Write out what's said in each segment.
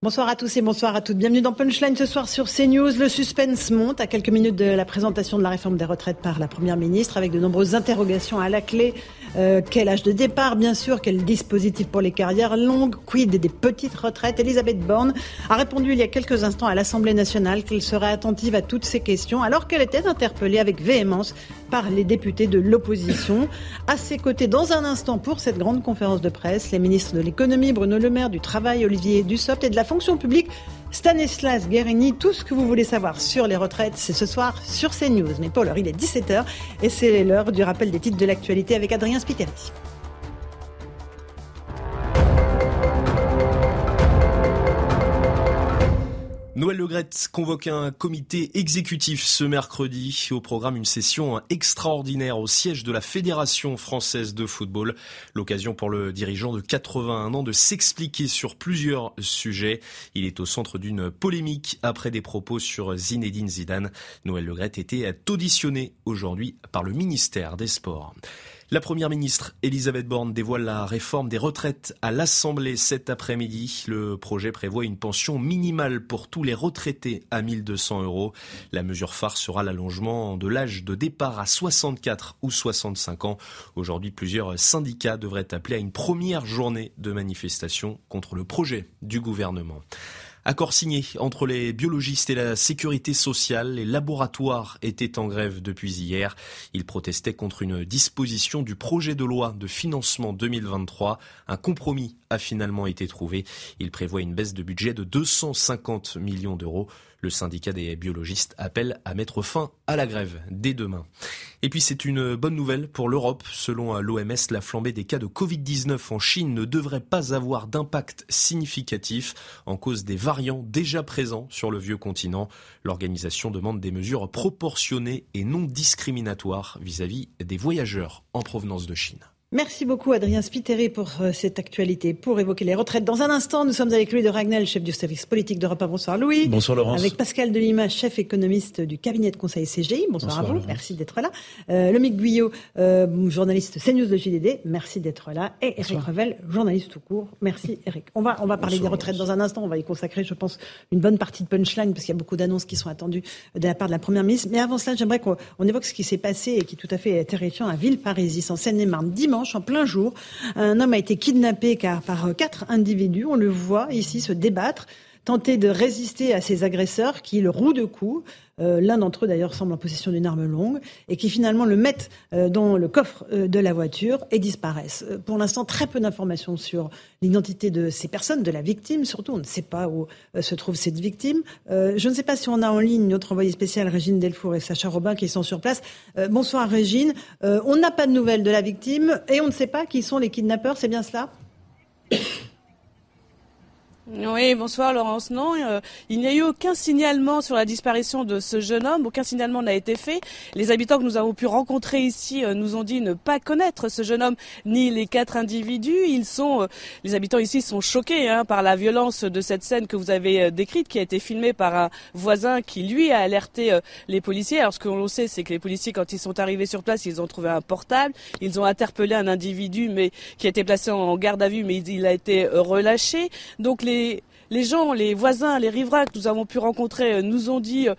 Bonsoir à tous et bonsoir à toutes. Bienvenue dans Punchline ce soir sur CNews. Le suspense monte à quelques minutes de la présentation de la réforme des retraites par la Première ministre avec de nombreuses interrogations à la clé. Euh, quel âge de départ, bien sûr, quel dispositif pour les carrières longues, quid des petites retraites. Elisabeth Borne a répondu il y a quelques instants à l'Assemblée nationale qu'elle serait attentive à toutes ces questions alors qu'elle était interpellée avec véhémence par les députés de l'opposition. À ses côtés, dans un instant, pour cette grande conférence de presse, les ministres de l'économie, Bruno Le Maire, du travail, Olivier Dussopt et de la fonction publique, Stanislas Guérini. Tout ce que vous voulez savoir sur les retraites, c'est ce soir sur CNews. Mais pour l'heure, il est 17h et c'est l'heure du rappel des titres de l'actualité avec Adrien Spiteri. Noël Legrette convoque un comité exécutif ce mercredi. Au programme, une session extraordinaire au siège de la Fédération française de football. L'occasion pour le dirigeant de 81 ans de s'expliquer sur plusieurs sujets. Il est au centre d'une polémique après des propos sur Zinedine Zidane. Noël Legrette était auditionné aujourd'hui par le ministère des Sports. La première ministre Elisabeth Borne dévoile la réforme des retraites à l'Assemblée cet après-midi. Le projet prévoit une pension minimale pour tous les retraités à 1200 euros. La mesure phare sera l'allongement de l'âge de départ à 64 ou 65 ans. Aujourd'hui, plusieurs syndicats devraient appeler à une première journée de manifestation contre le projet du gouvernement. Accord signé entre les biologistes et la sécurité sociale. Les laboratoires étaient en grève depuis hier. Ils protestaient contre une disposition du projet de loi de financement 2023. Un compromis a finalement été trouvé. Il prévoit une baisse de budget de 250 millions d'euros. Le syndicat des biologistes appelle à mettre fin à la grève dès demain. Et puis c'est une bonne nouvelle pour l'Europe. Selon l'OMS, la flambée des cas de Covid-19 en Chine ne devrait pas avoir d'impact significatif en cause des variants déjà présents sur le vieux continent. L'organisation demande des mesures proportionnées et non discriminatoires vis-à-vis -vis des voyageurs en provenance de Chine. Merci beaucoup Adrien Spiteri pour euh, cette actualité. Pour évoquer les retraites, dans un instant, nous sommes avec Louis de Ragnel, chef du service politique d'Europe 1. Bonsoir Louis. Bonsoir Laurence. Avec Pascal Delima, chef économiste du cabinet de conseil CGI. Bonsoir, à vous, merci d'être là. Euh, Lomic Guyot, euh, journaliste CNews de JDD, merci d'être là. Et Eric Revel, journaliste tout court. Merci Eric. On va, on va parler des retraites dans un instant. On va y consacrer, je pense, une bonne partie de punchline parce qu'il y a beaucoup d'annonces qui sont attendues de la part de la Première ministre. Mais avant cela, j'aimerais qu'on évoque ce qui s'est passé et qui est tout à fait terrifiant à Villeparisis, en Seine-et-Marne, dimanche, en plein jour. Un homme a été kidnappé car, par quatre individus. On le voit ici se débattre, tenter de résister à ses agresseurs qui le rouent de coups. Euh, l'un d'entre eux d'ailleurs semble en possession d'une arme longue et qui finalement le mettent euh, dans le coffre euh, de la voiture et disparaissent. Pour l'instant, très peu d'informations sur l'identité de ces personnes, de la victime surtout. On ne sait pas où se trouve cette victime. je ne sais pas si on a en ligne notre envoyé spécial Régine Delfour et Sacha Robin qui sont sur place. bonsoir Régine. on n'a pas de nouvelles de la victime et on ne sait pas qui sont les kidnappeurs, c'est bien cela? Oui, bonsoir Laurence. Non, euh, il n'y a eu aucun signalement sur la disparition de ce jeune homme. Aucun signalement n'a été fait. Les habitants que nous avons pu rencontrer ici euh, nous ont dit ne pas connaître ce jeune homme ni les quatre individus. Ils sont, euh, les habitants ici sont choqués hein, par la violence de cette scène que vous avez décrite, qui a été filmée par un voisin qui lui a alerté les policiers. Alors ce que l'on sait, c'est que les policiers, quand ils sont arrivés sur place, ils ont trouvé un portable. Ils ont interpellé un individu, mais qui a été placé en garde à vue, mais il a été relâché. Donc les les, gens, les voisins, les riverains que nous avons pu rencontrer euh, nous ont dit euh,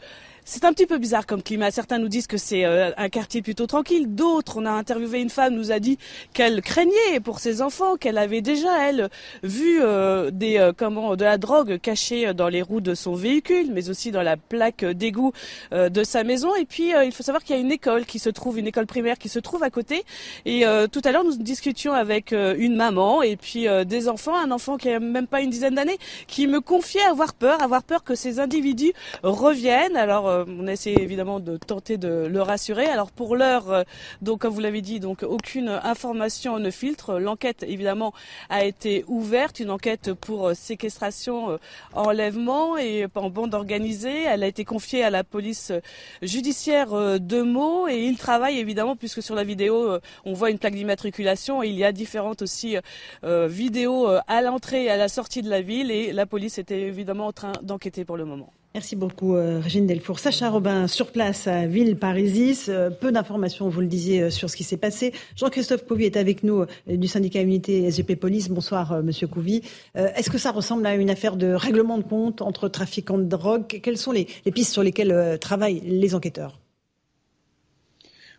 c'est un petit peu bizarre comme climat. Certains nous disent que c'est euh, un quartier plutôt tranquille. D'autres, on a interviewé une femme, nous a dit qu'elle craignait pour ses enfants, qu'elle avait déjà elle vu euh, des euh, comment de la drogue cachée dans les roues de son véhicule, mais aussi dans la plaque d'égout de sa maison. Et puis il faut savoir qu'il y a une école qui se trouve, une école primaire qui se trouve à côté. Et tout à l'heure, nous discutions avec une maman et puis des enfants, un enfant qui a même pas une dizaine d'années, qui me confiait avoir peur, avoir peur que ces individus reviennent. Alors on a essayé évidemment de tenter de le rassurer. Alors pour l'heure, donc comme vous l'avez dit, aucune information ne filtre. L'enquête évidemment a été ouverte, une enquête pour séquestration, enlèvement et en bande organisée. Elle a été confiée à la police judiciaire de Meaux et il travaille évidemment puisque sur la vidéo on voit une plaque d'immatriculation et il y a différentes aussi vidéos à l'entrée et à la sortie de la ville et la police était évidemment en train d'enquêter pour le moment. Merci beaucoup, euh, Régine Delfour. Sacha Robin, sur place à Villeparisis. Euh, peu d'informations, vous le disiez, euh, sur ce qui s'est passé. Jean-Christophe Couvi est avec nous du syndicat Unité SGP Police. Bonsoir, Monsieur Couvi. Est-ce que ça ressemble à une affaire de règlement de compte entre trafiquants de drogue? Quelles sont les, pistes sur lesquelles travaillent les enquêteurs?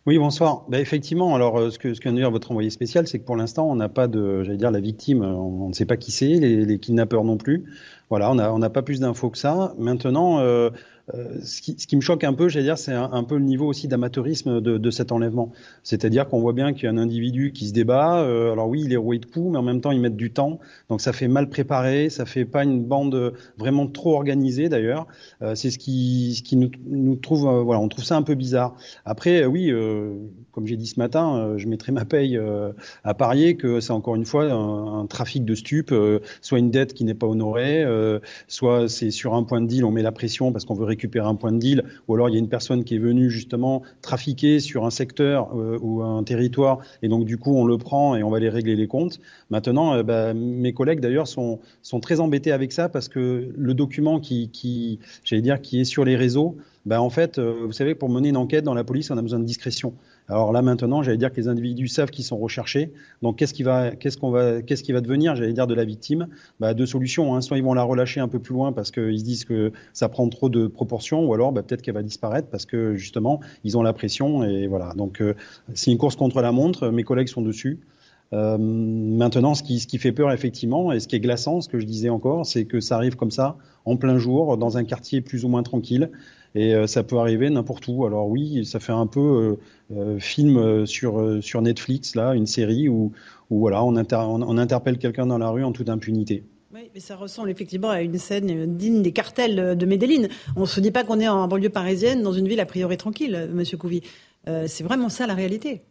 Oui, bonsoir. Bah, effectivement, alors ce que, ce de dire votre envoyé spécial, c'est que pour l'instant, on n'a pas de, j'allais dire, la victime, on, ne sait pas qui c'est, les, kidnappeurs non plus. Voilà, on n'a pas plus d'infos que ça. Maintenant, euh, euh, ce, qui, me choque un peu, j'allais dire, c'est un, peu le niveau aussi d'amateurisme de, cet enlèvement. C'est-à-dire qu'on voit bien qu'il y a un individu qui se débat. Euh, alors oui, il est roué de coups, mais en même temps, ils mettent du temps. Donc ça fait mal préparé, ça fait pas une bande vraiment trop organisée d'ailleurs. Euh, c'est ce qui, ce qui nous, nous trouve, voilà, on trouve ça un peu bizarre. Après, oui, comme j'ai dit ce matin, je mettrai ma paye à parier que c'est encore une fois un, trafic de stupes, soit une dette qui n'est pas honorée, soit c'est sur un point de deal, on met la pression parce qu'on veut récupérer un point de deal, ou alors il y a une personne qui est venue justement trafiquer sur un secteur euh, ou un territoire, et donc du coup on le prend et on va aller régler les comptes. Maintenant, euh, bah, mes collègues d'ailleurs sont, très embêtés avec ça parce que le document qui, j'allais dire, qui est sur les réseaux, bah, en fait, euh, vous savez, pour mener une enquête dans la police, on a besoin de discrétion. Alors là maintenant, j'allais dire que les individus savent qu'ils sont recherchés. Donc qu'est-ce qui va, devenir, j'allais dire, de la victime? Bah, Deux solutions. Hein. Soit ils vont la relâcher un peu plus loin parce qu'ils se disent que ça prend trop de proportions, ou alors bah, peut-être qu'elle va disparaître parce que justement ils ont la pression et voilà. Donc euh, c'est une course contre la montre. Mes collègues sont dessus. Euh, maintenant, ce qui fait peur effectivement, et ce qui est glaçant, ce que je disais encore, c'est que ça arrive comme ça, en plein jour, dans un quartier plus ou moins tranquille, et euh, ça peut arriver n'importe où. Alors oui, ça fait un peu euh, euh, film sur sur Netflix là, une série où, où voilà, on, interpelle quelqu'un dans la rue en toute impunité. Oui, mais ça ressemble effectivement à une scène digne des cartels de Medellin. On ne se dit pas qu'on est en banlieue parisienne, dans une ville a priori tranquille, Monsieur Couvi. c'est vraiment ça la réalité.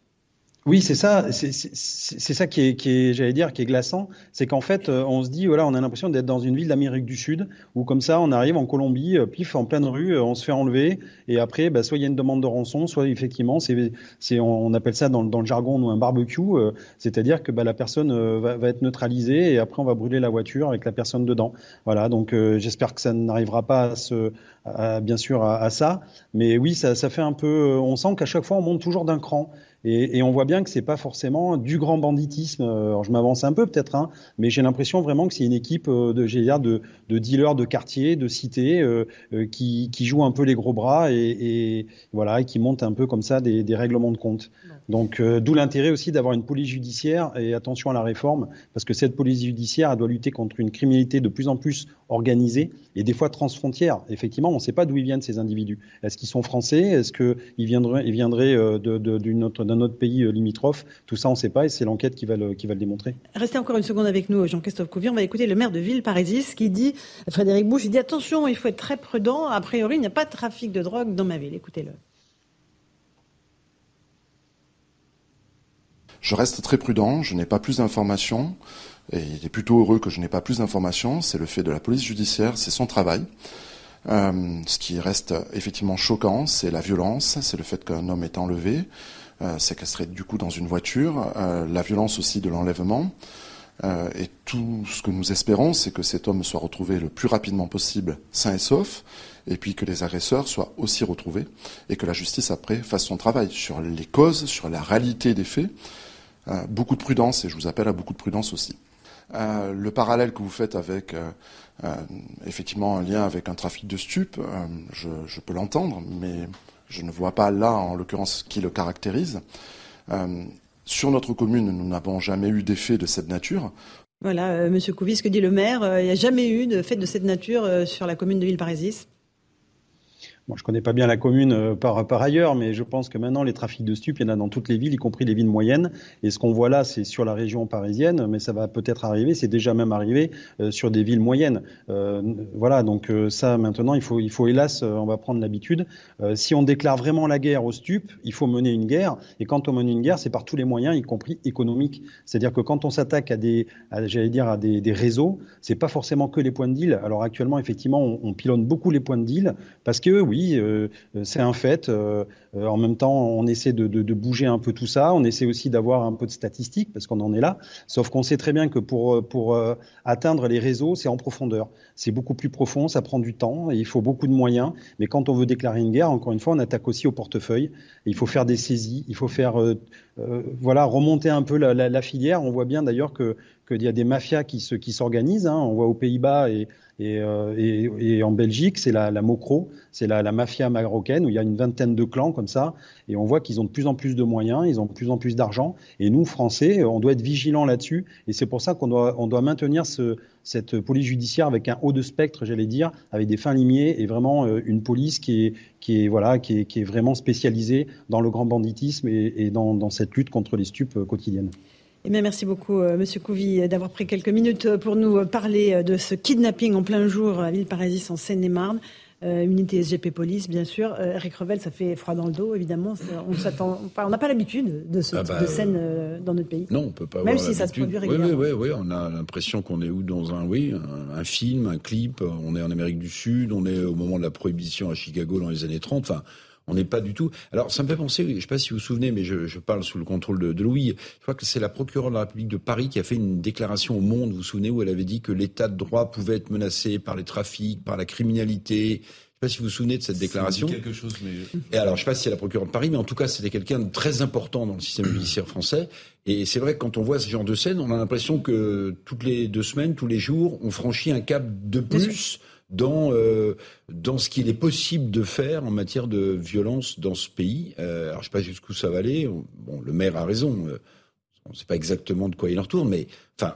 Oui, c'est ça, c'est ça qui est, qui est j'allais dire, qui est glaçant, c'est qu'en fait, euh, on se dit, voilà, on a l'impression d'être dans une ville d'Amérique du Sud, où comme ça, on arrive en Colombie, euh, pif, en pleine rue, euh, on se fait enlever, et après, bah, soit il y a une demande de rançon, soit effectivement, c'est, on appelle ça dans, le jargon un barbecue, c'est-à-dire que bah, la personne va, être neutralisée, et après, on va brûler la voiture avec la personne dedans. Voilà, donc j'espère que ça n'arrivera pas à se, bien sûr, à, à, ça, mais oui, ça, ça fait un peu, on sent qu'à chaque fois, on monte toujours d'un cran. Et, on voit bien que c'est pas forcément du grand banditisme. Alors je m'avance un peu peut-être, hein, mais j'ai l'impression vraiment que c'est une équipe euh, de, dire, de, de dealers de quartier, de cité, euh, euh, qui, qui joue un peu les gros bras et, voilà, et qui monte un peu comme ça des, règlements de compte. Donc euh, d'où l'intérêt aussi d'avoir une police judiciaire et attention à la réforme, parce que cette police judiciaire elle doit lutter contre une criminalité de plus en plus organisée et des fois transfrontière. Effectivement, on ne sait pas d'où ils viennent ces individus. Est-ce qu'ils sont français? Est-ce qu'ils viendraient, viendraient d'un autre, autre, pays euh, limitrophe Tout ça, on ne sait pas et c'est l'enquête qui, va le, qui va le démontrer. Restez encore une seconde avec nous, Jean-Christophe Couvier. On va écouter le maire de Villeparisis qui dit, Frédéric Bouche, il dit attention, il faut être très prudent. A priori, il n'y a pas de trafic de drogue dans ma ville. Écoutez-le. Je reste très prudent, je n'ai pas plus d'informations, et il est plutôt heureux que je n'ai pas plus d'informations, c'est le fait de la police judiciaire, c'est son travail. Euh, ce qui reste effectivement choquant, c'est la violence, c'est le fait qu'un homme est enlevé, euh, séquestré du coup dans une voiture, euh, la violence aussi de l'enlèvement. Euh, et tout ce que nous espérons, c'est que cet homme soit retrouvé le plus rapidement possible, sain et sauf, et puis que les agresseurs soient aussi retrouvés, et que la justice après fasse son travail sur les causes, sur la réalité des faits, beaucoup de prudence, et je vous appelle à beaucoup de prudence aussi. Le parallèle que vous faites avec effectivement un lien avec un trafic de stupes, je, peux l'entendre, mais je ne vois pas là, en l'occurrence, qui le caractérise. sur notre commune, nous n'avons jamais eu d'effet de cette nature. Voilà, Monsieur Couvis, ce que dit le maire, il n'y a jamais eu de fait de cette nature sur la commune de Villeparisis Moi, je connais pas bien la commune euh, par, ailleurs, mais je pense que maintenant, les trafics de stupes, il y en a dans toutes les villes, y compris les villes moyennes. Et ce qu'on voit là, c'est sur la région parisienne, mais ça va peut-être arriver, c'est déjà même arrivé euh, sur des villes moyennes. Euh, voilà, donc ça, maintenant, il faut, il faut hélas, on va prendre l'habitude. si on déclare vraiment la guerre aux stupes, il faut mener une guerre. Et quand on mène une guerre, c'est par tous les moyens, y compris économiques. C'est-à-dire que quand on s'attaque à des, j'allais dire, à des, des réseaux, c'est pas forcément que les points de deal. Alors actuellement, effectivement, on, on pilonne beaucoup les points de deal parce que oui, euh, c'est un fait. Euh, euh, en même temps, on essaie de, bouger un peu tout ça. On essaie aussi d'avoir un peu de statistiques parce qu'on en est là. Sauf qu'on sait très bien que pour, atteindre les réseaux, c'est en profondeur. C'est beaucoup plus profond, ça prend du temps et il faut beaucoup de moyens. Mais quand on veut déclarer une guerre, encore une fois, on attaque aussi au portefeuille. Il faut faire des saisies, il faut faire, voilà, remonter un peu la, filière. On voit bien d'ailleurs que qu'il y a des mafias qui s'organisent. Hein. On voit aux Pays-Bas et, et, euh, et, en Belgique, c'est la, la c'est la, la, mafia marocaine où il y a une vingtaine de clans comme ça. Et on voit qu'ils ont de plus en plus de moyens, ils ont de plus en plus d'argent. Et nous, Français, on doit être vigilants là-dessus. Et c'est pour ça qu'on doit, maintenir ce, cette police judiciaire avec un haut de spectre, j'allais dire, avec des fins limiers et vraiment euh, une police qui est, voilà, qui est, vraiment spécialisée dans le grand banditisme et, et dans, dans cette lutte contre les stupes euh, quotidiennes. Eh bien, merci beaucoup, euh, Monsieur Couvi, d'avoir pris quelques minutes pour nous parler de ce kidnapping en plein jour à Villeparasis, en Seine-et-Marne. Euh, unité SGP Police, bien sûr. Euh, Eric Revel, ça fait froid dans le dos, évidemment. On s'attend, enfin, on n'a pas l'habitude de ce ah type bah, de scène euh, dans notre pays. Non, on peut pas. Même si ça se produit régulièrement. Oui, oui, oui, on a l'impression qu'on est où dans un, oui, un, un, film, un clip. On est en Amérique du Sud, on est au moment de la prohibition à Chicago dans les années 30. Enfin, on n'est pas du tout. Alors, ça me fait penser, je ne sais pas si vous vous souvenez, mais je, je parle sous le contrôle de, de, Louis. Je crois que c'est la procureure de la République de Paris qui a fait une déclaration au Monde, vous vous souvenez, où elle avait dit que l'état de droit pouvait être menacé par les trafics, par la criminalité. Je ne sais pas si vous vous souvenez de cette déclaration. quelque chose, mais... Et alors, je ne sais pas si c'est la procureure de Paris, mais en tout cas, c'était quelqu'un de très important dans le système judiciaire français. Et c'est vrai que quand on voit ce genre de scène, on a l'impression que toutes les deux semaines, tous les jours, on franchit un cap de plus dans euh, dans ce qu'il est possible de faire en matière de violence dans ce pays. Euh, alors je sais pas jusqu'où ça va aller. Bon, le maire a raison. Euh, on ne sait pas exactement de quoi il en retourne, mais enfin.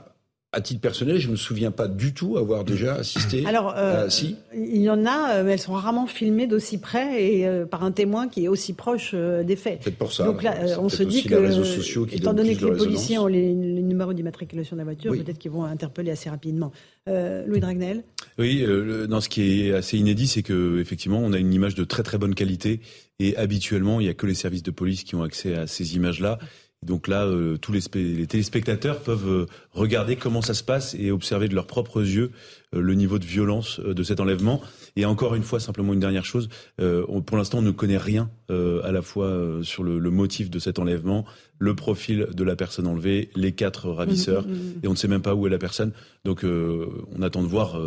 À titre personnel, je ne me souviens pas du tout avoir déjà assisté. Alors, euh, si il y en a, mais elles sont rarement filmées d'aussi près et euh, par un témoin qui est aussi proche euh, des faits. Peut-être pour ça. Donc là, on se dit que, étant donné que les policiers ont les, les numéros d'immatriculation de la voiture, oui. peut-être qu'ils vont interpeller assez rapidement. Louis Dragnel. Oui, dans ce qui est assez inédit, c'est que effectivement, on a une image de très très bonne qualité et habituellement, il n'y a que les services de police qui ont accès à ces images-là. Donc là, euh, tous les, les, téléspectateurs peuvent euh, regarder comment ça se passe et observer de leurs propres yeux euh, le niveau de violence de cet enlèvement. Et encore une fois, simplement une dernière chose, on, pour l'instant, on ne connaît rien à la fois sur le, le, motif de cet enlèvement, le profil de la personne enlevée, les quatre ravisseurs, mmh, mmh, mmh. et on ne sait même pas où est la personne. Donc on attend de voir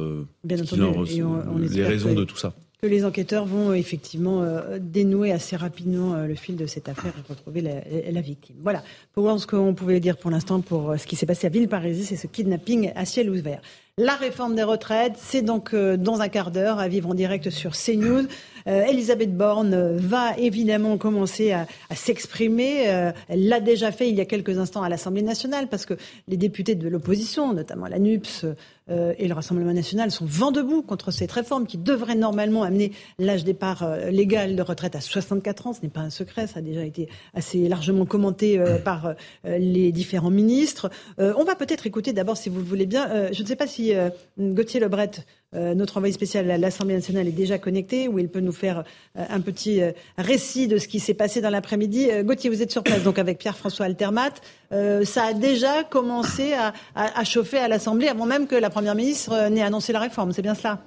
Bien entendu, en, on, on les raisons de tout ça que les enquêteurs vont effectivement euh, dénouer assez rapidement euh, le fil de cette affaire et retrouver la, la victime. Voilà pour ce qu'on pouvait dire pour l'instant pour euh, ce qui s'est passé à Villeparisis c'est ce kidnapping à ciel ouvert. La réforme des retraites, c'est donc euh, dans un quart d'heure à vivre en direct sur CNews. Euh, Elisabeth Borne va évidemment commencer à, à s'exprimer. Euh, elle l'a déjà fait il y a quelques instants à l'Assemblée nationale parce que les députés de l'opposition, notamment la NUPS euh, et le Rassemblement national, sont vent debout contre cette réforme qui devrait normalement amener l'âge départ euh, légal de retraite à 64 ans. Ce n'est pas un secret, ça a déjà été assez largement commenté euh, par les différents ministres. on va peut-être écouter d'abord, si vous le voulez bien, je ne sais pas si Gauthier Lebret euh, notre envoyé spécial à l'Assemblée nationale est déjà connecté, où il peut nous faire euh, un petit euh, récit de ce qui s'est passé dans l'après-midi. Gauthier, vous êtes sur place donc avec Pierre-François Altermat. ça a déjà commencé à, chauffer à l'Assemblée avant même que la Première ministre n'ait annoncé la réforme. C'est bien cela?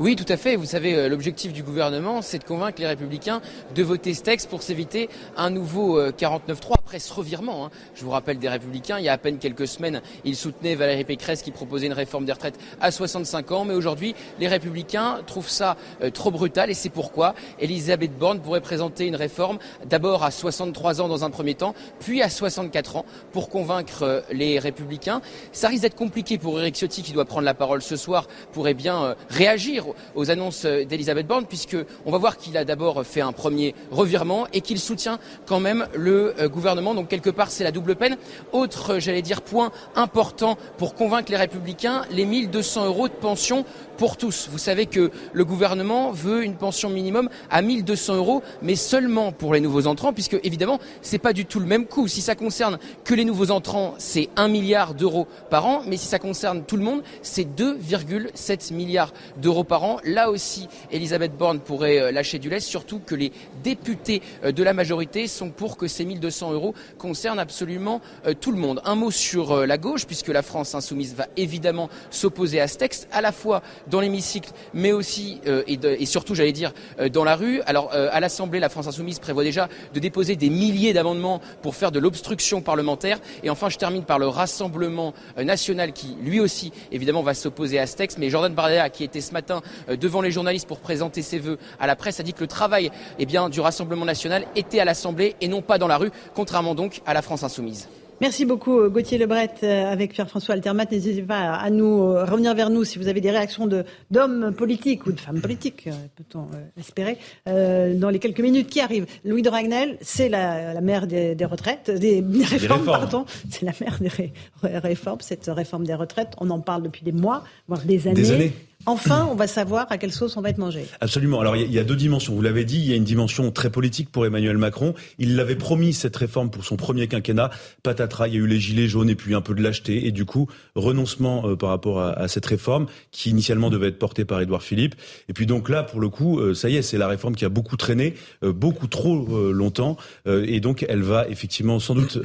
Oui, tout à fait. Vous savez, euh, l'objectif du gouvernement, c'est de convaincre les républicains de voter ce texte pour s'éviter un nouveau 49-3 euh, après ce revirement. Hein. Je vous rappelle des républicains, il y a à peine quelques semaines, ils soutenaient Valérie Pécresse qui proposait une réforme des retraites à 65 ans, mais aujourd'hui, les républicains trouvent ça euh, trop brutal et c'est pourquoi Elisabeth Borne pourrait présenter une réforme d'abord à 63 ans dans un premier temps, puis à 64 ans pour convaincre les républicains. Ça risque d'être compliqué pour Eric Ciotti qui doit prendre la parole ce soir, pourrait bien réagir aux annonces d'Elisabeth Borne, puisque on va voir qu'il a d'abord fait un premier revirement et qu'il soutient quand même le gouvernement. Donc quelque part, c'est la double peine. Autre, j'allais dire, point important pour convaincre les républicains, les 1200 euros de pension pour tous. Vous savez que le gouvernement veut une pension minimum à 1200 euros, mais seulement pour les nouveaux entrants, puisque évidemment, c'est pas du tout le même coût. Si ça concerne que les nouveaux entrants, c'est 1 milliard d'euros par an, mais si ça concerne tout le monde, c'est 2,7 milliards d'euros par an. Là aussi, Elisabeth Borne pourrait euh, lâcher du lest, surtout que les députés euh, de la majorité sont pour que ces 1200 euros concernent absolument euh, tout le monde. Un mot sur la gauche, puisque la France insoumise va évidemment s'opposer à ce texte, à la fois dans l'hémicycle, mais aussi euh, et, surtout, j'allais dire, dans la rue. Alors, à l'Assemblée, la France insoumise prévoit déjà de déposer des milliers d'amendements pour faire de l'obstruction parlementaire. Et enfin, je termine par le Rassemblement national qui, lui aussi, évidemment, va s'opposer à ce texte. Mais Jordan Bardella, qui était ce matin devant les journalistes pour présenter ses vœux à la presse, a dit que le travail eh bien, du Rassemblement national était à l'Assemblée et non pas dans la rue, contrairement donc à la France insoumise. Merci beaucoup euh, Gauthier Lebret euh, avec Pierre-François Altermat. N'hésitez pas à nous euh, revenir vers nous si vous avez des réactions d'hommes politiques ou de femmes politiques, peut-on espérer, dans les quelques minutes qui arrivent. Louis de Ragnel, c'est la, mère des, retraites, des, réformes, pardon. C'est la mère des réformes, cette réforme des retraites. On en parle depuis des mois, voire des années. Des années. Enfin, on va savoir à quelle sauce on va être mangé. Absolument. Alors, il y, a deux dimensions. Vous l'avez dit, il y a une dimension très politique pour Emmanuel Macron. Il l'avait promis, cette réforme, pour son premier quinquennat. Patatras, il y a eu les gilets jaunes et puis un peu de lâcheté. Et du coup, renoncement euh, par rapport à, cette réforme qui, initialement, devait être portée par Édouard Philippe. Et puis donc là, pour le coup, euh, ça y est, c'est la réforme qui a beaucoup traîné, euh, beaucoup trop longtemps. et donc, elle va effectivement, sans doute,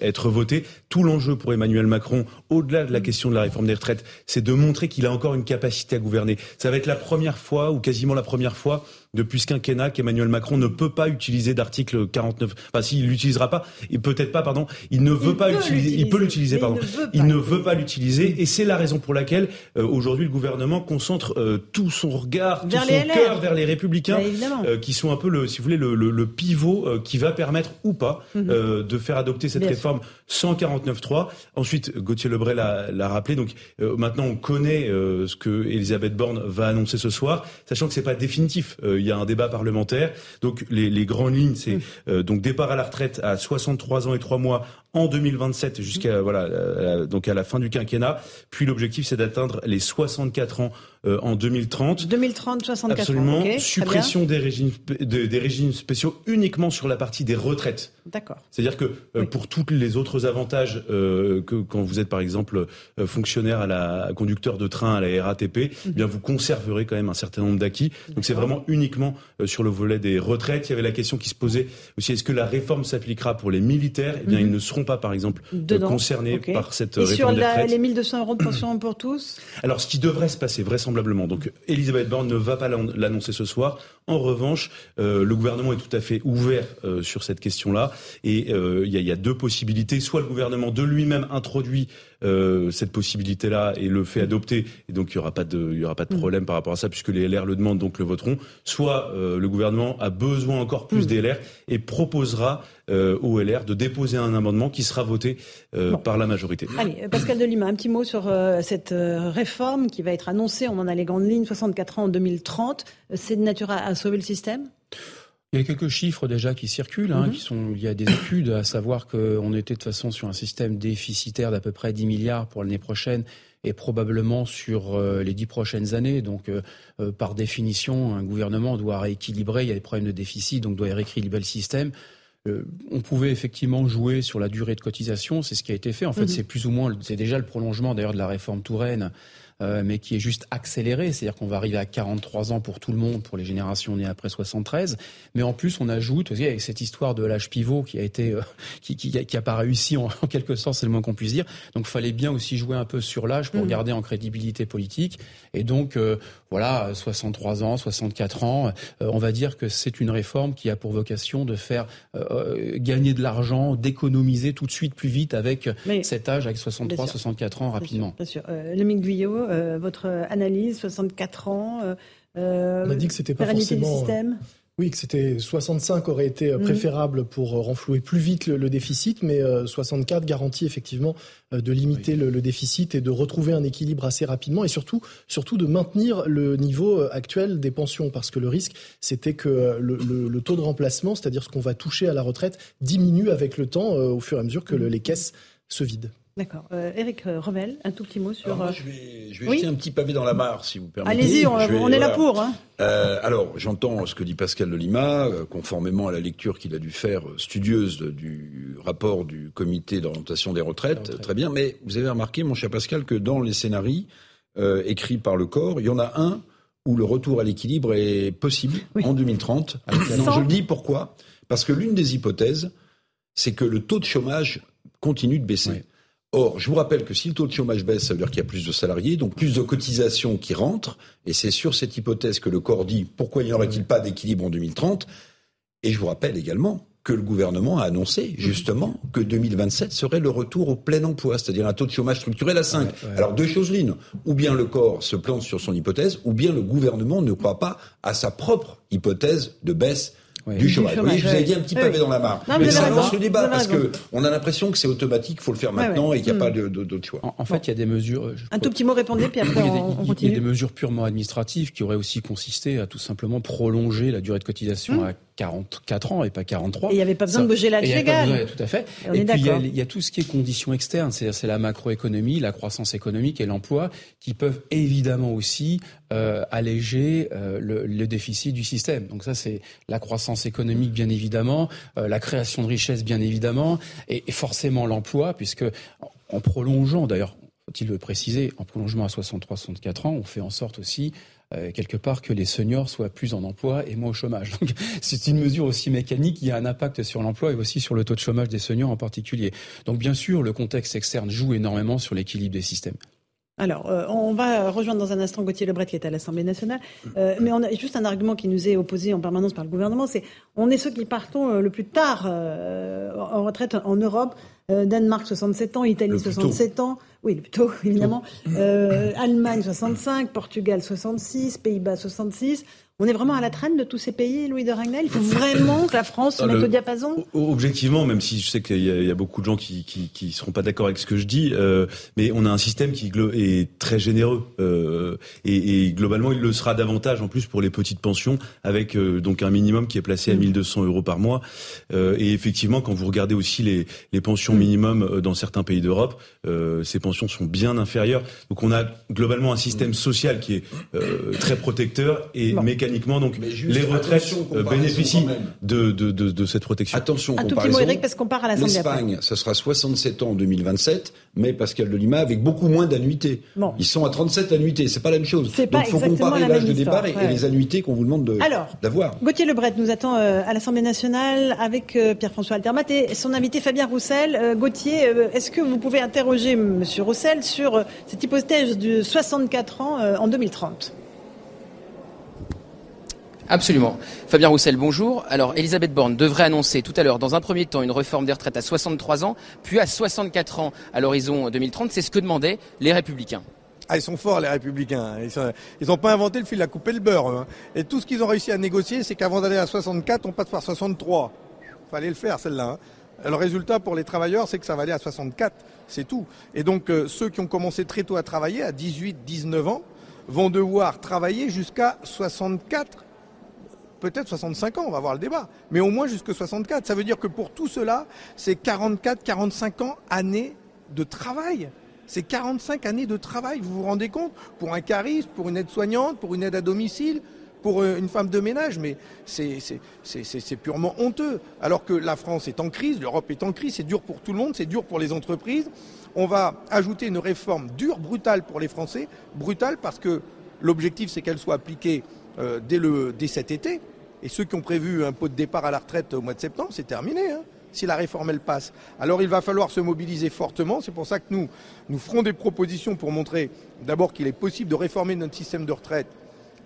être votée. Tout l'enjeu pour Emmanuel Macron, au-delà de la question de la réforme des retraites, c'est de montrer qu'il a encore une capacité gouverner. Ça va être la première fois, ou quasiment la première fois, depuis ce quinquennat qu'Emmanuel Macron ne peut pas utiliser d'article 49. Enfin, s'il l'utilisera pas, peut-être pas, pardon, il ne veut pas l'utiliser. Il peut l'utiliser, pardon. Il ne veut pas l'utiliser, et c'est la raison pour laquelle euh, aujourd'hui le gouvernement concentre euh, tout son regard, tout son cœur vers les Républicains, bah, euh, qui sont un peu le, si vous voulez, le, le, pivot qui va permettre ou pas mhm. de faire adopter cette réforme sans 49.3. Ensuite, Gauthier Lebray l'a rappelé. Donc maintenant, on connaît ce que Elisabeth Borne va annoncer ce soir, sachant que c'est pas définitif il y a un débat parlementaire. Donc les, les grandes lignes, c'est euh, donc départ à la retraite à 63 ans et 3 mois en 2027 jusqu'à voilà euh, donc à la fin du quinquennat. Puis l'objectif c'est d'atteindre les 64 ans euh, en 2030. 2030 64 Absolument. ans. Suppression des régimes des régimes spéciaux uniquement sur la partie des retraites. D'accord. C'est-à-dire que euh, pour tous les autres avantages que quand vous êtes par exemple fonctionnaire à la conducteur de train à la RATP, eh bien vous conserverez quand même un certain nombre d'acquis. Donc c'est vraiment uniquement sur le volet des retraites. Il y avait la question qui se posait aussi est-ce que la réforme s'appliquera pour les militaires? Eh bien mhm. ils ne seront pas, par exemple, euh, concernés par cette Et réforme sur les 1200 euros de pension pour tous? Alors, ce qui devrait se passer vraisemblablement, donc Elisabeth Borne ne va pas l'annoncer ce soir. En revanche, euh, le gouvernement est tout à fait ouvert euh, sur cette question-là. Et il y, y, a deux possibilités. Soit le gouvernement de lui-même introduit euh, cette possibilité-là et le fait adopter, et donc il n'y aura pas de, y aura pas de mm. problème par rapport à ça puisque les LR le demandent donc le voteront. Soit euh, le gouvernement a besoin encore plus mm. des LR et proposera euh, au LR de déposer un amendement qui sera voté par la majorité. Allez, Pascal Delima, un petit mot sur cette réforme qui va être annoncée. On en a les grandes lignes, 64 ans en 2030. C'est de nature à sauver le système? Il y a quelques chiffres déjà qui circulent, hein, mhm. qui sont, il y a des études à savoir qu'on était de toute façon sur un système déficitaire d'à peu près 10 milliards pour l'année prochaine et probablement sur euh, les dix prochaines années. Donc, euh, euh, par définition, un gouvernement doit rééquilibrer. Il y a des problèmes de déficit, donc doit rééquilibrer le système. On pouvait effectivement jouer sur la durée de cotisation, c'est ce qui a été fait. En fait, mhm. c'est plus ou moins, c'est déjà le prolongement d'ailleurs de la réforme Touraine euh, mais qui est juste accéléré. C'est-à-dire qu'on va arriver à 43 ans pour tout le monde, pour les générations nées après 73. Mais en plus, on ajoute, aussi, avec cette histoire de l'âge pivot qui a été, euh, qui, qui, qui, a pas réussi en, quelque sorte, c'est le moins qu'on puisse dire. Donc, il fallait bien aussi jouer un peu sur l'âge pour mmh. garder en crédibilité politique. Et donc, euh, voilà, 63 ans, 64 ans, on va dire que c'est une réforme qui a pour vocation de faire gagner de l'argent, d'économiser tout de suite plus vite avec cet âge, avec 63, 64 ans rapidement. Bien sûr. Bien sûr. Le Guyot, euh, votre analyse, 64 ans. Euh, On a dit que c'était pas forcément. système? Oui, que c'était 65 aurait été mhm. préférable pour renflouer plus vite le, déficit, mais 64 garantit effectivement de limiter le, déficit et de retrouver un équilibre assez rapidement et surtout, surtout de maintenir le niveau actuel des pensions parce que le risque c'était que le, le, taux de remplacement, c'est-à-dire ce qu'on va toucher à la retraite, diminue avec le temps au fur et à mesure que les caisses se vident. D'accord. Euh, Eric Revel, un tout petit mot sur. Alors je vais, je vais jeter un petit pavé dans la mare, si vous permettez. Allez-y, on, est là pour. Hein. Euh, alors, j'entends ce que dit Pascal de Lima, euh, conformément à la lecture qu'il a dû faire studieuse du rapport du comité d'orientation des retraites. Très bien, mais vous avez remarqué, mon cher Pascal, que dans les scénarios écrits par le corps, il y en a un où le retour à l'équilibre est possible en 2030. Non, je le dis pourquoi Parce que l'une des hypothèses, c'est que le taux de chômage continue de baisser. Or, je vous rappelle que si le taux de chômage baisse, ça veut dire qu'il y a plus de salariés, donc plus de cotisations qui rentrent, et c'est sur cette hypothèse que le corps dit pourquoi n'y aurait-il pas d'équilibre en 2030 Et je vous rappelle également que le gouvernement a annoncé justement que 2027 serait le retour au plein emploi, c'est-à-dire un taux de chômage structurel à 5. Alors deux choses l'une, ou bien le corps se plante sur son hypothèse, ou bien le gouvernement ne croit pas à sa propre hypothèse de baisse du chômage. Oui, je vous ai dit un petit pavé dans la mare. mais ça lance le débat parce que on a l'impression que c'est automatique, il faut le faire maintenant et qu'il n'y a pas hmm. d'autre choix. En, fait, il y a des mesures. Un tout petit mot répondez, puis après on, continue. Il y a des mesures purement administratives qui auraient aussi consisté à tout simplement prolonger la durée de cotisation hmm. à 44 ans et pas 43. Et il n'y avait pas besoin de bouger l'âge légal. Tout à fait. Et, puis il y, a, tout ce qui est conditions externes, c'est-à-dire c'est la macroéconomie, la croissance économique et l'emploi qui peuvent évidemment aussi euh, alléger euh, le, déficit du système. Donc ça c'est la croissance économique bien évidemment, euh, la création de richesses bien évidemment, et, et forcément l'emploi puisque en prolongeant d'ailleurs faut-il le préciser, en prolongement à 63-64 ans, on fait en sorte aussi euh, quelque part que les seniors soient plus en emploi et moins au chômage. Donc c'est une mesure aussi mécanique qui a un impact sur l'emploi et aussi sur le taux de chômage des seniors en particulier. Donc bien sûr, le contexte externe joue énormément sur l'équilibre des systèmes. Alors, euh, on va rejoindre dans un instant Gauthier Lebret qui est à l'Assemblée nationale. Euh, mais on a juste un argument qui nous est opposé en permanence par le gouvernement, c'est on est ceux qui partons le plus tard en retraite en Europe. Danemark 67 ans, Italie 67 ans, oui, plutôt, évidemment. Euh, Allemagne 65, Portugal 66, Pays-Bas 66. On est vraiment à la traîne de tous ces pays, Louis de Ragnel? Il faut vraiment que la France se mette au diapason? Objectivement, même si je sais qu'il y, a beaucoup de gens qui qui, seront pas d'accord avec ce que je dis, euh, mais on a un système qui est très généreux euh, et, globalement il le sera davantage en plus pour les petites pensions avec euh, donc un minimum qui est placé à 1200 mm. euros par mois. et effectivement, quand vous regardez aussi les, les pensions mm. minimum dans certains pays d'Europe, ces pensions sont bien inférieures. Donc on a globalement un système social qui est très protecteur et mécanique donc les retraites euh, bénéficient de, de, de, de, cette protection. Attention, un tout petit mot, Eric, parce qu'on part à la L'Espagne, ce sera 67 ans en 2027, mais Pascal de Lima avec beaucoup moins d'annuités. Ils sont à 37 annuités, c'est pas la même chose. Donc il faut comparer l'âge de départ et, les annuités qu'on vous demande d'avoir. Gauthier Lebret nous attend euh, à l'Assemblée nationale avec euh, Pierre-François Altermat et son invité Fabien Roussel. Gauthier, est-ce que vous pouvez interroger Monsieur Roussel sur cette hypothèse de 64 ans en 2030 Absolument. Fabien Roussel, bonjour. Alors, Elisabeth Borne devrait annoncer tout à l'heure, dans un premier temps, une réforme des retraites à 63 ans, puis à 64 ans à l'horizon 2030. C'est ce que demandaient les Républicains. Ah, ils sont forts, les Républicains. Ils n'ont pas inventé le fil à couper le beurre. Hein. Et tout ce qu'ils ont réussi à négocier, c'est qu'avant d'aller à 64, on passe par 63. Fallait le faire, celle-là. Hein. Le résultat pour les travailleurs, c'est que ça va aller à 64. C'est tout. Et donc, euh, ceux qui ont commencé très tôt à travailler, à 18, 19 ans, vont devoir travailler jusqu'à 64 peut-être 65 ans, on va voir le débat, mais au moins jusque 64. Ça veut dire que pour tout cela, c'est 44, 45 ans, années de travail. C'est 45 années de travail, vous vous rendez compte? Pour un cariste, pour une aide-soignante, pour une aide à domicile, pour euh, une femme de ménage, mais c'est purement honteux. Alors que la France est en crise, l'Europe est en crise, c'est dur pour tout le monde, c'est dur pour les entreprises. On va ajouter une réforme dure, brutale pour les Français, brutale parce que l'objectif c'est qu'elle soit appliquée euh, dès, le, dès cet été. Et ceux qui ont prévu un pot de départ à la retraite au mois de septembre, c'est terminé. Hein, si la réforme elle passe. Alors il va falloir se mobiliser fortement. C'est pour ça que nous, nous ferons des propositions pour montrer d'abord qu'il est possible de réformer notre système de retraite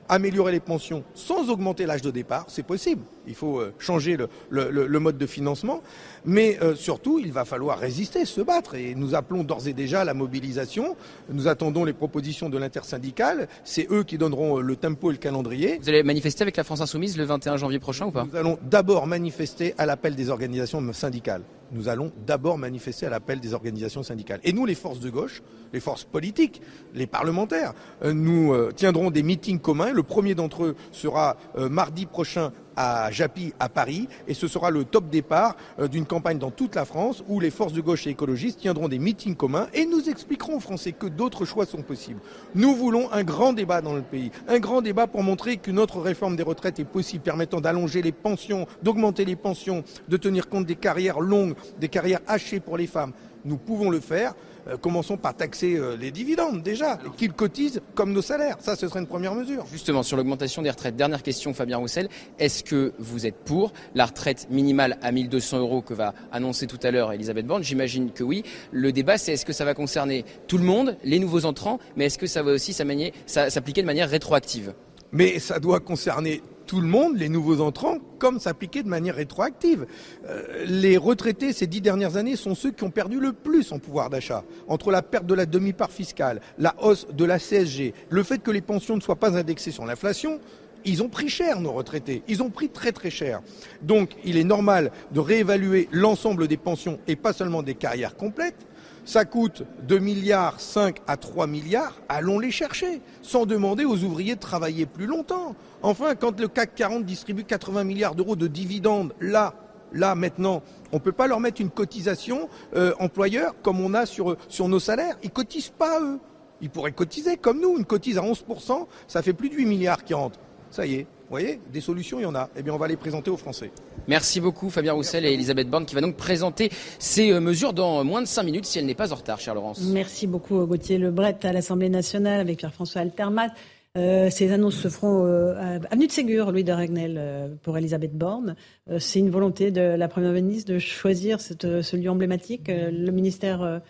améliorer les pensions sans augmenter l'âge de départ, c'est possible. Il faut euh, changer le, mode de financement, mais euh, surtout, il va falloir résister, se battre. Et nous appelons d'ores et déjà à la mobilisation. Nous attendons les propositions de l'intersyndicale. C'est eux qui donneront euh, le tempo et le calendrier. Vous allez manifester avec la France Insoumise le 21 janvier prochain ou pas? Nous allons d'abord manifester à l'appel des organisations syndicales nous allons d'abord manifester à l'appel des organisations syndicales. Et nous, les forces de gauche, les forces politiques, les parlementaires, euh, nous euh, tiendrons des meetings communs. Le premier d'entre eux sera euh, mardi prochain à Japy, à Paris, et ce sera le top départ d'une campagne dans toute la France où les forces de gauche et écologistes tiendront des meetings communs et nous expliquerons aux Français que d'autres choix sont possibles. Nous voulons un grand débat dans le pays, un grand débat pour montrer qu'une autre réforme des retraites est possible, permettant d'allonger les pensions, d'augmenter les pensions, de tenir compte des carrières longues, des carrières hachées pour les femmes. Nous pouvons le faire. Euh, commençons par taxer euh, les dividendes déjà, qu'ils cotisent comme nos salaires. Ça, ce serait une première mesure. Justement, sur l'augmentation des retraites, dernière question, Fabien Roussel. Est-ce que vous êtes pour la retraite minimale à 1200 euros que va annoncer tout à l'heure Elisabeth Borne? J'imagine que oui. Le débat, c'est est-ce que ça va concerner tout le monde, les nouveaux entrants, mais est-ce que ça va aussi s'appliquer de manière rétroactive? Mais ça doit concerner tout le monde, les nouveaux entrants, comme s'appliquer de manière rétroactive. Euh, les retraités ces dix dernières années sont ceux qui ont perdu le plus en pouvoir d'achat. Entre la perte de la demi-part fiscale, la hausse de la CSG, le fait que les pensions ne soient pas indexées sur l'inflation, ils ont pris cher, nos retraités. Ils ont pris très très cher. Donc il est normal de réévaluer l'ensemble des pensions et pas seulement des carrières complètes ça coûte 2 milliards 5 à 3 milliards, allons les chercher, sans demander aux ouvriers de travailler plus longtemps. Enfin, quand le CAC 40 distribue 80 milliards d'euros de dividendes, là, là maintenant, on ne peut pas leur mettre une cotisation euh, employeur comme on a sur, sur nos salaires. Ils cotisent pas, eux. Ils pourraient cotiser comme nous. Une cotise à 11%, ça fait plus de 8 milliards qui rentrent. Ça y est, vous voyez, des solutions, il y en a. Eh bien, on va les présenter aux Français. Merci beaucoup Fabien Roussel et Elisabeth Borne qui va donc présenter ces euh, mesures dans moins de 5 minutes si elle n'est pas en retard, chère Laurence. Merci beaucoup Gauthier Lebret à l'Assemblée nationale avec Pierre-François Altermat. Euh, ces annonces se feront euh, à Avenue de Ségur, Louis de Ragnel, pour Elisabeth Borne. c'est une volonté de la Première ministre de choisir ce lieu emblématique. le ministère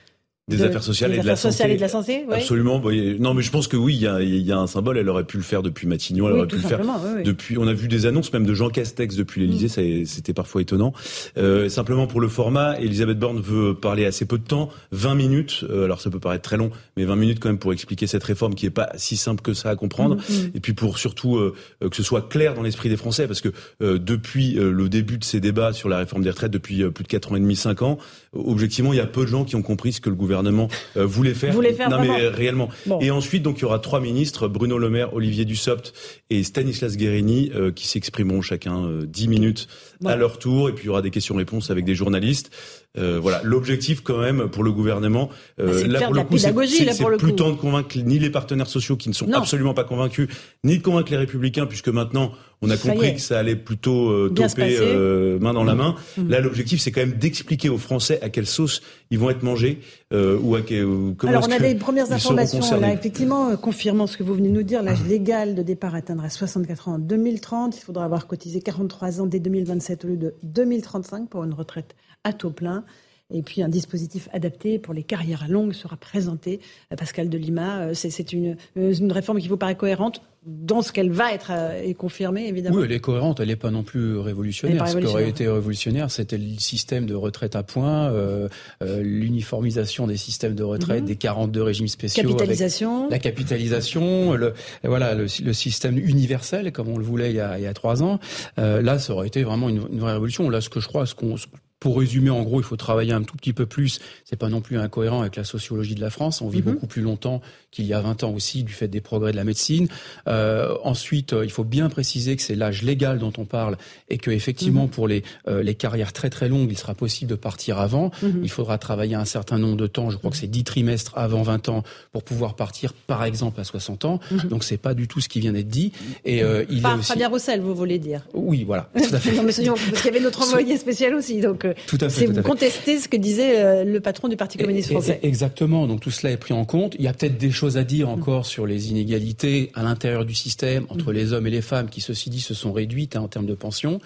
des affaires sociales, et, de la et de la santé. Absolument. non, mais je pense que oui, il y a, y a, un symbole. Elle aurait pu le faire depuis Matignon. Elle aurait pu le faire depuis. On a vu des annonces même de Jean Castex depuis l'Élysée. Mm. C'était parfois étonnant. Euh, simplement pour le format, Elisabeth Borne veut parler assez peu de temps, 20 minutes. Euh, alors ça peut paraître très long, mais 20 minutes quand même pour expliquer cette réforme qui est pas si simple que ça à comprendre. Mm, mm. Et puis pour surtout euh, que ce soit clair dans l'esprit des Français, parce que euh, depuis le début de ces débats sur la réforme des retraites, depuis plus de 4 ans et demi, 5 ans, objectivement, il y a peu de gens qui ont compris ce que le gouvernement euh, voulait faire. non, mais réellement. Et ensuite, donc, il y aura trois ministres, Bruno Le Maire, Olivier Dussopt et Stanislas Guérini, euh, qui s'exprimeront chacun euh, dix minutes à leur tour. Et puis, il y aura des questions-réponses avec des journalistes. Euh, voilà, l'objectif quand même pour le gouvernement, euh, bah, là pour le coup, c'est plus temps de convaincre ni les partenaires sociaux qui ne sont absolument pas convaincus, ni de convaincre les républicains, puisque maintenant on a compris que ça allait plutôt euh, toper euh, main dans la main. Mmh. Là, l'objectif, c'est quand même d'expliquer aux Français à quelle sauce ils vont être mangés euh, ou à quel, comment Alors, on a des premières informations là, effectivement, confirmant ce que vous venez de nous dire. L'âge légal de départ atteindra 64 ans en 2030. Il faudra avoir cotisé 43 ans dès 2027 au lieu de 2035 pour une retraite à taux plein. Et puis un dispositif adapté pour les carrières longues sera présenté. Euh, Pascal de Lima, euh, c'est une, euh, une réforme qui vous paraît cohérente dans ce qu'elle va être et confirmée, évidemment. Oui, elle est cohérente, elle n'est pas non plus révolutionnaire. Ce qui aurait été révolutionnaire, c'était le système de retraite à points, l'uniformisation des systèmes de retraite, mhm. des 42 régimes spéciaux. Capitalisation. La capitalisation, le, voilà, le, système universel, comme on le voulait il y a, il y a trois ans. là, ça aurait été vraiment une, une vraie révolution. Là, ce que je crois, ce qu'on pour résumer, en gros, il faut travailler un tout petit peu plus. C'est pas non plus incohérent avec la sociologie de la France. On vit mhm. beaucoup plus longtemps qu'il y a 20 ans aussi, du fait des progrès de la médecine. Euh, ensuite, euh, il faut bien préciser que c'est l'âge légal dont on parle et que effectivement, mhm. pour les, euh, les carrières très très longues, il sera possible de partir avant. Mhm. Il faudra travailler un certain nombre de temps. Je crois que c'est 10 trimestres avant 20 ans pour pouvoir partir, par exemple, à 60 ans. Donc, c'est pas du tout ce qui vient d'être dit. Et euh, il par aussi... Fabien Roussel, vous voulez dire? Oui, voilà. non, mais parce qu'il y avait notre envoyé spécial aussi. Donc, tout à fait, vous contestez ce que disait euh, le patron du Parti communiste français. exactement. Donc tout cela est pris en compte. Il y a peut-être des choses à dire encore sur les inégalités à l'intérieur du système entre mm. les hommes et les femmes, qui ceci dit se sont réduites hein, en termes de pension.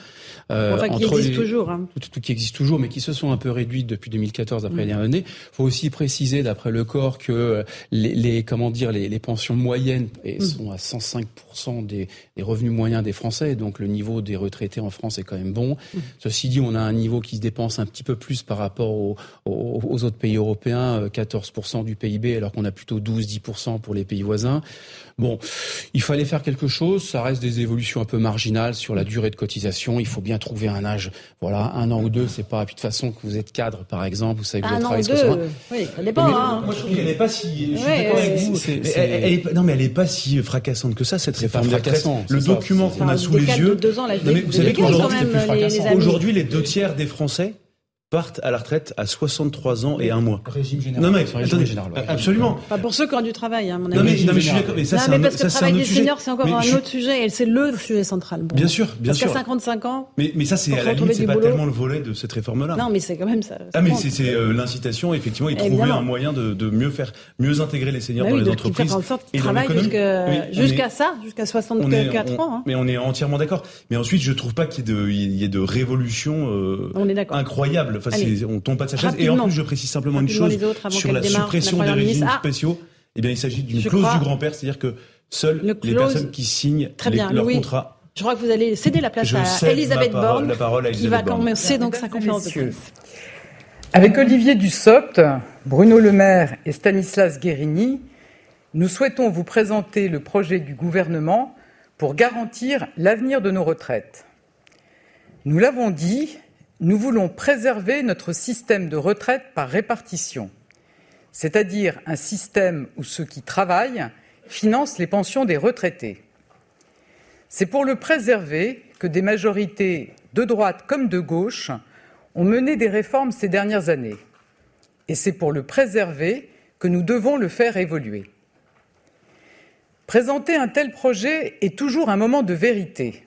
Euh, enfin, qui existent toujours. Hein. Tout, qui existe toujours, mais qui se sont un peu réduites depuis 2014 après mm. les dernières années. Il faut aussi préciser, d'après le corps, que les, les comment dire les, les pensions moyennes mm. sont à 105% des, des revenus moyens des Français. Donc le niveau des retraités en France est quand même bon. Ceci dit, on a un niveau qui se dépense un petit peu plus par rapport aux, aux, autres pays européens, 14% euh, du PIB, alors qu'on a plutôt 12-10% pour les pays voisins. Bon, il fallait faire quelque chose. Ça reste des évolutions un peu marginales sur la durée de cotisation. Il faut bien trouver un âge. Voilà, un an ou deux, c'est pas. Puis de toute façon, que vous êtes cadre, par exemple, vous savez que vous un an ou deux. Oui, ça dépend. Hein. Moi, je trouve qu'elle n'est pas si. Je suis d'accord avec vous. Elle, est, non, mais elle n'est pas si fracassante que ça cette réforme. Fracassant. Le document qu'on a sous les yeux. Deux ans, la non, mais vous savez qu'aujourd'hui, les deux tiers des Français partent à la retraite à 63 ans et un mois. Régime général. Non mais régime général, absolument. Pas pour ceux qui ont du travail, hein, mon ami. Non mais, non, mais je suis d'accord. Mais ça, c'est un, parce que le travail des seniors, c'est encore un autre sujet et c'est le sujet central. Bon. Bien sûr, bien parce sûr. Parce qu'à 55 ans. Mais, mais ça, c'est à la limite, c'est pas boulot. tellement le volet de cette réforme-là. Non, mais c'est quand même ça. Ah mais c'est euh, l'incitation, effectivement, et trouver un moyen de, de mieux faire, mieux intégrer les seniors bah dans les entreprises. en sorte qu'ils travaillent jusqu'à ça, jusqu'à 64 ans. Hein. Mais on est entièrement d'accord. Mais ensuite, je trouve pas qu'il y ait de révolution euh, incroyable. Enfin, on tombe pas de sa chaise. Et en plus, je précise simplement une chose sur la suppression des régimes ah. spéciaux. Eh bien, il s'agit d'une clause du grand-père, c'est-à-dire que seules les personnes qui signent leur contrat je crois que vous allez céder la place à Elisabeth Borne, qui va commencer donc sa conférence de presse. Avec Olivier Dussopt, Bruno Le Maire et Stanislas Guérini, nous souhaitons vous présenter le projet du gouvernement pour garantir l'avenir de nos retraites. Nous l'avons dit, nous voulons préserver notre système de retraite par répartition, c'est-à-dire un système où ceux qui travaillent financent les pensions des retraités. C'est pour le préserver que des majorités de droite comme de gauche ont mené des réformes ces dernières années. Et c'est pour le préserver que nous devons le faire évoluer. Présenter un tel projet est toujours un moment de vérité.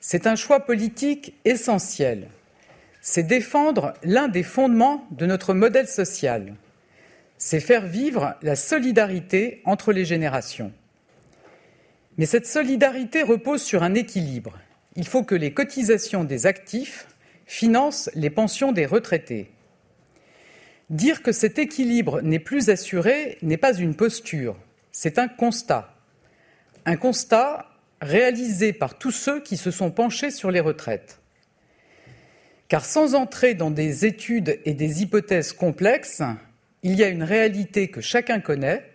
C'est un choix politique essentiel c'est défendre l'un des fondements de notre modèle social. C'est faire vivre la solidarité entre les générations. Mais cette solidarité repose sur un équilibre. Il faut que les cotisations des actifs financent les pensions des retraités. Dire que cet équilibre n'est plus assuré n'est pas une posture, c'est un constat. Un constat réalisé par tous ceux qui se sont penchés sur les retraites. Car sans entrer dans des études et des hypothèses complexes, il y a une réalité que chacun connaît.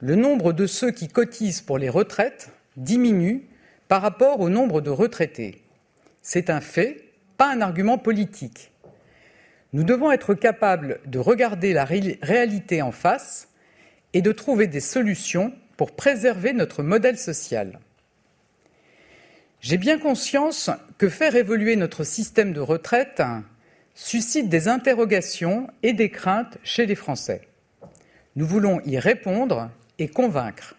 Le nombre de ceux qui cotisent pour les retraites diminue par rapport au nombre de retraités. C'est un fait, pas un argument politique. Nous devons être capables de regarder la réalité en face et de trouver des solutions pour préserver notre modèle social. J'ai bien conscience que faire évoluer notre système de retraite suscite des interrogations et des craintes chez les Français. Nous voulons y répondre et convaincre.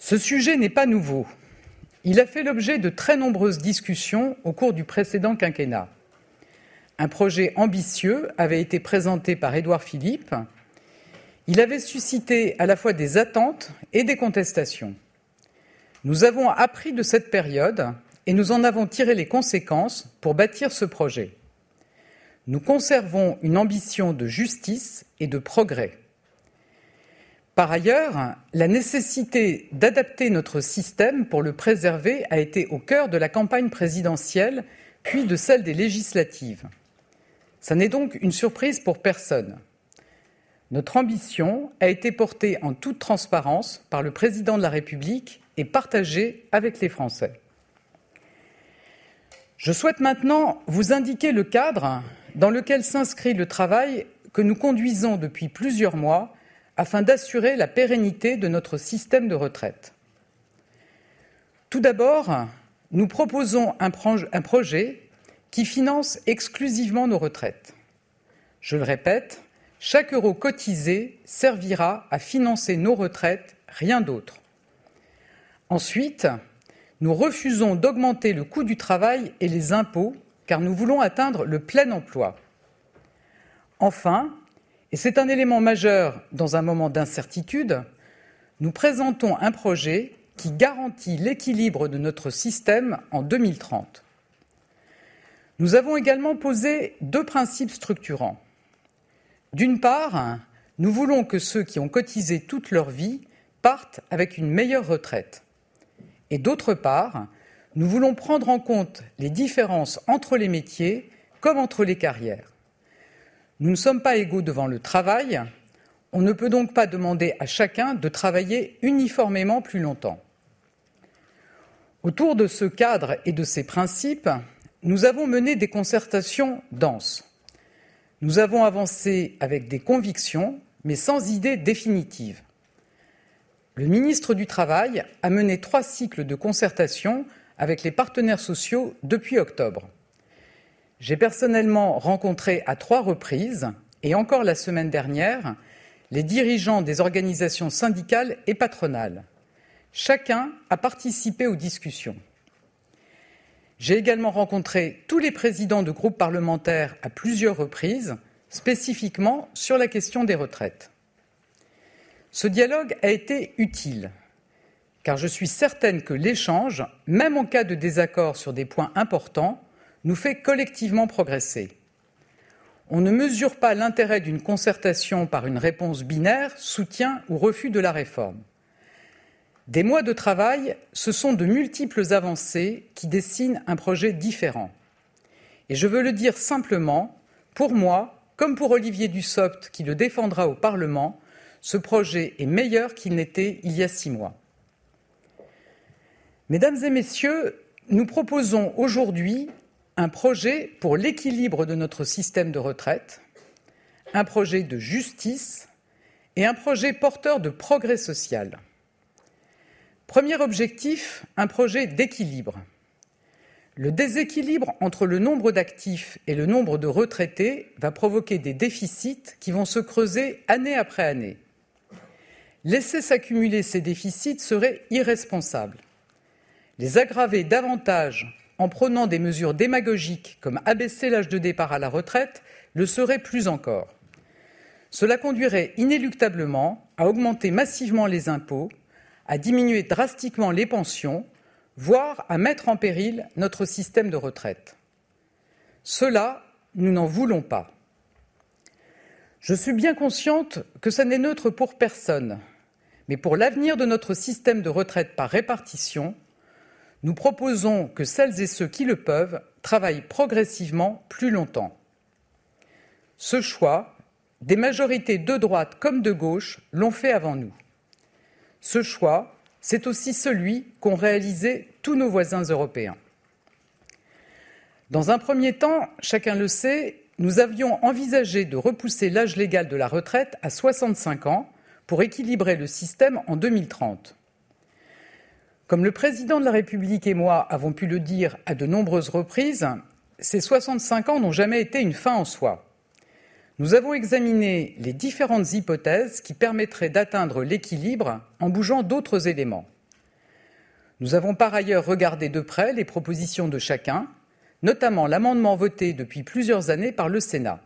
Ce sujet n'est pas nouveau. Il a fait l'objet de très nombreuses discussions au cours du précédent quinquennat. Un projet ambitieux avait été présenté par Édouard Philippe. Il avait suscité à la fois des attentes et des contestations. Nous avons appris de cette période et nous en avons tiré les conséquences pour bâtir ce projet. Nous conservons une ambition de justice et de progrès. Par ailleurs, la nécessité d'adapter notre système pour le préserver a été au cœur de la campagne présidentielle, puis de celle des législatives. Ce n'est donc une surprise pour personne. Notre ambition a été portée en toute transparence par le président de la République et partagée avec les Français. Je souhaite maintenant vous indiquer le cadre dans lequel s'inscrit le travail que nous conduisons depuis plusieurs mois afin d'assurer la pérennité de notre système de retraite. Tout d'abord, nous proposons un, un, projet qui finance exclusivement nos retraites. Je le répète, chaque euro cotisé servira à financer nos retraites, rien d'autre. Ensuite, nous refusons d'augmenter le coût du travail et les impôts car nous voulons atteindre le plein emploi. Enfin, et c'est un élément majeur dans un moment d'incertitude, nous présentons un projet qui garantit l'équilibre de notre système en 2030. Nous avons également posé deux principes structurants. D'une part, nous voulons que ceux qui ont cotisé toute leur vie partent avec une meilleure retraite. Et d'autre part, nous voulons prendre en compte les différences entre les métiers comme entre les carrières. Nous ne sommes pas égaux devant le travail, on ne peut donc pas demander à chacun de travailler uniformément plus longtemps. Autour de ce cadre et de ces principes, nous avons mené des concertations denses. Nous avons avancé avec des convictions, mais sans idée définitive. Le ministre du Travail a mené trois cycles de concertation avec les partenaires sociaux depuis octobre. J'ai personnellement rencontré à trois reprises, et encore la semaine dernière, les dirigeants des organisations syndicales et patronales. Chacun a participé aux discussions. J'ai également rencontré tous les présidents de groupes parlementaires à plusieurs reprises, spécifiquement sur la question des retraites. Ce dialogue a été utile, car je suis certaine que l'échange, même en cas de désaccord sur des points importants, nous fait collectivement progresser. On ne mesure pas l'intérêt d'une concertation par une réponse binaire, soutien ou refus de la réforme. Des mois de travail, ce sont de multiples avancées qui dessinent un projet différent. Et je veux le dire simplement, pour moi, comme pour Olivier Dussopt qui le défendra au Parlement, ce projet est meilleur qu'il n'était il y a six mois. Mesdames et Messieurs, nous proposons aujourd'hui un projet pour l'équilibre de notre système de retraite, un projet de justice et un projet porteur de progrès social. Premier objectif, un projet d'équilibre. Le déséquilibre entre le nombre d'actifs et le nombre de retraités va provoquer des déficits qui vont se creuser année après année. Laisser s'accumuler ces déficits serait irresponsable. Les aggraver davantage en prenant des mesures démagogiques comme abaisser l'âge de départ à la retraite le serait plus encore. Cela conduirait inéluctablement à augmenter massivement les impôts à diminuer drastiquement les pensions, voire à mettre en péril notre système de retraite. Cela, nous n'en voulons pas. Je suis bien consciente que ça n'est neutre pour personne, mais pour l'avenir de notre système de retraite par répartition, nous proposons que celles et ceux qui le peuvent travaillent progressivement plus longtemps. Ce choix, des majorités de droite comme de gauche l'ont fait avant nous. Ce choix, c'est aussi celui qu'ont réalisé tous nos voisins européens. Dans un premier temps, chacun le sait, nous avions envisagé de repousser l'âge légal de la retraite à 65 ans pour équilibrer le système en 2030. Comme le président de la République et moi avons pu le dire à de nombreuses reprises, ces 65 ans n'ont jamais été une fin en soi. Nous avons examiné les différentes hypothèses qui permettraient d'atteindre l'équilibre en bougeant d'autres éléments. Nous avons par ailleurs regardé de près les propositions de chacun, notamment l'amendement voté depuis plusieurs années par le Sénat.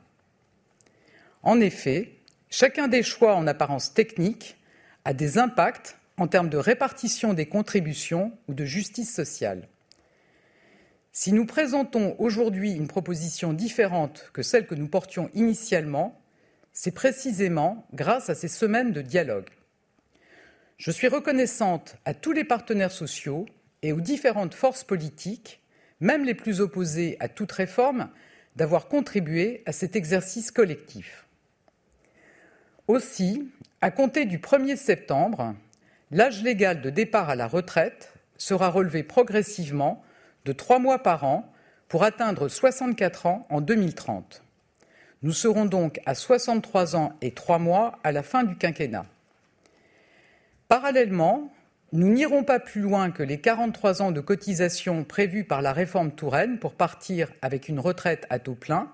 En effet, chacun des choix en apparence technique a des impacts en termes de répartition des contributions ou de justice sociale. Si nous présentons aujourd'hui une proposition différente que celle que nous portions initialement, c'est précisément grâce à ces semaines de dialogue. Je suis reconnaissante à tous les partenaires sociaux et aux différentes forces politiques, même les plus opposées à toute réforme, d'avoir contribué à cet exercice collectif. Aussi, à compter du 1er septembre, l'âge légal de départ à la retraite sera relevé progressivement de trois mois par an pour atteindre 64 ans en 2030. Nous serons donc à 63 ans et trois mois à la fin du quinquennat. Parallèlement, nous n'irons pas plus loin que les 43 ans de cotisation prévus par la réforme Touraine pour partir avec une retraite à taux plein,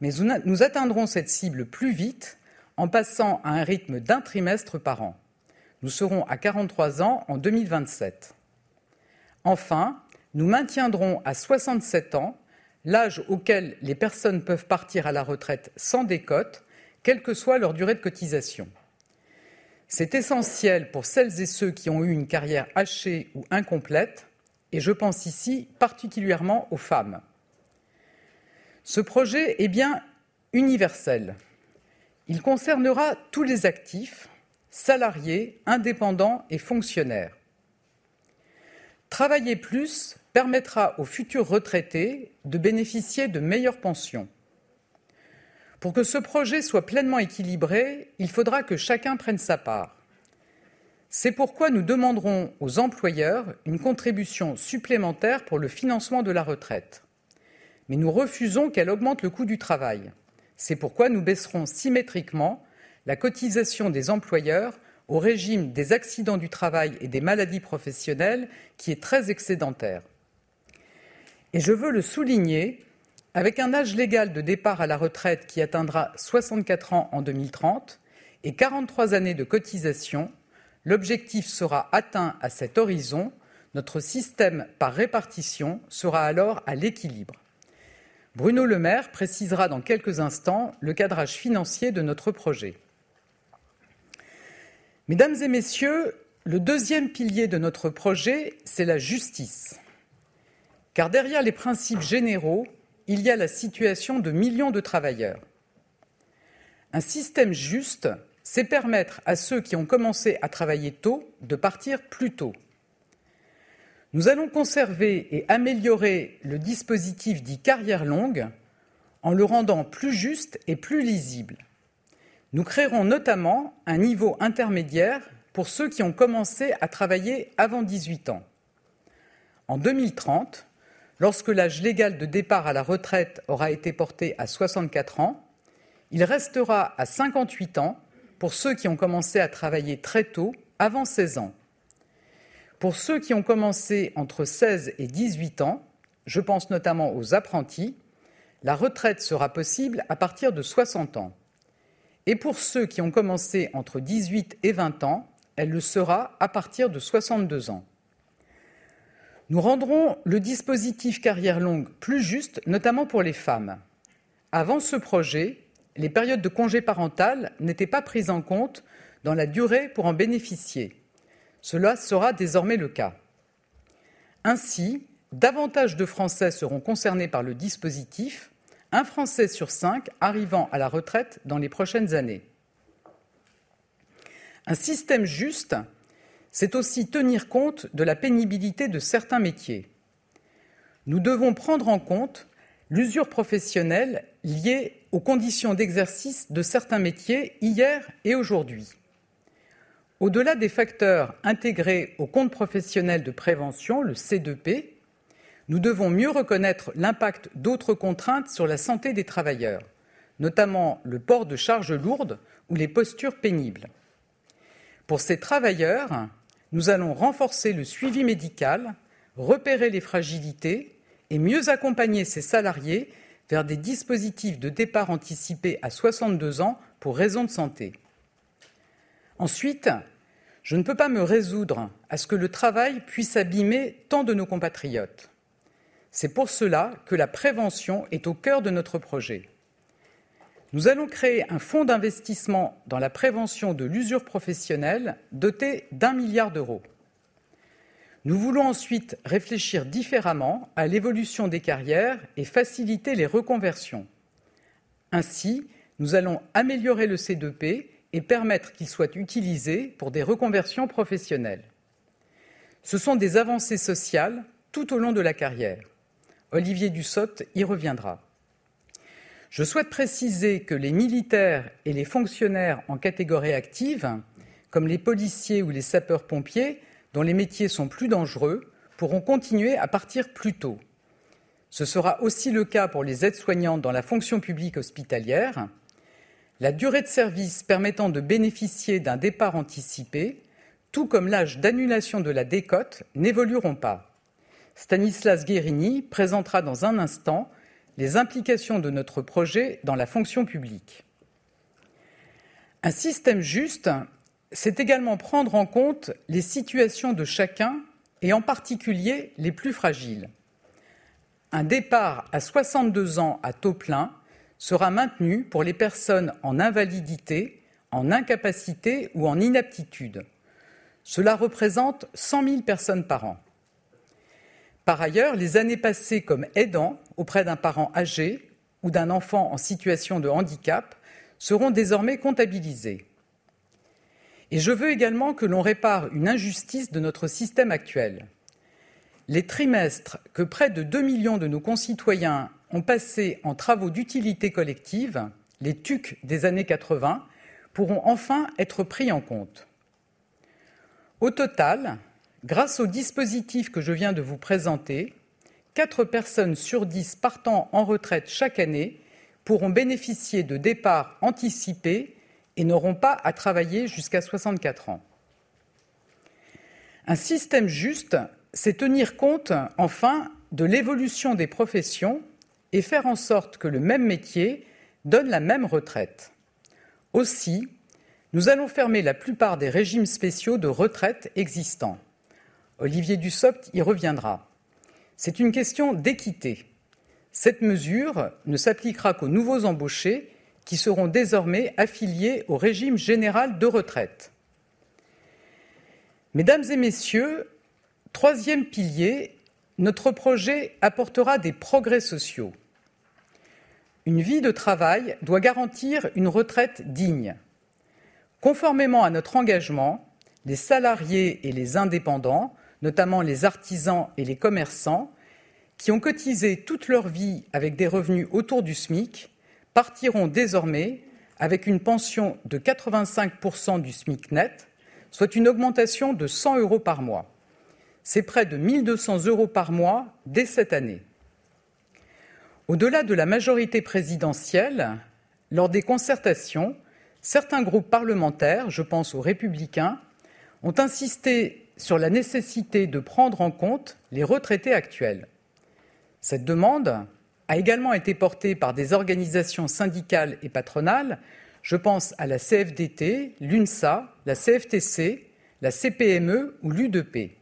mais nous atteindrons cette cible plus vite en passant à un rythme d'un trimestre par an. Nous serons à 43 ans en 2027. Enfin, nous maintiendrons à 67 ans l'âge auquel les personnes peuvent partir à la retraite sans décote, quelle que soit leur durée de cotisation. C'est essentiel pour celles et ceux qui ont eu une carrière hachée ou incomplète, et je pense ici particulièrement aux femmes. Ce projet est bien universel. Il concernera tous les actifs, salariés, indépendants et fonctionnaires. Travailler plus permettra aux futurs retraités de bénéficier de meilleures pensions. Pour que ce projet soit pleinement équilibré, il faudra que chacun prenne sa part. C'est pourquoi nous demanderons aux employeurs une contribution supplémentaire pour le financement de la retraite. Mais nous refusons qu'elle augmente le coût du travail. C'est pourquoi nous baisserons symétriquement la cotisation des employeurs au régime des accidents du travail et des maladies professionnelles qui est très excédentaire. Et je veux le souligner, avec un âge légal de départ à la retraite qui atteindra 64 ans en 2030 et 43 années de cotisation, l'objectif sera atteint à cet horizon. Notre système par répartition sera alors à l'équilibre. Bruno Le Maire précisera dans quelques instants le cadrage financier de notre projet. Mesdames et messieurs, le deuxième pilier de notre projet, c'est la justice. Car derrière les principes généraux, il y a la situation de millions de travailleurs. Un système juste, c'est permettre à ceux qui ont commencé à travailler tôt de partir plus tôt. Nous allons conserver et améliorer le dispositif dit carrière longue en le rendant plus juste et plus lisible. Nous créerons notamment un niveau intermédiaire pour ceux qui ont commencé à travailler avant 18 ans. En 2030, lorsque l'âge légal de départ à la retraite aura été porté à 64 ans, il restera à 58 ans pour ceux qui ont commencé à travailler très tôt, avant 16 ans. Pour ceux qui ont commencé entre 16 et 18 ans, je pense notamment aux apprentis, la retraite sera possible à partir de 60 ans. Et pour ceux qui ont commencé entre 18 et 20 ans, elle le sera à partir de 62 ans. Nous rendrons le dispositif carrière longue plus juste, notamment pour les femmes. Avant ce projet, les périodes de congé parental n'étaient pas prises en compte dans la durée pour en bénéficier. Cela sera désormais le cas. Ainsi, davantage de Français seront concernés par le dispositif, un Français sur cinq arrivant à la retraite dans les prochaines années. Un système juste, c'est aussi tenir compte de la pénibilité de certains métiers. Nous devons prendre en compte l'usure professionnelle liée aux conditions d'exercice de certains métiers hier et aujourd'hui. Au-delà des facteurs intégrés au compte professionnel de prévention, le C2P, nous devons mieux reconnaître l'impact d'autres contraintes sur la santé des travailleurs, notamment le port de charges lourdes ou les postures pénibles. Pour ces travailleurs, nous allons renforcer le suivi médical, repérer les fragilités et mieux accompagner ces salariés vers des dispositifs de départ anticipé à 62 ans pour raisons de santé. Ensuite, je ne peux pas me résoudre à ce que le travail puisse abîmer tant de nos compatriotes. C'est pour cela que la prévention est au cœur de notre projet. Nous allons créer un fonds d'investissement dans la prévention de l'usure professionnelle doté d'un milliard d'euros. Nous voulons ensuite réfléchir différemment à l'évolution des carrières et faciliter les reconversions. Ainsi, nous allons améliorer le C2P et permettre qu'il soit utilisé pour des reconversions professionnelles. Ce sont des avancées sociales tout au long de la carrière. Olivier Dussopt y reviendra. Je souhaite préciser que les militaires et les fonctionnaires en catégorie active, comme les policiers ou les sapeurs-pompiers, dont les métiers sont plus dangereux, pourront continuer à partir plus tôt. Ce sera aussi le cas pour les aides-soignantes dans la fonction publique hospitalière, la durée de service permettant de bénéficier d'un départ anticipé, tout comme l'âge d'annulation de la décote, n'évolueront pas. Stanislas Guérini présentera dans un instant les implications de notre projet dans la fonction publique. Un système juste, c'est également prendre en compte les situations de chacun et en particulier les plus fragiles. un départ à 62 ans à taux plein sera maintenu pour les personnes en invalidité, en incapacité ou en inaptitude. Cela représente 100 000 personnes par an. Par ailleurs, les années passées comme aidant auprès d'un parent âgé ou d'un enfant en situation de handicap seront désormais comptabilisées. Et je veux également que l'on répare une injustice de notre système actuel. Les trimestres que près de 2 millions de nos concitoyens ont passés en travaux d'utilité collective, les TUC des années 80, pourront enfin être pris en compte. Au total, grâce au dispositif que je viens de vous présenter, quatre personnes sur dix partant en retraite chaque année pourront bénéficier de départs anticipés et n'auront pas à travailler jusqu'à 64 ans. Un système juste, c'est tenir compte, enfin, de l'évolution des professions et faire en sorte que le même métier donne la même retraite. Aussi, nous allons fermer la plupart des régimes spéciaux de retraite existants. Olivier Dussopt y reviendra. C'est une question d'équité. Cette mesure ne s'appliquera qu'aux nouveaux embauchés qui seront désormais affiliés au régime général de retraite. Mesdames et messieurs, troisième pilier, notre projet apportera des progrès sociaux. Une vie de travail doit garantir une retraite digne. Conformément à notre engagement, les salariés et les indépendants, notamment les artisans et les commerçants, qui ont cotisé toute leur vie avec des revenus autour du SMIC, partiront désormais avec une pension de 85% du SMIC net, soit une augmentation de 100 euros par mois. C'est près de 1200 euros par mois dès cette année. Au-delà de la majorité présidentielle, lors des concertations, certains groupes parlementaires, je pense aux républicains, ont insisté sur la nécessité de prendre en compte les retraités actuels. Cette demande a également été portée par des organisations syndicales et patronales, je pense à la CFDT, l'UNSA, la CFTC, la CPME ou l'UDP.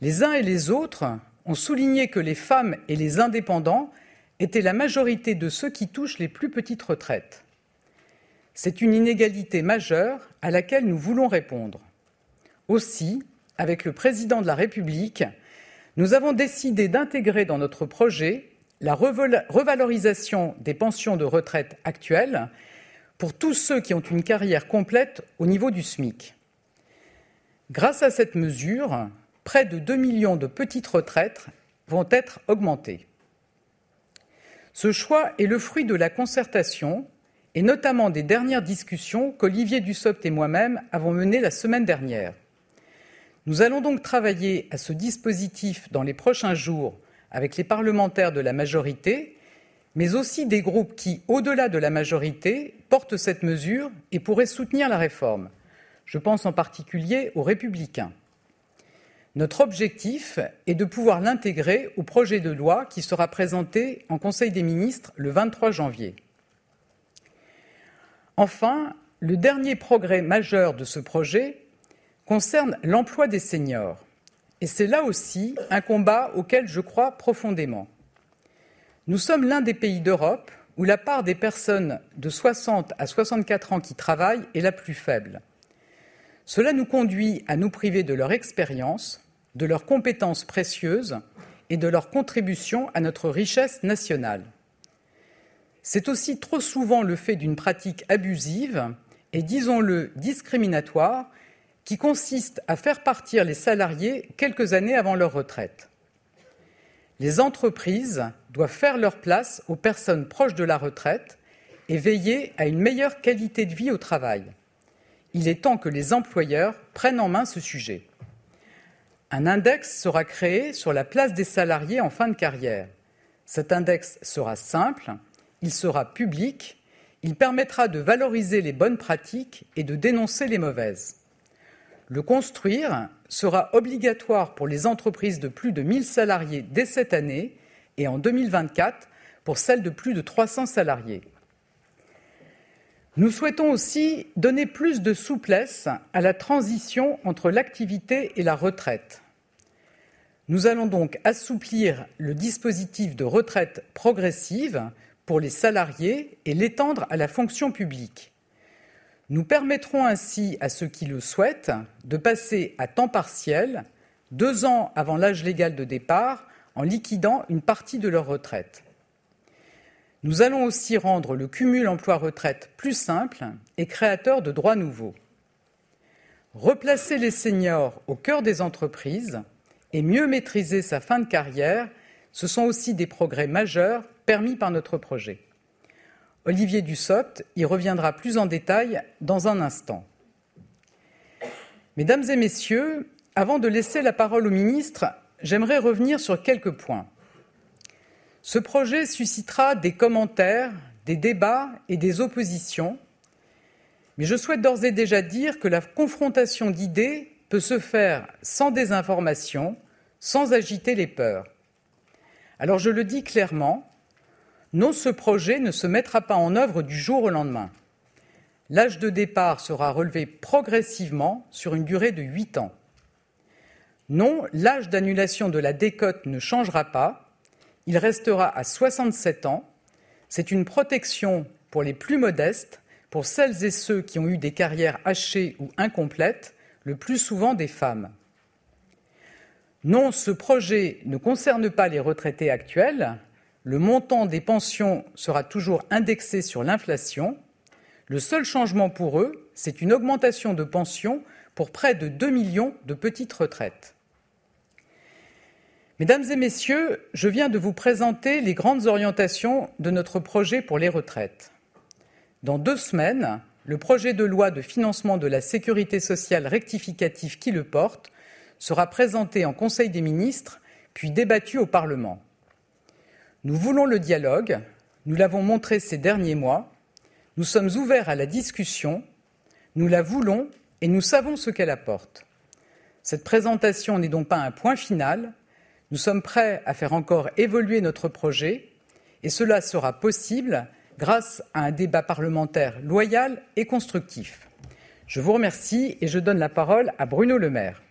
Les uns et les autres ont souligné que les femmes et les indépendants étaient la majorité de ceux qui touchent les plus petites retraites. C'est une inégalité majeure à laquelle nous voulons répondre. Aussi, avec le président de la République, nous avons décidé d'intégrer dans notre projet la revalorisation des pensions de retraite actuelles pour tous ceux qui ont une carrière complète au niveau du SMIC. Grâce à cette mesure, près de 2 millions de petites retraites vont être augmentées. Ce choix est le fruit de la concertation et notamment des dernières discussions qu'Olivier Dussopt et moi-même avons menées la semaine dernière. Nous allons donc travailler à ce dispositif dans les prochains jours avec les parlementaires de la majorité, mais aussi des groupes qui, au-delà de la majorité, portent cette mesure et pourraient soutenir la réforme. Je pense en particulier aux républicains. Notre objectif est de pouvoir l'intégrer au projet de loi qui sera présenté en Conseil des ministres le 23 janvier. Enfin, le dernier progrès majeur de ce projet concerne l'emploi des seniors. Et c'est là aussi un combat auquel je crois profondément. Nous sommes l'un des pays d'Europe où la part des personnes de 60 à 64 ans qui travaillent est la plus faible. Cela nous conduit à nous priver de leur expérience, de leurs compétences précieuses et de leur contribution à notre richesse nationale. C'est aussi trop souvent le fait d'une pratique abusive et, disons-le, discriminatoire, qui consiste à faire partir les salariés quelques années avant leur retraite. Les entreprises doivent faire leur place aux personnes proches de la retraite et veiller à une meilleure qualité de vie au travail. Il est temps que les employeurs prennent en main ce sujet. Un index sera créé sur la place des salariés en fin de carrière. Cet index sera simple, il sera public, il permettra de valoriser les bonnes pratiques et de dénoncer les mauvaises. Le construire sera obligatoire pour les entreprises de plus de 1000 salariés dès cette année et en 2024 pour celles de plus de 300 salariés. Nous souhaitons aussi donner plus de souplesse à la transition entre l'activité et la retraite. Nous allons donc assouplir le dispositif de retraite progressive pour les salariés et l'étendre à la fonction publique. Nous permettrons ainsi à ceux qui le souhaitent de passer à temps partiel deux ans avant l'âge légal de départ en liquidant une partie de leur retraite. Nous allons aussi rendre le cumul emploi-retraite plus simple et créateur de droits nouveaux. Replacer les seniors au cœur des entreprises et mieux maîtriser sa fin de carrière, ce sont aussi des progrès majeurs permis par notre projet. Olivier Dussopt y reviendra plus en détail dans un instant. Mesdames et Messieurs, avant de laisser la parole au ministre, j'aimerais revenir sur quelques points. Ce projet suscitera des commentaires, des débats et des oppositions, mais je souhaite d'ores et déjà dire que la confrontation d'idées peut se faire sans désinformation, sans agiter les peurs. Alors je le dis clairement, non, ce projet ne se mettra pas en œuvre du jour au lendemain. L'âge de départ sera relevé progressivement sur une durée de huit ans. Non, l'âge d'annulation de la décote ne changera pas. Il restera à 67 ans. C'est une protection pour les plus modestes, pour celles et ceux qui ont eu des carrières hachées ou incomplètes, le plus souvent des femmes. Non, ce projet ne concerne pas les retraités actuels, le montant des pensions sera toujours indexé sur l'inflation. Le seul changement pour eux, c'est une augmentation de pension pour près de 2 millions de petites retraites. Mesdames et Messieurs, je viens de vous présenter les grandes orientations de notre projet pour les retraites. Dans deux semaines, le projet de loi de financement de la sécurité sociale rectificatif qui le porte sera présenté en Conseil des ministres, puis débattu au Parlement. Nous voulons le dialogue, nous l'avons montré ces derniers mois, nous sommes ouverts à la discussion, nous la voulons et nous savons ce qu'elle apporte. Cette présentation n'est donc pas un point final, nous sommes prêts à faire encore évoluer notre projet et cela sera possible grâce à un débat parlementaire loyal et constructif. Je vous remercie et je donne la parole à Bruno Le Maire.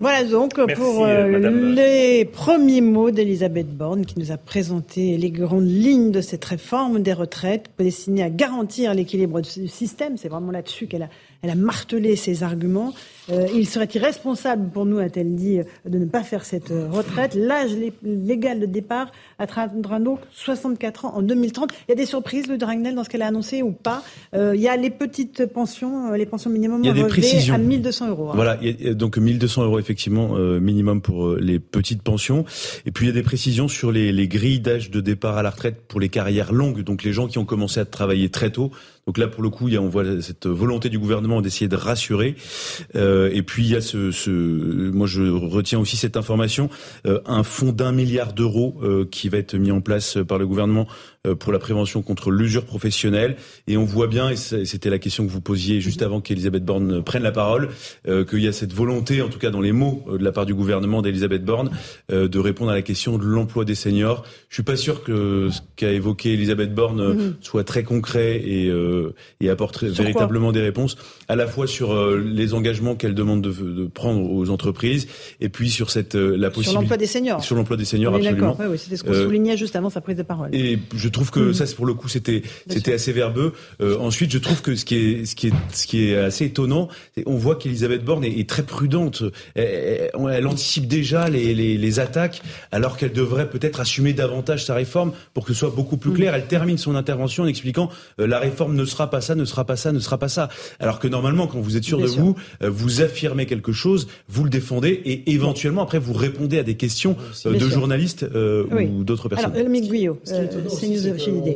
Voilà donc pour euh, euh, les premiers mots d'Elisabeth Borne qui nous a présenté les grandes lignes de cette réforme des retraites destinée à garantir l'équilibre du système. C'est vraiment là-dessus qu'elle a elle a martelé ses arguments. Euh, il serait irresponsable pour nous, a-t-elle dit, de ne pas faire cette euh, retraite. L'âge légal de départ atteindra donc 64 ans en 2030. Il y a des surprises, le Dragnel, dans ce qu'elle a annoncé ou pas? Euh, il y a les petites pensions, les pensions minimum relevées à 1200 euros. Hein. Voilà, il y a donc 1200 euros effectivement minimum pour les petites pensions. Et puis il y a des précisions sur les, les grilles d'âge de départ à la retraite pour les carrières longues, donc les gens qui ont commencé à travailler très tôt. Donc là, pour le coup, il y a, on voit cette volonté du gouvernement d'essayer de rassurer. Euh, et puis il y a ce, ce, moi je retiens aussi cette information, euh, un fonds d'un milliard d'euros euh, qui va être mis en place par le gouvernement euh, pour la prévention contre l'usure professionnelle. Et on voit bien, et c'était la question que vous posiez juste avant qu'Elisabeth Borne prenne la parole, euh, qu'il y a cette volonté, en tout cas dans les mots euh, de la part du gouvernement d'Elisabeth Borne, de répondre à la question de l'emploi des seniors. Je suis pas sûr que ce qu'a évoqué Elisabeth Borne mhm. soit très concret et, et apporte véritablement des réponses, à la fois sur les engagements qu'elle demande de, de, prendre aux entreprises, et puis sur cette la possibilité sur l'emploi des seniors. Sur l'emploi des seniors, absolument. Oui, oui, c'était ce qu'on soulignait juste avant sa prise de parole. Et je je trouve que mm. ça, c'est pour le coup, c'était c'était assez verbeux. Euh, ensuite, je trouve que ce qui est ce qui est ce qui est assez étonnant, on voit qu'Elisabeth Borne est, très prudente. Elle, elle, anticipe déjà les, les, les attaques, alors qu'elle devrait peut-être assumer davantage sa réforme pour que ce soit beaucoup plus mm. clair. Elle termine son intervention en expliquant euh, la réforme ne sera pas ça, ne sera pas ça, ne sera pas ça. Alors que normalement, quand vous êtes sûr de vous, euh, vous affirmez quelque chose, vous le défendez et éventuellement après vous répondez à des questions de journalistes ou d'autres personnes. Alors,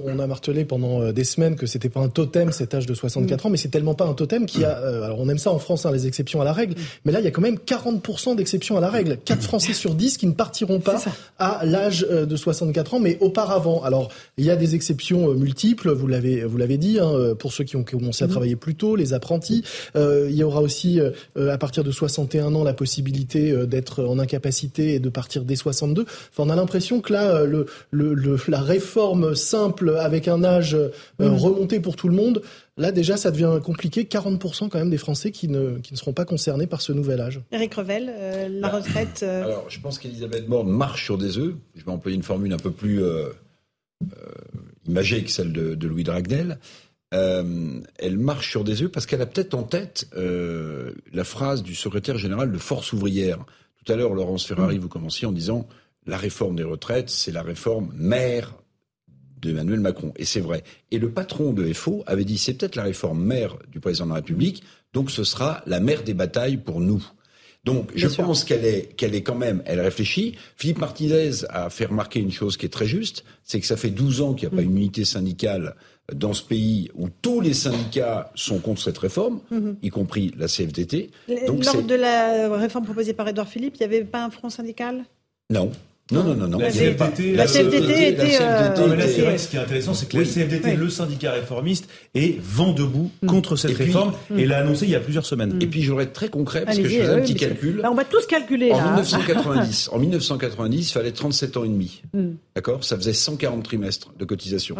On a martelé pendant euh, des semaines que c'était pas un totem cet âge de 64 mm. ans, mais c'est tellement pas un totem qu'il y a. Euh, alors on aime ça en France, hein, les exceptions à la règle, mm. mais là il y a quand même 40% d'exceptions à la règle. 4 Français sur 10 qui ne partiront pas à l'âge euh, de 64 ans, mais auparavant. Alors il y a des exceptions multiples, vous l'avez vous l'avez dit. Hein, pour ceux qui ont commencé à travailler plus tôt, les apprentis. il y aura aussi, à partir de 61 ans, la possibilité d'être en incapacité et de partir dès 62. Enfin, on a l'impression que là, le, le, la réforme simple avec un âge mmh. remonté pour tout le monde, Là, déjà, ça devient compliqué. 40% quand même des Français qui ne, qui ne seront pas concernés par ce nouvel âge. Éric Revel, euh, la bah, retraite. Euh, Alors, je pense qu'Elisabeth Borne marche sur des œufs. Je vais employer une formule un peu plus euh, imagée que celle de, Louis Dragnel. elle marche sur des œufs parce qu'elle a peut-être en tête la phrase du secrétaire général de Force ouvrière. Tout à l'heure, Laurence Ferrari, mm. vous commenciez en disant la réforme des retraites, c'est la réforme mère d'Emmanuel Macron. Et c'est vrai. Et le patron de FO avait dit c'est peut-être la réforme mère du président de la République, donc ce sera la mère des batailles pour nous. Donc, je pense qu'elle est, qu'elle est quand même, elle réfléchit. Philippe Martinez a fait remarquer une chose qui est très juste, c'est que ça fait 12 ans qu'il n'y a pas mm. une unité syndicale dans ce pays où tous les syndicats sont contre cette réforme, mm-hmm. y compris la CFDT. Donc Lors de la réforme proposée par Edouard Philippe, il n'y avait pas un front syndical? Non. Non, non, non, non. La CFDT, la CFDT était. Euh, ce qui est intéressant, c'est que la CFDT, le syndicat réformiste, est vent debout mm. contre cette réforme mm. et l'a annoncé il y a plusieurs semaines. Et puis j'aurais être très concret parce que je fais un petit calcul. Bah, on va tous calculer. En 1990, en 1990, il fallait 37 ans et demi. Mm. D'accord? Ça faisait 140 trimestres de cotisation.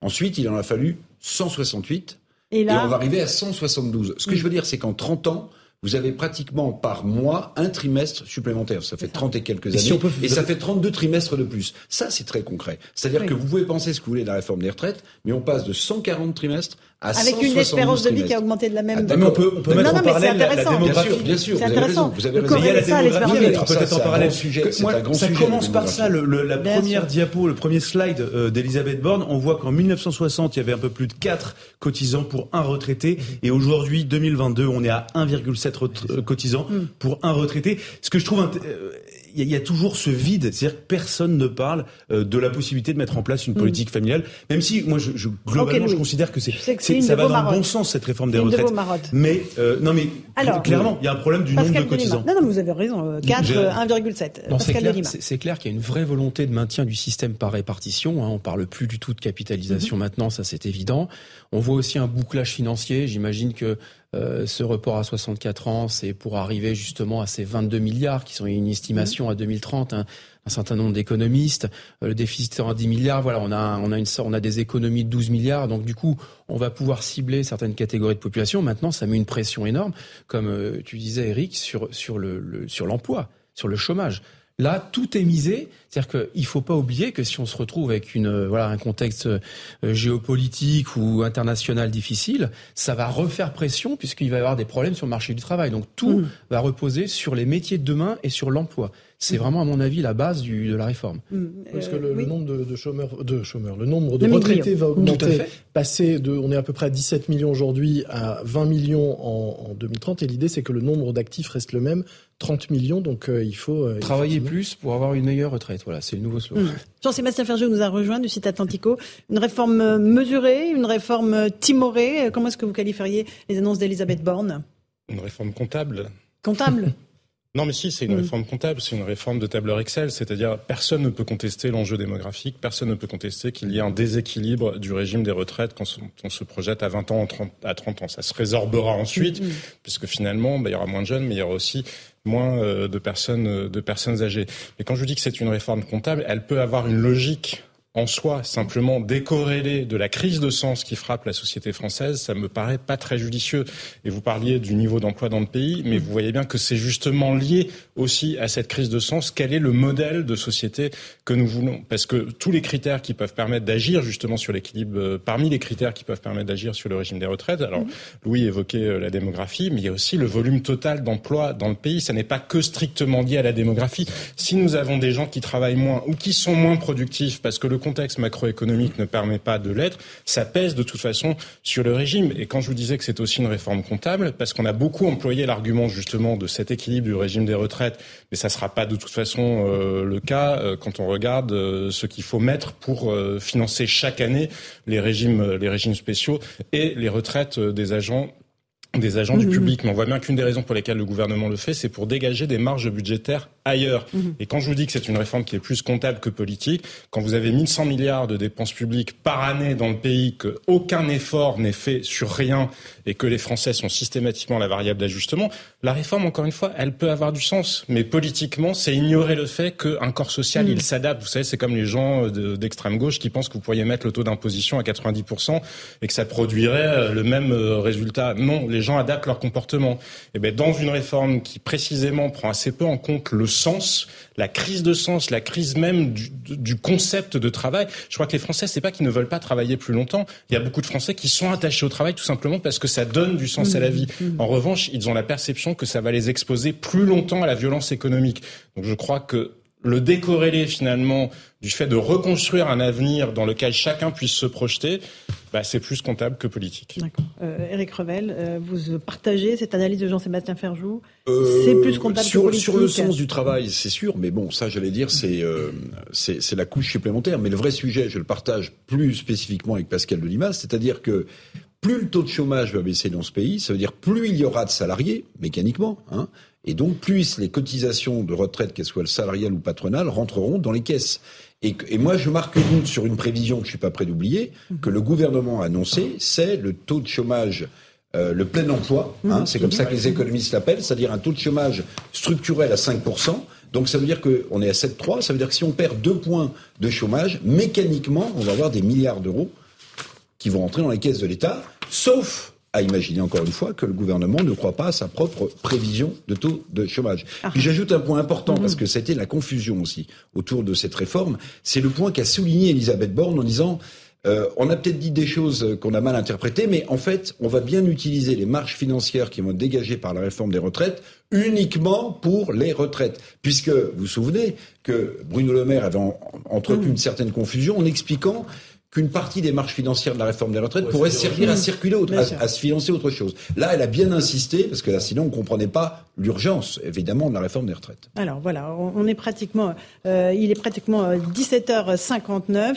Ensuite, il en a fallu 168. Et, là... et on va arriver à 172. Ce que je veux dire, c'est qu'en 30 ans, vous avez pratiquement par mois un trimestre supplémentaire. Ça fait 30 et quelques années. Et ça fait 32 trimestres de plus. Ça, c'est très concret. C'est-à-dire que vous pouvez penser ce que vous voulez de la réforme des retraites, mais on passe de 140 trimestres avec une espérance de vie qui a augmenté de la même. Ah, on peut, on peut mettre en parallèle la, la, démographie. Bien sûr, bien sûr. Vous avez raison. Vous avez raison. Il y a la démographie. Peut-être en parallèle. Sujet, Moi, un grand ça sujet, commence par ça. Le, le, la bien première sûr. diapo, le premier slide euh, d'Elisabeth Borne, on voit qu'en 1960, il y avait un peu plus de 4 cotisants pour un retraité, mhm. et aujourd'hui, 2022, on est à 1,7 cotisants mhm. pour un retraité. Ce que je trouve euh, il y, a toujours ce vide, c'est-à-dire que personne ne parle euh, de la possibilité de mettre en place une mm. politique familiale, même si moi, je, je globalement, je considère que c'est ça va dans le bon sens cette réforme des retraites. mais euh, non, mais Alors, clairement, il y a un problème du nombre de cotisants. Non, non, vous avez raison. 4, 1,7. C'est clair, qu'il y a une vraie volonté de maintien du système par répartition. Hein. On parle plus du tout de capitalisation mm-hmm. maintenant, ça c'est évident. On voit aussi un bouclage financier. J'imagine que euh, ce report à 64 ans, c'est pour arriver justement à ces 22 milliards qui sont une estimation à 2030. Hein, un certain nombre d'économistes. Euh, le déficit à 10 milliards. Voilà, on a, on a on a des économies de 12 milliards. Donc du coup, on va pouvoir cibler certaines catégories de population. Maintenant, ça met une pression énorme, comme euh, tu disais, Eric, sur sur le sur l'emploi, sur le chômage. Là, tout est misé. C'est-à-dire qu'il ne faut pas oublier que si on se retrouve avec une, euh, voilà, un contexte euh, géopolitique ou international difficile, ça va refaire pression puisqu'il va y avoir des problèmes sur le marché du travail. Donc tout mmh. va reposer sur les métiers de demain et sur l'emploi. C'est mmh. vraiment, à mon avis, la base du, de la réforme. Mmh. Parce que le, euh, nombre de, de, chômeurs, de chômeurs, le nombre de retraités va augmenter, passer de, on est à peu près à 17 millions aujourd'hui à 20 millions en, en 2030. Et l'idée, c'est que le nombre d'actifs reste le même 30 millions, donc euh, il faut... Euh, Travailler plus pour avoir une meilleure retraite, voilà, c'est le nouveau slogan. Mmh. Jean-Sébastien Ferjou nous a rejoint du site Atlantico. Une réforme euh, mesurée, une réforme timorée. Comment est-ce que vous qualifieriez les annonces d'Elisabeth Borne? Une réforme comptable. Comptable? Non, mais si, c'est une mm. réforme comptable, c'est une réforme de tableur Excel, c'est-à-dire personne ne peut contester l'enjeu démographique, personne ne peut contester qu'il y ait un déséquilibre du régime des retraites quand on se projette à 20 ans, à 30 ans. Ça se résorbera ensuite, mm, mm. puisque finalement, bah, il y aura moins de jeunes, mais il y aura aussi moins euh, de personnes, euh, de personnes âgées. Mais quand je dis que c'est une réforme comptable, elle peut avoir une logique en soi, simplement décorrélé de la crise de sens qui frappe la société française, ça me paraît pas très judicieux. Et vous parliez du niveau d'emploi dans le pays, mais vous voyez bien que c'est justement lié aussi à cette crise de sens. Quel est le modèle de société que nous voulons? Parce que tous les critères qui peuvent permettre d'agir justement sur l'équilibre, euh, parmi les critères qui peuvent permettre d'agir sur le régime des retraites, alors. Louis évoquait euh, la démographie, mais il y a aussi le volume total d'emploi dans le pays. Ça n'est pas que strictement lié à la démographie. Si nous avons des gens qui travaillent moins ou qui sont moins productifs parce que le contexte macroéconomique ne permet pas de l'être, ça pèse de toute façon sur le régime. Et quand je vous disais que c'est aussi une réforme comptable, parce qu'on a beaucoup employé l'argument justement de cet équilibre du régime des retraites, mais ça ne sera pas de toute façon euh, le cas euh, quand on regarde euh, ce qu'il faut mettre pour financer chaque année les régimes, les régimes spéciaux et les retraites des agents des agents du public. Mais on voit bien qu'une des raisons pour lesquelles le gouvernement le fait, c'est pour dégager des marges budgétaires ailleurs. Mhm. Et quand je vous dis que c'est une réforme qui est plus comptable que politique, quand vous avez 1100 milliards de dépenses publiques par année dans le pays, que aucun effort n'est fait sur rien et que les Français sont systématiquement la variable d'ajustement, la réforme, encore une fois, elle peut avoir du sens. Mais politiquement, c'est ignorer le fait qu'un corps social, mhm. il s'adapte. Vous savez, c'est comme les gens d'extrême gauche qui pensent que vous pourriez mettre le taux d'imposition à 90% et que ça produirait euh, le même euh, résultat. Non, les gens adaptent leur comportement. Et eh bien, dans une réforme qui précisément prend assez peu en compte le sens, la crise de sens, la crise même du, du concept de travail, je crois que les Français, c'est pas qu'ils ne veulent pas travailler plus longtemps. Il y a beaucoup de Français qui sont attachés au travail tout simplement parce que ça donne du sens à la vie. Mmh, mmh. En revanche, ils ont la perception que ça va les exposer plus longtemps à la violence économique. Donc je crois que le décorréler finalement du fait de reconstruire un avenir dans lequel chacun puisse se projeter, bah, c'est plus comptable que politique. D'accord. Éric euh, Revel, euh, vous partagez cette analyse de Jean-Sébastien Ferjou? Euh, C'est plus comptable sur, que politique Sur le sens du travail, c'est sûr, mais bon, ça j'allais dire, c'est c'est la couche supplémentaire. Mais le vrai sujet, je le partage plus spécifiquement avec Pascal Delimas, c'est-à-dire que plus le taux de chômage va baisser dans ce pays, ça veut dire plus il y aura de salariés, mécaniquement, hein, et donc plus les cotisations de retraite, qu'elles soient salariales ou patronales, rentreront dans les caisses. Et, et moi, je marque une sur une prévision que je suis pas prêt d'oublier, que le gouvernement a annoncé, c'est le taux de chômage euh, le plein emploi, hein, c'est comme ça que les économistes l'appellent, c'est-à-dire un taux de chômage structurel à 5%. Donc ça veut dire qu'on est à 7,3, ça veut dire que si on perd deux points de chômage, mécaniquement, on va avoir des milliards d'euros qui vont rentrer dans les caisses de l'État, sauf à imaginer encore une fois que le gouvernement ne croit pas à sa propre prévision de taux de chômage. Ah. Puis j'ajoute un point important parce que c'était la confusion aussi autour de cette réforme. C'est le point qu'a souligné Elisabeth Borne en disant euh, on a peut-être dit des choses qu'on a mal interprétées, mais en fait, on va bien utiliser les marges financières qui vont être dégagées par la réforme des retraites uniquement pour les retraites. Puisque vous vous souvenez que Bruno Le Maire avait entretenu une certaine confusion en expliquant qu'une partie des marges financières de la réforme des retraites pourrait servir à circuler, à, se financer autre chose. Là, elle a bien insisté, parce que là, sinon, on ne comprenait pas l'urgence, évidemment, de la réforme des retraites. Alors voilà, on est pratiquement, euh, il est pratiquement 17h59. Euh,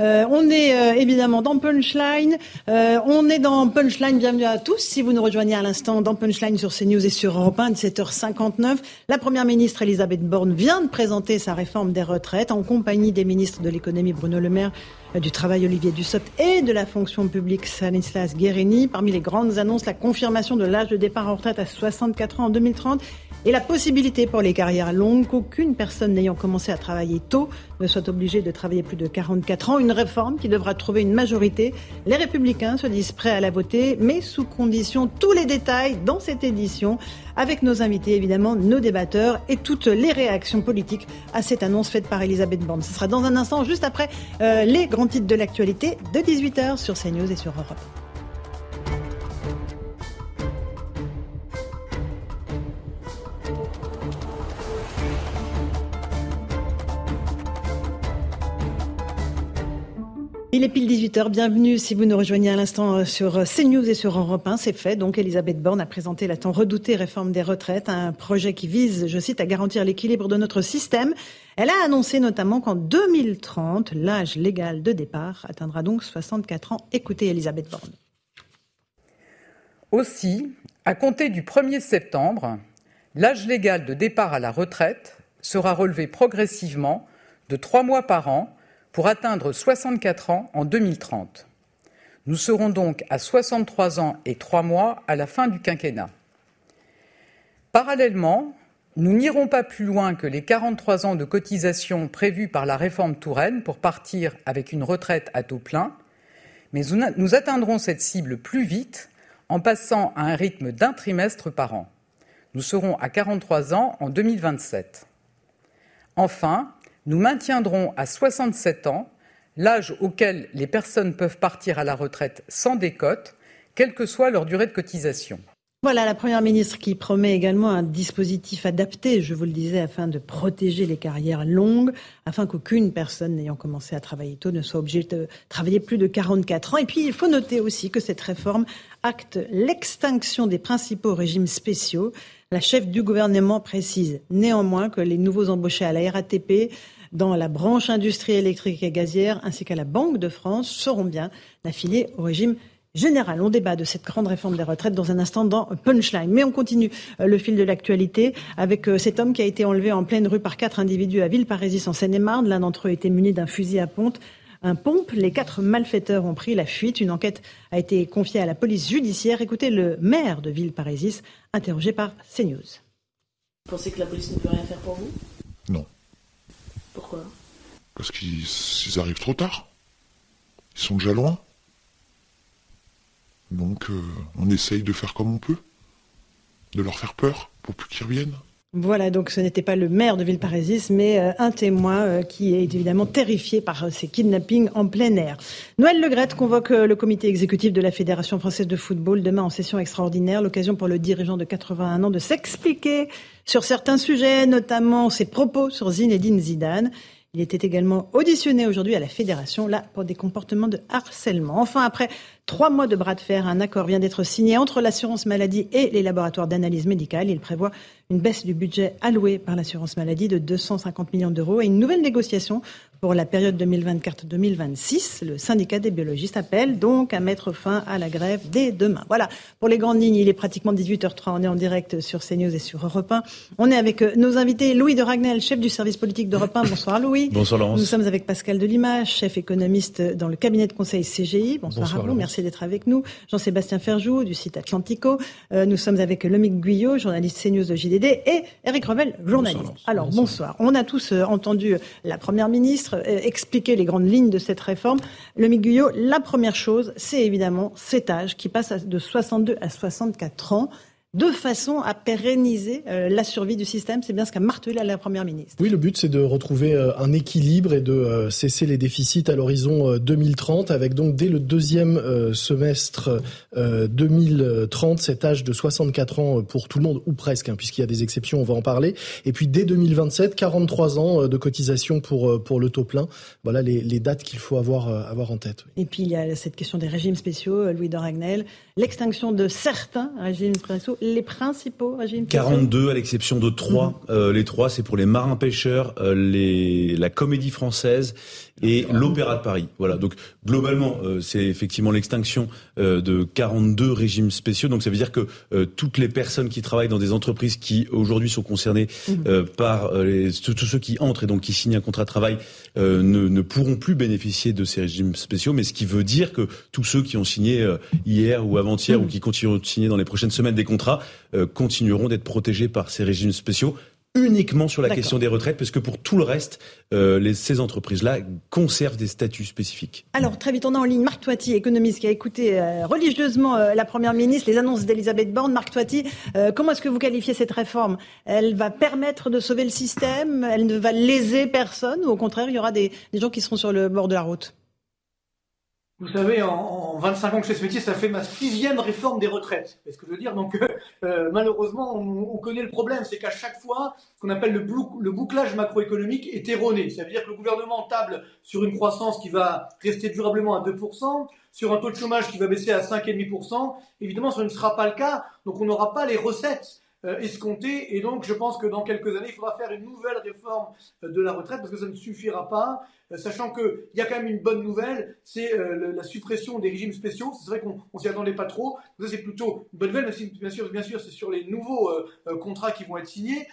euh, on est euh, évidemment dans Punchline. Euh, on est dans Punchline. Bienvenue à tous. Si vous nous rejoignez à l'instant dans Punchline sur CNews et sur Europe 1, 17h59, la première ministre Elisabeth Borne vient de présenter sa réforme des retraites en compagnie des ministres de l'économie Bruno Le Maire, du travail Olivier Dussopt et de la fonction publique Stanislas Guérini. Parmi les grandes annonces, la confirmation de l'âge de départ en retraite à 64 ans en 2030 et la possibilité pour les carrières longues qu'aucune personne n'ayant commencé à travailler tôt ne soit obligée de travailler plus de 44 ans. Une réforme qui devra trouver une majorité. Les républicains se disent prêts à la voter, mais sous condition. Tous les détails dans cette édition avec nos invités, évidemment, nos débatteurs et toutes les réactions politiques à cette annonce faite par Elisabeth Borne. Ce sera dans un instant, juste après euh, les grands titres de l'actualité de 18h sur CNews et sur Europe. Il est pile 18h. Bienvenue si vous nous rejoignez à l'instant euh, sur euh, CNews et sur Europe 1. C'est fait. Donc, Elisabeth Borne a présenté la tant redoutée réforme des retraites, un projet qui vise, je cite, à garantir l'équilibre de notre système. Elle a annoncé notamment qu'en 2030, l'âge légal de départ atteindra donc 64 ans. Écoutez Elisabeth Borne. Aussi, à compter du 1er septembre, l'âge légal de départ à la retraite sera relevé progressivement de trois mois par an pour atteindre 64 ans en 2030. Nous serons donc à 63 ans et 3 mois à la fin du quinquennat. Parallèlement, nous n'irons pas plus loin que les 43 ans de cotisation prévus par la réforme Touraine pour partir avec une retraite à taux plein, mais nous atteindrons cette cible plus vite en passant à un rythme d'un trimestre par an. Nous serons à 43 ans en 2027. Enfin, nous maintiendrons à 67 ans l'âge auquel les personnes peuvent partir à la retraite sans décote, quelle que soit leur durée de cotisation. Voilà la Première ministre qui promet également un dispositif adapté, je vous le disais, afin de protéger les carrières longues, afin qu'aucune personne n'ayant commencé à travailler tôt ne soit obligée de travailler plus de 44 ans. Et puis, il faut noter aussi que cette réforme acte l'extinction des principaux régimes spéciaux. La chef du gouvernement précise néanmoins que les nouveaux embauchés à la RATP dans la branche industrie électrique et gazière ainsi qu'à la Banque de France seront bien affiliés au régime générale. On débat de cette grande réforme des retraites dans un instant dans Punchline. Mais on continue euh, le fil de l'actualité avec euh, cet homme qui a été enlevé en pleine rue par quatre individus à Villeparisis en Seine-et-Marne. L'un d'entre eux était muni d'un fusil à pompe. Un pompe. Les quatre malfaiteurs ont pris la fuite. Une enquête a été confiée à la police judiciaire. Écoutez le maire de Villeparisis, interrogé par CNews. Vous pensez que la police ne peut rien faire pour vous? Non. Pourquoi? Parce qu'ils arrivent trop tard. Ils sont déjà loin. Donc euh, on essaye de faire comme on peut, de leur faire peur pour plus qu'ils reviennent. Voilà, donc ce n'était pas le maire de Villeparisis, mais euh, un témoin euh, qui est évidemment terrifié par ces kidnappings en plein air. Noël Legrette convoque le comité exécutif de la Fédération française de football demain en session extraordinaire, l'occasion pour le dirigeant de 81 ans de s'expliquer sur certains sujets, notamment ses propos sur Zinedine Zidane. Il était également auditionné aujourd'hui à la Fédération, là, pour des comportements de harcèlement. Enfin, après trois mois de bras de fer, un accord vient d'être signé entre l'assurance maladie et les laboratoires d'analyse médicale. Il prévoit une baisse du budget alloué par l'assurance maladie de 250 millions d'euros et une nouvelle négociation pour la période 2024-2026. Le syndicat des biologistes appelle donc à mettre fin à la grève dès demain. Voilà, pour les grandes lignes, il est pratiquement 18h03. On est en direct sur CNews et sur Europe 1. On est avec euh, nos invités, Louis de Ragnel, chef du service politique d'Europe 1. Bonsoir Louis. Bonsoir Laurence. Nous sommes avec Pascal Delima, chef économiste dans le cabinet de conseil CGI. Bonsoir, à vous, merci d'être avec nous. Jean-Sébastien Ferjou du site Atlantico. Euh, nous sommes avec Lomic Guyot, journaliste CNews de JDD, et Eric Revel, journaliste. Alors bonsoir. On a tous euh, entendu la Première ministre expliquer les grandes lignes de cette réforme. Lomic Guyot, la première chose, c'est évidemment cet âge qui passe de 62 à 64 ans de façon à pérenniser euh, la survie du système. C'est bien ce qu'a martelé la Première ministre. Oui, le but, c'est de retrouver euh, un équilibre et de euh, cesser les déficits à l'horizon 2030, avec donc dès le deuxième semestre 2030 cet âge de 64 ans pour tout le monde, ou presque, hein, puisqu'il y a des exceptions, on va en parler. Et puis dès 2027, 43 ans de cotisation pour, pour le taux plein. Voilà les, les dates qu'il faut avoir, avoir en tête. Et puis il y a cette question des régimes spéciaux, Louis de Ragnel, l'extinction de certains régimes spéciaux les principaux régimes 42 à l'exception de trois. Mhm. Euh, les trois, c'est pour les marins pêcheurs, euh, les, la comédie française et l'Opéra de Paris. Voilà. Donc globalement, euh, c'est effectivement l'extinction euh, de 42 régimes spéciaux. Donc ça veut dire que euh, toutes les personnes qui travaillent dans des entreprises qui aujourd'hui sont concernées mhm. par les, tous ceux qui entrent et donc qui signent un contrat de travail ne, ne, pourront plus bénéficier de ces régimes spéciaux. Mais ce qui veut dire que tous ceux qui ont signé hier ou avant-hier mhm. ou qui continueront de signer dans les prochaines semaines des contrats continueront d'être protégés par ces régimes spéciaux uniquement sur la question des retraites, parce que pour tout le reste, euh, les, ces entreprises-là conservent des statuts spécifiques. Alors, très vite, on a en ligne Marc Toiti, économiste, qui a écouté euh, religieusement euh, la Première ministre, les annonces d'Elisabeth Borne. Marc Toiti, euh, comment est-ce que vous qualifiez cette réforme? Elle va permettre de sauver le système? Elle ne va léser personne? Ou au contraire, il y aura des, des gens qui seront sur le bord de la route? Vous savez, en, 25 ans que je fais ce métier, ça fait ma sixième réforme des retraites. C'est ce que je veux dire. Donc, euh, euh, malheureusement, on, connaît le problème, c'est qu'à chaque fois, ce qu'on appelle le, bouclage macroéconomique est erroné. Ça veut dire que le gouvernement table sur une croissance qui va rester durablement à 2%, sur un taux de chômage qui va baisser à 5,5%. Évidemment, ce ne sera pas le cas. Donc, on n'aura pas les recettes escompté. Et donc, je pense que dans quelques années, il faudra faire une nouvelle réforme euh, de la retraite parce que ça ne suffira pas, euh, sachant qu'il y a quand même une bonne nouvelle, c'est la suppression des régimes spéciaux. C'est vrai qu'on s'y attendait pas trop. Ça, c'est plutôt une bonne nouvelle, bien sûr, bien sûr, c'est sur les nouveaux contrats qui vont être signés.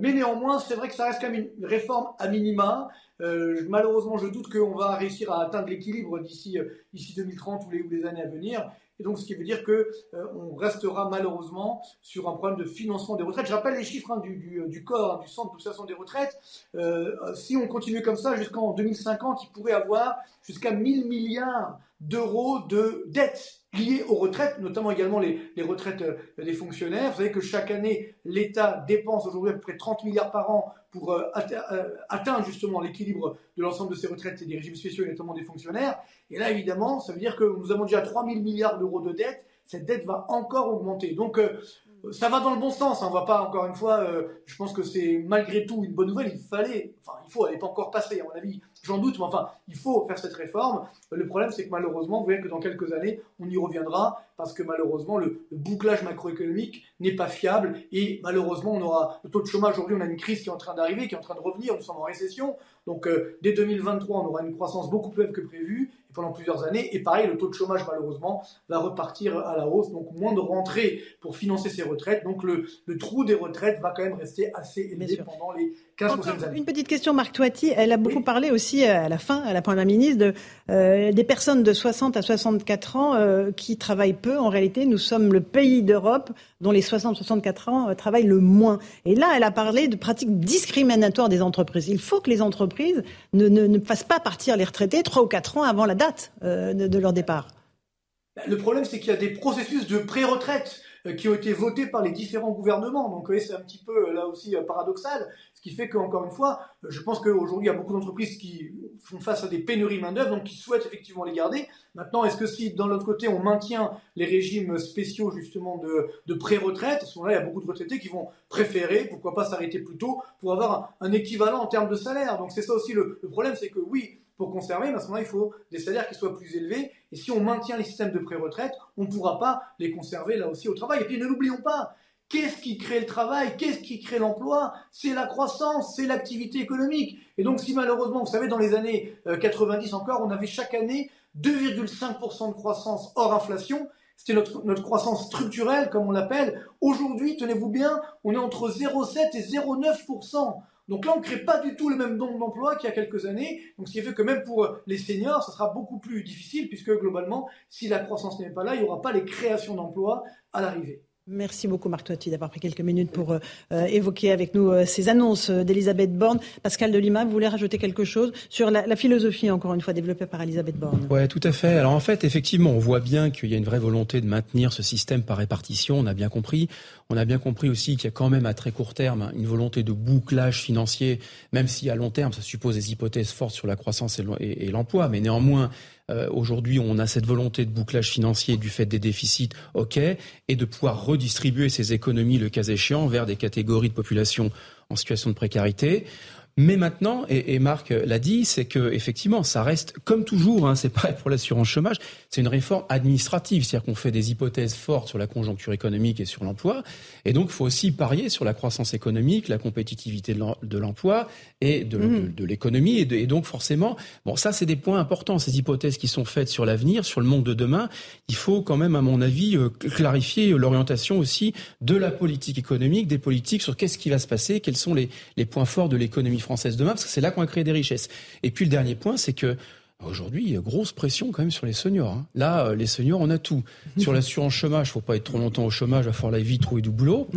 mais néanmoins, c'est vrai que ça reste quand même une réforme à minima. malheureusement, je doute qu'on va réussir à atteindre l'équilibre d'ici d'ici 2030 ou les, ou les années à venir. Et donc, ce qui veut dire que euh, on restera malheureusement sur un problème de financement des retraites. Je rappelle les chiffres hein, du, du, du, corps, du centre de situation des retraites. Euh, si on continue comme ça jusqu'en 2050, il pourrait avoir jusqu'à 1000 milliards d'euros de dettes liées aux retraites, notamment également les, les, retraites euh, des fonctionnaires. Vous savez que chaque année, l'État dépense aujourd'hui à peu près 30 milliards par an pour euh, euh, atteindre justement l'équilibre de l'ensemble de ces retraites et des régimes spéciaux, et notamment des fonctionnaires. Et là, évidemment, ça veut dire que nous avons déjà 3 000 milliards d'euros de dettes. Cette dette va encore augmenter. Donc, ça va dans le bon sens. Hein. On va pas, encore une fois, je pense que c'est malgré tout une bonne nouvelle. Il fallait, enfin, il faut, elle n'est pas encore passée, à mon avis. J'en doute, mais enfin, il faut faire cette réforme. Le problème, c'est que malheureusement, vous voyez que dans quelques années, on y reviendra parce que malheureusement le, bouclage macroéconomique n'est pas fiable et malheureusement on aura le taux de chômage aujourd'hui, on a une crise qui est en train d'arriver, qui est en train de revenir, nous sommes en récession. Donc euh, dès 2023, on aura une croissance beaucoup plus faible que prévu pendant plusieurs années. Et pareil, le taux de chômage, malheureusement, va repartir à la hausse. Donc, moins de rentrées pour financer ces retraites. Donc, le, le trou des retraites va quand même rester assez élevé pendant les 15 prochaines années. Une petite question, Marc Toiti. Elle a beaucoup parlé aussi euh, à la fin, à la Première ministre, de, euh, des personnes de 60 à 64 ans euh, qui travaillent peu. En réalité, nous sommes le pays d'Europe dont les 60-64 ans travaillent le moins. Et là, elle a parlé de pratiques discriminatoires des entreprises. Il faut que les entreprises ne, ne, ne fassent pas partir les retraités 3 ou 4 ans avant la date euh, de, leur départ bah, Le problème, c'est qu'il y a des processus de pré-retraite euh, qui ont été votés par les différents gouvernements. Donc, c'est un petit peu euh, là aussi paradoxal. Ce qui fait qu'encore une fois, je pense qu'aujourd'hui, il y a beaucoup d'entreprises qui font face à des pénuries main-d'œuvre, donc qui souhaitent effectivement les garder. Maintenant, est-ce que si, dans l'autre côté, on maintient les régimes spéciaux, justement, de, pré-retraite, à ce moment-là, il y a beaucoup de retraités qui vont préférer, pourquoi pas s'arrêter plus tôt, pour avoir un, équivalent en termes de salaire. Donc, c'est ça aussi le problème, c'est que oui, pour conserver, mais à ce moment-là, il faut des salaires qui soient plus élevés. Et si on maintient les systèmes de pré-retraite, on ne pourra pas les conserver là aussi au travail. Et puis ne l'oublions pas, qu'est-ce qui crée le travail? Qu'est-ce qui crée l'emploi? C'est la croissance, c'est l'activité économique. Et donc si malheureusement, vous savez, dans les années 90 euh, encore, on avait chaque année 2,5% de croissance hors inflation, c'était notre, notre, croissance structurelle, comme on l'appelle. Aujourd'hui, tenez-vous bien, on est entre 0,7 et 0,9%. Donc là, on ne crée pas du tout le même nombre d'emplois qu'il y a quelques années. Donc ce qui fait que même pour les seniors, ça sera beaucoup plus difficile puisque globalement, si la croissance n'est pas là, il n'y aura pas les créations d'emplois à l'arrivée. Merci beaucoup Marc Toiti d'avoir pris quelques minutes pour euh, euh, évoquer avec nous euh, ces annonces d'Elisabeth Borne. Pascal de Lima, vous voulez rajouter quelque chose sur la, philosophie, encore une fois, développée par Elisabeth Borne? Oui, tout à fait. Alors en fait, effectivement, on voit bien qu'il y a une vraie volonté de maintenir ce système par répartition, on a bien compris. On a bien compris aussi qu'il y a quand même à très court terme une volonté de bouclage financier, même si à long terme, ça suppose des hypothèses fortes sur la croissance et l'emploi. Mais néanmoins, euh, aujourd'hui, on a cette volonté de bouclage financier du fait des déficits, ok, et de pouvoir redistribuer ces économies, le cas échéant, vers des catégories de population en situation de précarité. Mais maintenant, et, Marc l'a dit, c'est que effectivement, ça reste comme toujours. Hein, c'est pareil pour l'assurance chômage. C'est une réforme administrative, c'est-à-dire qu'on fait des hypothèses fortes sur la conjoncture économique et sur l'emploi, et donc il faut aussi parier sur la croissance économique, la compétitivité de l'emploi et de, mmh. l'économie, et, et, donc forcément, bon, ça c'est des points importants. Ces hypothèses qui sont faites sur l'avenir, sur le monde de demain, il faut quand même, à mon avis, euh, clarifier l'orientation aussi de la politique économique, des politiques sur qu'est-ce qui va se passer, quels sont les, les points forts de l'économie française demain, parce que c'est là qu'on va créer des richesses. Et puis le dernier point, c'est que Aujourd'hui, il y a grosse pression quand même sur les seniors. Hein. Là, euh, les seniors, on a tout. Sur l'assurance chômage, faut pas être trop longtemps au chômage, il va falloir la vie trouver du boulot.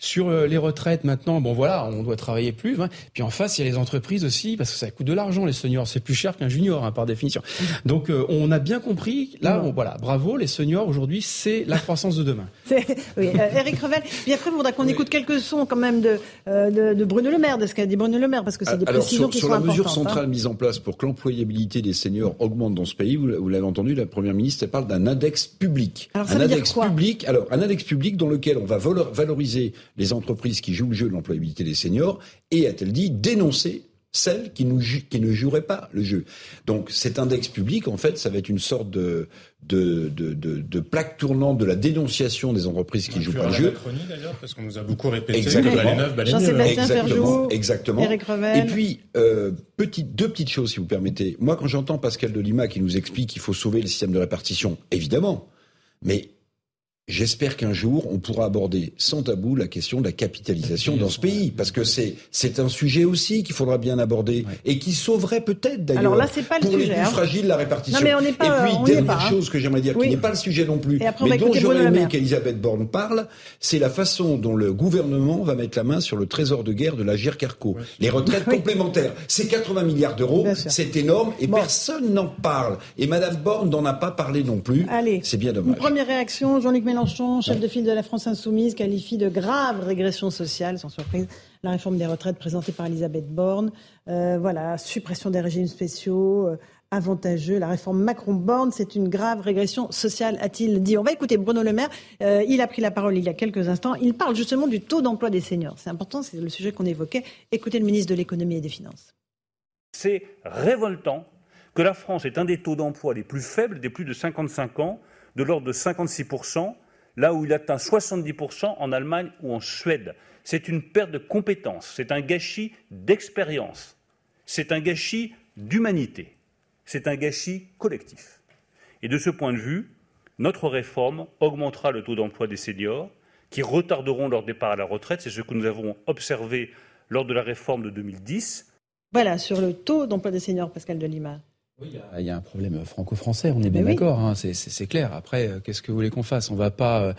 Sur euh, les retraites, maintenant, bon voilà, on doit travailler plus. Hein. Puis en face, il y a les entreprises aussi, parce que ça coûte de l'argent, les seniors. C'est plus cher qu'un junior, hein, par définition. Donc, euh, on a bien compris. Là, voilà, bravo, les seniors, aujourd'hui, c'est la croissance de demain. oui, Eric Revel. Puis après, il faudra qu'on écoute quelques sons quand même de, de, Bruno Le Maire, de ce qu'a dit Bruno Le Maire, parce que c'est des précisions qui sur sont Sur la mesure centrale mise en place pour que l'employabilité des seniors augmente dans ce pays. Vous l'avez entendu, la première ministre elle parle d'un index public. Alors, un index quoi public. Alors un index public dans lequel on va valoriser les entreprises qui jouent le jeu de l'employabilité des seniors et, a-t-elle dit, dénoncer celles qui, nous, qui ne joueraient pas le jeu. Donc cet index public, en fait, ça va être une sorte de, de, de, de, plaque tournante de la dénonciation des entreprises qui jouent pas le jeu. d'ailleurs, parce qu'on nous a beaucoup répété exactement. que Exactement. exactement. Et puis, euh, petite, deux petites choses, si vous permettez. Moi, quand j'entends Pascal de Lima qui nous explique qu'il faut sauver le système de répartition, évidemment. Mais J'espère qu'un jour, on pourra aborder sans tabou la question de la capitalisation dans ce pays, parce que c'est c'est un sujet aussi qu'il faudra bien aborder et qui sauverait peut-être d'ailleurs Alors là, c'est pas le pour sujet, les plus hein. fragiles la répartition. Non, mais on n'est pas, et puis dernière hein. chose que j'aimerais dire, qui n'est pas le sujet non plus, mais dont j'aurais aimé qu'Elisabeth Borne parle, c'est la façon dont le gouvernement va mettre la main sur le trésor de guerre de la GIRCARCO, les retraites complémentaires. C'est 80 milliards d'euros, c'est énorme et personne n'en parle. Et Madame Borne n'en a pas parlé non plus. C'est bien dommage. Une première réaction, Jean-Luc Mélenchon, chef de de la France Insoumise qualifie de grave régression sociale, sans surprise, la réforme des retraites présentée par Elisabeth Borne. Euh, voilà, suppression des régimes spéciaux. Euh, avantageux. La réforme Macron-Borne, c'est une grave régression sociale, a-t-il dit. On va écouter Bruno Le Maire. Euh, il a pris la parole il y a quelques instants. Il parle justement du taux d'emploi des seniors. C'est important, c'est le sujet qu'on évoquait. Écoutez le ministre de l'économie et des finances. C'est révoltant que la France ait un des taux d'emploi les plus faibles des plus de 55 ans de l'ordre de 56%, là où il atteint 70% en Allemagne ou en Suède. C'est une perte de compétences, c'est un gâchis d'expérience, c'est un gâchis d'humanité, c'est un gâchis collectif. Et de ce point de vue, notre réforme augmentera le taux d'emploi des seniors, qui retarderont leur départ à la retraite. C'est ce que nous avons observé lors de la réforme de 2010. Voilà, sur le taux d'emploi des seniors, Pascal de Lima. Oui, il y a un problème franco-français, on est bien d'accord, hein, c'est clair. Après, euh, qu'est-ce que vous voulez qu'on fasse? On va pas. Euh,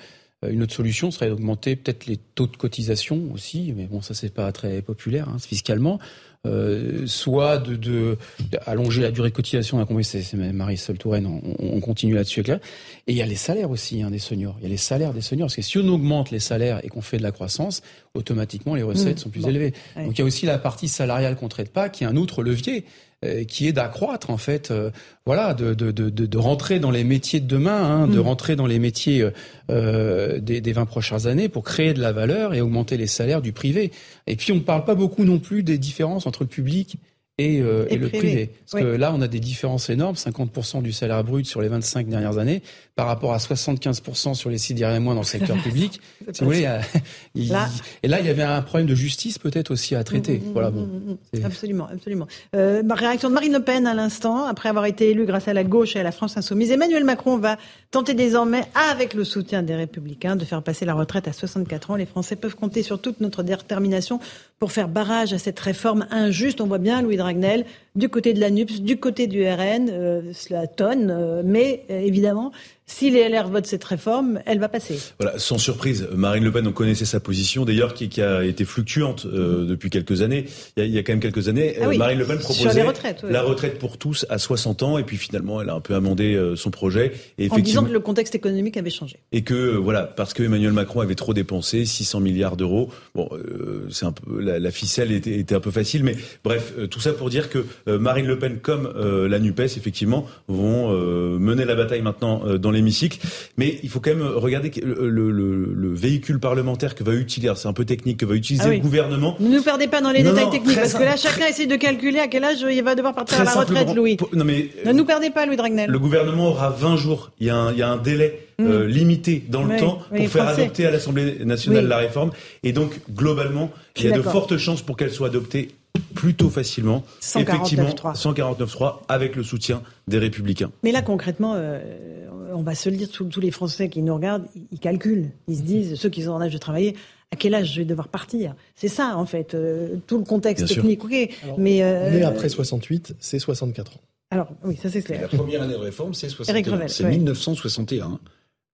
une autre solution serait d'augmenter peut-être les taux de cotisation aussi, mais bon, ça c'est pas très populaire hein, fiscalement. Euh, soit de, de, allonger la durée de cotisation, c'est Marie-Sol Touraine, on, on, continue là-dessus. Et il y a les salaires aussi hein, des seniors. Il y a les salaires des seniors, parce que si on augmente les salaires et qu'on fait de la croissance, automatiquement les recettes mmh. sont plus élevées. Donc il y a aussi la partie salariale qu'on traite pas, qui est un autre levier. Euh, qui est d'accroître en fait, euh, voilà, de, de, de, de, rentrer dans les métiers de demain, hein, de mm. rentrer dans les métiers euh, des, des 20 prochaines années pour créer de la valeur et augmenter les salaires du privé. Et puis on ne parle pas beaucoup non plus des différences entre le public et, euh, et, le privé. Parce que là, on a des différences énormes, 50% du salaire brut sur les 25 dernières années, par rapport à 75% sur les six derniers mois dans le secteur public. si vous voulez, là... et là, il y avait un problème de justice peut-être aussi à traiter. Mmh, mmh, voilà, bon. Mmh, absolument, absolument. Euh, réaction de Marine Le Pen à l'instant, après avoir été élue grâce à la gauche et à la France insoumise. Emmanuel Macron va tenter désormais, avec le soutien des Républicains, de faire passer la retraite à 64 ans. Les Français peuvent compter sur toute notre détermination pour faire barrage à cette réforme injuste. On voit bien, Louis Dragnel, du côté de la NUPS, du côté du RN, euh, cela tonne, euh, mais euh, évidemment, si les LR votent cette réforme, elle va passer. Voilà, sans surprise, Marine Le Pen, on connaissait sa position, d'ailleurs, qui, qui, a été fluctuante euh, depuis quelques années. Il y, a, il y, a, quand même quelques années, ah Marine Le Pen proposait la retraite pour tous à 60 ans, et puis finalement, elle a un peu amendé euh, son projet. Et en disant que le contexte économique avait changé. Et que, voilà, parce que Emmanuel Macron avait trop dépensé, 600 milliards d'euros, bon, c'est un peu, la, la ficelle était, était, un peu facile, mais bref, tout ça pour dire que Marine Le Pen, comme la NUPES, effectivement, vont mener la bataille maintenant dans les l'hémicycle. Mais il faut quand même regarder le, le, le, véhicule parlementaire que va utiliser, c'est un peu technique, que va utiliser ah le gouvernement. Ne nous perdez pas dans les détails techniques, parce que là, chacun essaie de calculer à quel âge il va devoir partir à la retraite, Louis. non mais, ne nous perdez pas, Louis Dragnel. Le gouvernement aura 20 jours. Il y a un, il y a un délai. Euh, mm. limité dans le temps pour faire adopter à l'Assemblée nationale la réforme. Et donc, globalement, il y a de fortes chances pour qu'elle soit adoptée plutôt facilement. 149, effectivement, 149.3 avec le soutien des Républicains. Mais là, concrètement, euh, on va se le dire, tous, les Français qui nous regardent, ils calculent. Ils se disent, ceux qui sont en âge de travailler, à quel âge je vais devoir partir? C'est ça, en fait, euh, tout le contexte technique. mais, euh, après 68, c'est 64 ans. Alors, oui, ça c'est clair. La première année de réforme, c'est 61. C'est 1961.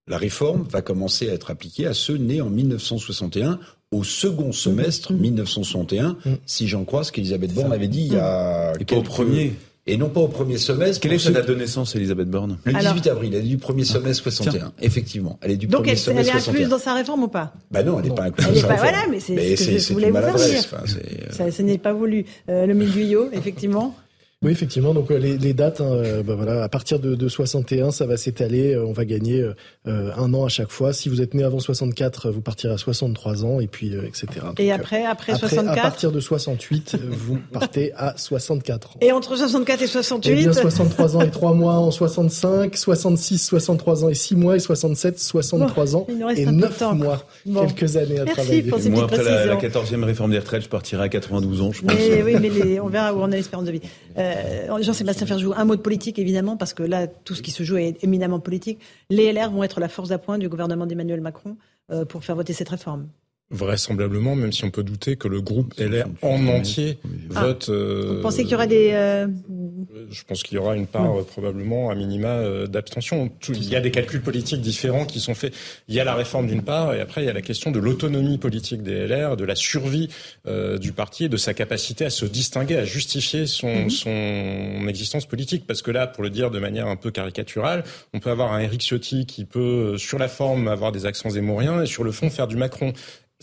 La réforme va commencer à être appliquée à ceux nés en 1961 au second semestre 1961, mmh. mmh. si j'en crois ce qu'Elisabeth Borne avait dit il y a. Et pas au premier. Et non pas au premier semestre. Quelle est sa date de naissance, Elisabeth Borne? Le 18 avril, elle est du premier ah, semestre 61. Effectivement, elle est du Donc premier semestre 61. Donc elle est incluse dans sa réforme ou pas? Bah non, elle n'est pas incluse dans sa réforme. Voilà, mais c'est ce que je voulais vous dire. Enfin, ça, ce n'est pas voulu. Euh, le Guyot, effectivement. Oui, effectivement. Donc euh, les, les dates, hein, euh, bah, voilà, à partir de, de 61, ça va s'étaler. Euh, on va gagner un an à chaque fois. Si vous êtes né avant 64, vous partirez à 63 ans, et puis etc. et après, après, 64 À partir de 68, vous partez à 64 ans. Et entre 64 et 68 Eh bien, 63 ans et 3 mois en 65, 66, 63 ans et 6 mois, et 67, 63 ans et 9 mois. Quelques années à Merci travailler. Pour ces moi, après la, la, 14e réforme des retraites, je partirai à 92 ans, je pense. Mais, oui, mais les, on verra où on a l'espérance de vie. Euh, Jean-Sébastien Ferjou, un mot de politique évidemment, parce que là, tout ce qui se joue est éminemment politique. Les LR vont être la force d'appoint du gouvernement d'Emmanuel Macron euh, pour faire voter cette réforme. Vraisemblablement, même si on peut douter que le groupe LR en entier ah. vote. Euh, Vous pensez qu'il y aura des. Euh, je pense qu'il y aura une part euh, probablement à minima euh, d'abstention. Il y a des calculs politiques différents qui sont faits. Il y a la réforme d'une part, et après il y a la question de l'autonomie politique des LR, de la survie du parti, et de sa capacité à se distinguer, à justifier son, mhm. son existence politique. Parce que là, pour le dire de manière un peu caricaturale, on peut avoir un Éric Ciotti qui peut, sur la forme, avoir des accents zémoriens et sur le fond faire du Macron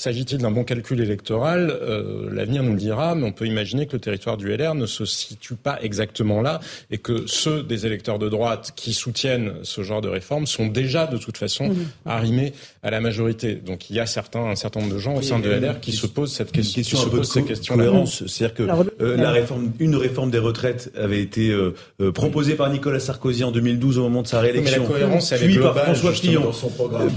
S'agit-il d'un bon calcul électoral euh, L'avenir nous le dira, mais on peut imaginer que le territoire du LR ne se situe pas exactement là et que ceux des électeurs de droite qui soutiennent ce genre de réforme sont déjà de toute façon mmh. arrimés à la majorité. Donc il y a certains, un certain nombre de gens au sein de LR qui se posent cette question. question un peu de ces questions cohérence, c'est-à-dire que euh, la réforme, une réforme des retraites avait été euh, euh, proposée par Nicolas Sarkozy en 2012 au moment de sa réélection, mais la cohérence, elle puis est par François Fillon,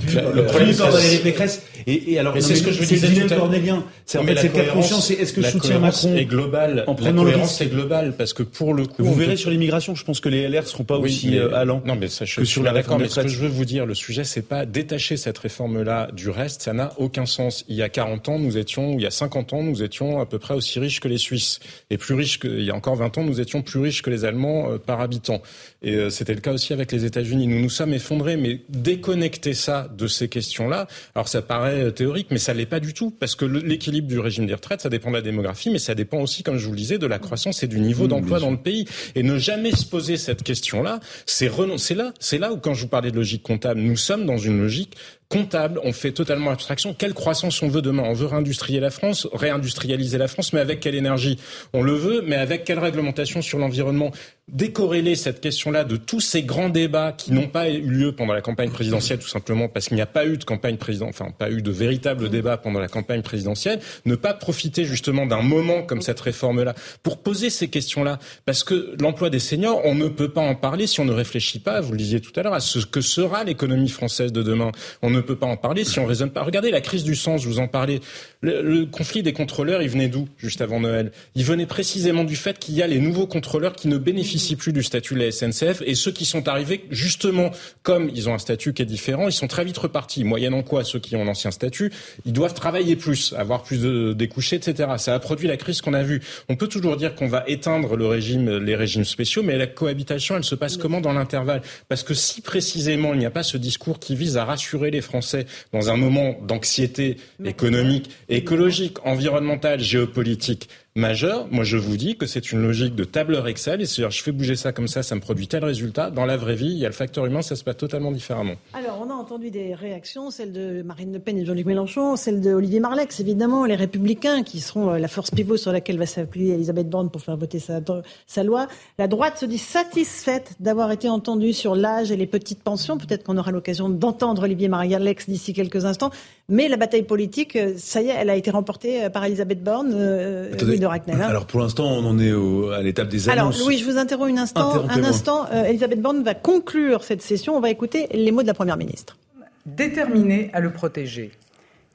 puis, puis par Valérie Pécresse. Et, et alors, c'est ce que je disais tout cornélien. C'est en fait de conscience. Est-ce que je soutiens Macron est global en prenant la cohérence est globale parce que pour le coup, vous verrez sur l'immigration, je pense que les LR seront pas aussi allants. Non, mais ça, sur la réforme. Mais ce que je veux vous dire, le sujet, c'est pas détacher cette réforme-là du reste. Ça n'a aucun sens. Il y a 40 ans, nous étions, il y a 50 ans, nous étions à peu près aussi riches que les Suisses et plus riches que, il y a encore 20 ans, nous étions plus riches que les Allemands euh, par habitant. Et euh, c'était le cas aussi avec les États-Unis. Nous nous sommes effondrés, mais déconnecter ça de ces questions-là, alors ça paraît euh, théorique, mais ça l'est pas du tout, parce que l'équilibre du régime des retraites, ça dépend de la démographie, mais ça dépend aussi, comme je vous le disais, de la croissance et du niveau mmh, d'emploi dans le pays. Et ne jamais se poser cette question-là, c'est renoncer là, c'est là où quand je vous parlais de logique comptable, nous sommes dans une logique comptable, on fait totalement abstraction. Quelle croissance on veut demain? On veut réindustrialiser la France, réindustrialiser la France, mais avec quelle énergie? On le veut, mais avec quelle réglementation sur l'environnement? Décorréler cette question-là de tous ces grands débats qui n'ont pas eu lieu pendant la campagne présidentielle, tout simplement parce qu'il n'y a pas eu de campagne présidentielle, enfin pas eu de véritable débat pendant la campagne présidentielle, ne pas profiter justement d'un moment comme cette réforme-là pour poser ces questions-là, parce que l'emploi des seniors, on ne peut pas en parler si on ne réfléchit pas, vous le disiez tout à l'heure, à ce que sera l'économie française de demain. Ne peut pas en parler si on raisonne pas. Regardez la crise du sens, je vous en parlais. Le, le conflit des contrôleurs, il venait d'où juste avant Noël? Il venait précisément du fait qu'il y a les nouveaux contrôleurs qui ne bénéficient bénéficient plus du statut de la SNCF et ceux qui sont arrivés, justement, comme ils ont un statut qui est différent, ils sont très vite repartis. Moyennant quoi, ceux qui ont l'ancien statut, ils doivent travailler plus, avoir plus de découchés, etc. Ça a produit la crise qu'on a vue. On peut toujours dire qu'on va éteindre le régime, les régimes spéciaux, mais la cohabitation, elle se passe comment dans l'intervalle? Parce que si précisément il n'y a pas ce discours qui vise à rassurer les Français dans un moment d'anxiété économique, écologique, environnementale, géopolitique, majeur. Moi, je vous dis que c'est une logique de tableur Excel. Et si je fais bouger ça comme ça, ça me produit tel résultat. Dans la vraie vie, il y a le facteur humain, ça se passe totalement différemment. Alors, on a entendu des réactions, celle de Marine Le Pen et Jean-Luc Mélenchon, celle de Olivier Marlex, évidemment, les Républicains, qui seront euh, la force pivot sur laquelle va s'appuyer Elisabeth Borne pour faire voter sa, sa loi. La droite se dit satisfaite d'avoir été entendue sur l'âge et les petites pensions. Peut-être qu'on aura l'occasion d'entendre Olivier Marlex d'ici quelques instants. Mais la bataille politique, euh, ça y est, elle a été remportée euh, par Elisabeth Borne. Euh, de Racknell, hein. Alors pour l'instant, on en est à l'étape des annonces. Alors oui, je vous interromps un instant. Un instant, Elisabeth Borne va conclure cette session. On va écouter les mots de la Première ministre. Déterminée à le protéger,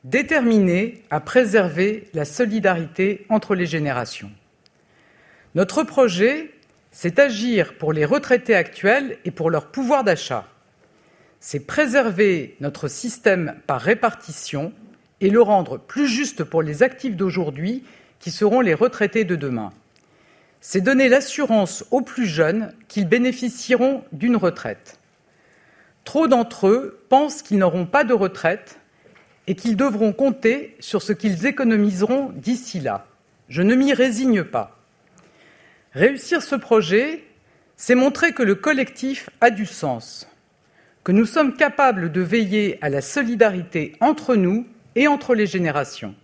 déterminée à préserver la solidarité entre les générations. Notre projet, c'est agir pour les retraités actuels et pour leur pouvoir d'achat c'est préserver notre système par répartition et le rendre plus juste pour les actifs d'aujourd'hui qui seront les retraités de demain. C'est donner l'assurance aux plus jeunes qu'ils bénéficieront d'une retraite. Trop d'entre eux pensent qu'ils n'auront pas de retraite et qu'ils devront compter sur ce qu'ils économiseront d'ici là. Je ne m'y résigne pas. Réussir ce projet, c'est montrer que le collectif a du sens que nous sommes capables de veiller à la solidarité entre nous et entre les générations.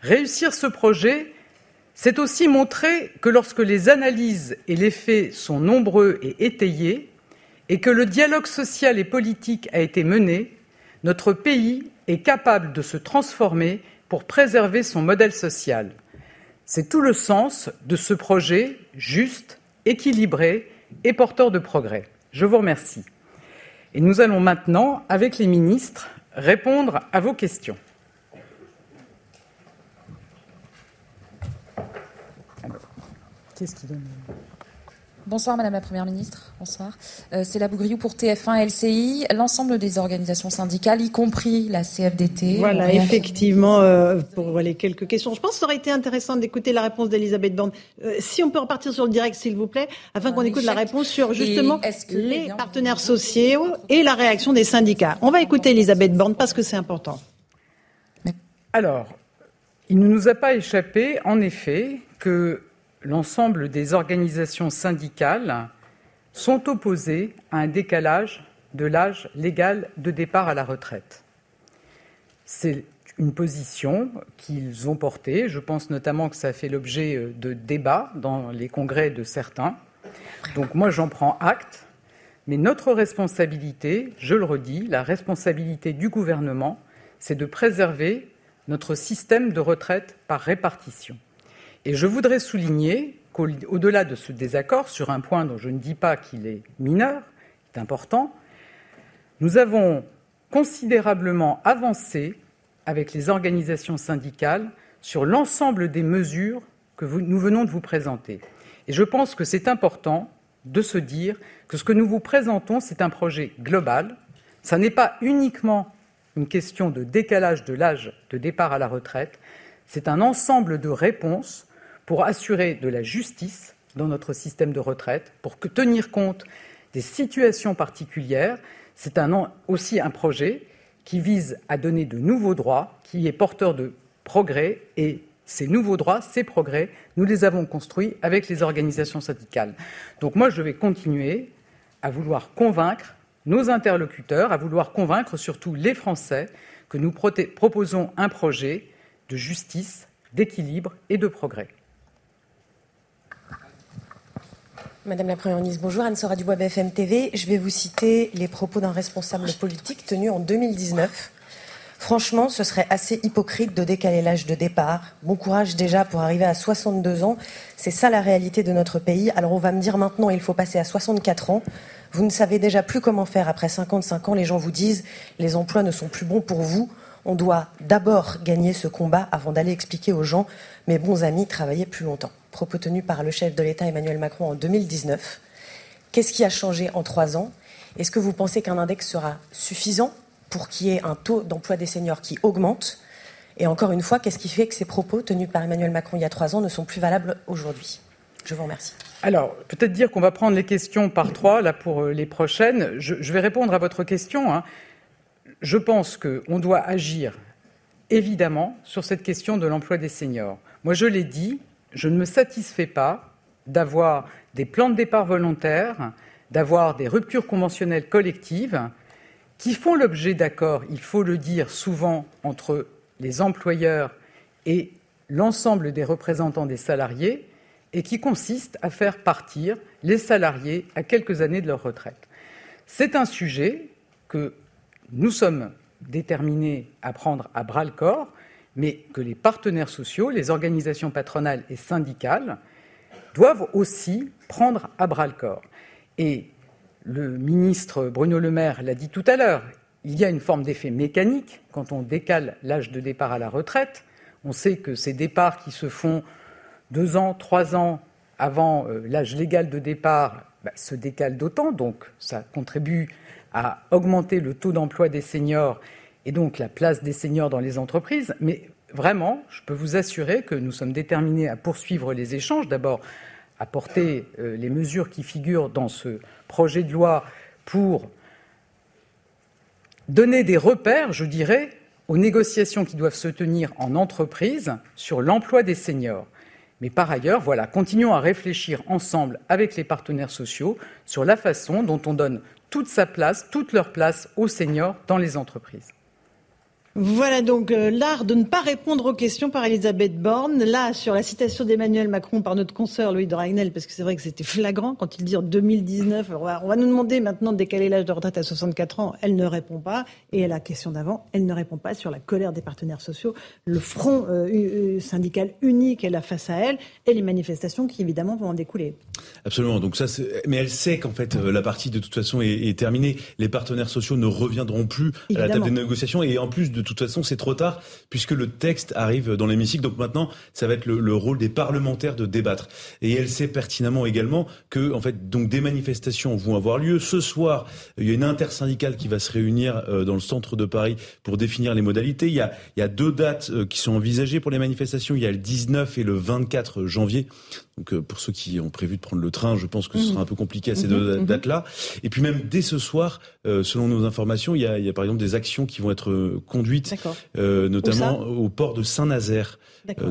Réussir ce projet, c'est aussi montrer que lorsque les analyses et les faits sont nombreux et étayés, et que le dialogue social et politique a été mené, notre pays est capable de se transformer pour préserver son modèle social. C'est tout le sens de ce projet juste, équilibré et porteur de progrès. Je vous remercie. Et nous allons maintenant, avec les ministres, répondre à vos questions. Bonsoir Madame la Première ministre. Bonsoir. Euh, c'est la Bougriou pour TF1 LCI. L'ensemble des organisations syndicales, y compris la CFDT. Voilà, effectivement, euh, pour les quelques questions. Je pense que ça aurait été intéressant d'écouter la réponse d'Elisabeth Borne. Euh, si on peut repartir sur le direct, s'il vous plaît, afin qu'on écoute la réponse sur justement les partenaires sociaux et la réaction des syndicats. On va écouter Elisabeth Borne parce que c'est important. Alors, il ne nous a pas échappé, en effet, que l'ensemble des organisations syndicales sont opposées à un décalage de l'âge légal de départ à la retraite. C'est une position qu'ils ont portée. Je pense notamment que ça fait l'objet euh, de débats dans les congrès de certains. Donc moi, j'en prends acte. Mais notre responsabilité, je le redis, la responsabilité du gouvernement, c'est de préserver notre système de retraite par répartition. Et je voudrais souligner qu'au-delà de ce désaccord, sur un point dont je ne dis pas qu'il est mineur, est important, nous avons considérablement avancé avec les organisations syndicales sur l'ensemble des mesures que nous venons de vous présenter. Et je pense que c'est important de se dire que ce que nous vous présentons, c'est un projet global. Ce n'est pas uniquement une question de décalage de l'âge de départ à la retraite, c'est un ensemble de réponses pour assurer de la justice dans notre système de retraite, pour tenir compte des situations particulières. C'est aussi un projet qui vise à donner de nouveaux droits, qui est porteur de progrès et ces nouveaux droits, ces progrès, nous les avons construits avec les organisations syndicales. Donc moi, je vais continuer à vouloir convaincre nos interlocuteurs, à vouloir convaincre surtout les Français que nous proposons un projet de justice, d'équilibre et de progrès. Madame la Première ministre, bonjour. Anne-Sora Dubois, BFM TV. Je vais vous citer les propos d'un responsable politique tenu en 2019. Franchement, ce serait assez hypocrite de décaler l'âge de départ. Bon courage déjà pour arriver à 62 ans. C'est ça la réalité de notre pays. Alors on va me dire maintenant, il faut passer à 64 ans. Vous ne savez déjà plus comment faire après 55 ans. Les gens vous disent, les emplois ne sont plus bons pour vous. On doit d'abord gagner ce combat avant d'aller expliquer aux gens, mes bons amis, travailler plus longtemps propos tenus par le chef de l'État Emmanuel Macron en 2019. Qu'est-ce qui a changé en trois ans? Est-ce que vous pensez qu'un index sera suffisant pour qu'il y ait un taux d'emploi des seniors qui augmente? Et encore une fois, qu'est-ce qui fait que ces propos tenus par Emmanuel Macron il y a trois ans ne sont plus valables aujourd'hui? Je vous remercie. Alors, peut-être dire qu'on va prendre les questions par trois, là, pour euh, les prochaines. Je, vais répondre à votre question. Hein. Je pense qu'on doit agir, évidemment, sur cette question de l'emploi des seniors. Moi, je l'ai dit, je ne me satisfais pas d'avoir des plans de départ volontaires, d'avoir des ruptures conventionnelles collectives qui font l'objet d'accords, il faut le dire souvent, entre les employeurs et l'ensemble des représentants des salariés et qui consistent à faire partir les salariés à quelques années de leur retraite. C'est un sujet que nous sommes déterminés à prendre à bras le corps mais que les partenaires sociaux, les organisations patronales et syndicales doivent aussi prendre à bras le corps. Et le ministre Bruno Le Maire l'a dit tout à l'heure, il y a une forme d'effet mécanique quand on décale l'âge de départ à la retraite. On sait que ces départs qui se font deux ans, trois ans avant euh, l'âge légal de départ bah, se décalent d'autant, donc ça contribue à augmenter le taux d'emploi des seniors et donc la place des seniors dans les entreprises. Mais vraiment, je peux vous assurer que nous sommes déterminés à poursuivre les échanges. D'abord, à porter euh, les mesures qui figurent dans ce projet de loi pour donner des repères, je dirais, aux négociations qui doivent se tenir en entreprise sur l'emploi des seniors. Mais par ailleurs, voilà, continuons à réfléchir ensemble avec les partenaires sociaux sur la façon dont on donne toute sa place, toute leur place aux seniors dans les entreprises. Voilà donc euh, l'art de ne pas répondre aux questions par Elisabeth Borne. Là, sur la citation d'Emmanuel Macron par notre consoeur Louis de Ragnel, parce que c'est vrai que c'était flagrant quand il dit en 2019, on va, nous demander maintenant de décaler l'âge de retraite à 64 ans. Elle ne répond pas. Et à la question d'avant, elle ne répond pas sur la colère des partenaires sociaux, le front euh, syndical unique elle a face à elle et les manifestations qui évidemment vont en découler. Absolument. Donc ça, mais elle sait qu'en fait euh, la partie de toute façon est, terminée. Les partenaires sociaux ne reviendront plus à la table des négociations et en plus de de toute façon, c'est trop tard puisque le texte arrive dans l'hémicycle. Donc maintenant, ça va être le, rôle des parlementaires de débattre. Et elle sait pertinemment également que, en fait, des manifestations vont avoir lieu. Ce soir, il y a une intersyndicale qui va se réunir euh, dans le centre de Paris pour définir les modalités. Il y a, il y a deux dates euh, qui sont envisagées pour les manifestations. Il y a le 19 et le 24 janvier. Donc euh, pour ceux qui ont prévu de prendre le train, je pense que ce sera mhm. un peu compliqué à ces deux mhm, mhm. dates-là. Et puis même dès ce soir, euh, selon nos informations, il y, a, il y, a, par exemple des actions qui vont être euh, conduites, euh, notamment au port de Saint-Nazaire,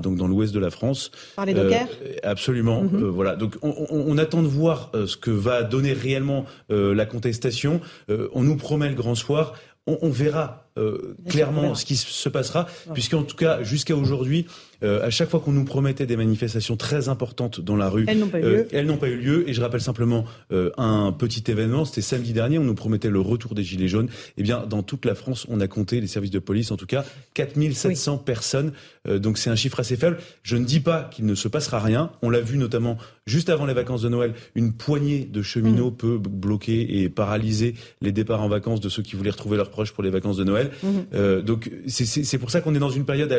donc dans l'ouest de la France. Par les dockers? Absolument. voilà. Donc on, on, on, attend de voir ce que va donner réellement la contestation. on nous promet le grand soir. On, on verra euh, clairement ce qui se passera, puisqu'en tout cas, jusqu'à aujourd'hui, euh, à chaque fois qu'on nous promettait des manifestations très importantes dans la rue, elles n'ont pas, euh, pas, eu lieu. Et je rappelle simplement euh, un petit événement, c'était samedi dernier, on nous promettait le retour des Gilets jaunes. Eh bien, dans toute la France, on a compté, les services de police en tout cas, 4700 personnes. donc c'est un chiffre assez faible. Je ne dis pas qu'il ne se passera rien. On l'a vu notamment juste avant les vacances de Noël, une poignée de cheminots mm. peut bloquer et paralyser les départs en vacances de ceux qui voulaient retrouver leurs proches pour les vacances de Noël. Mm-hmm. donc c'est pour ça qu'on est dans une période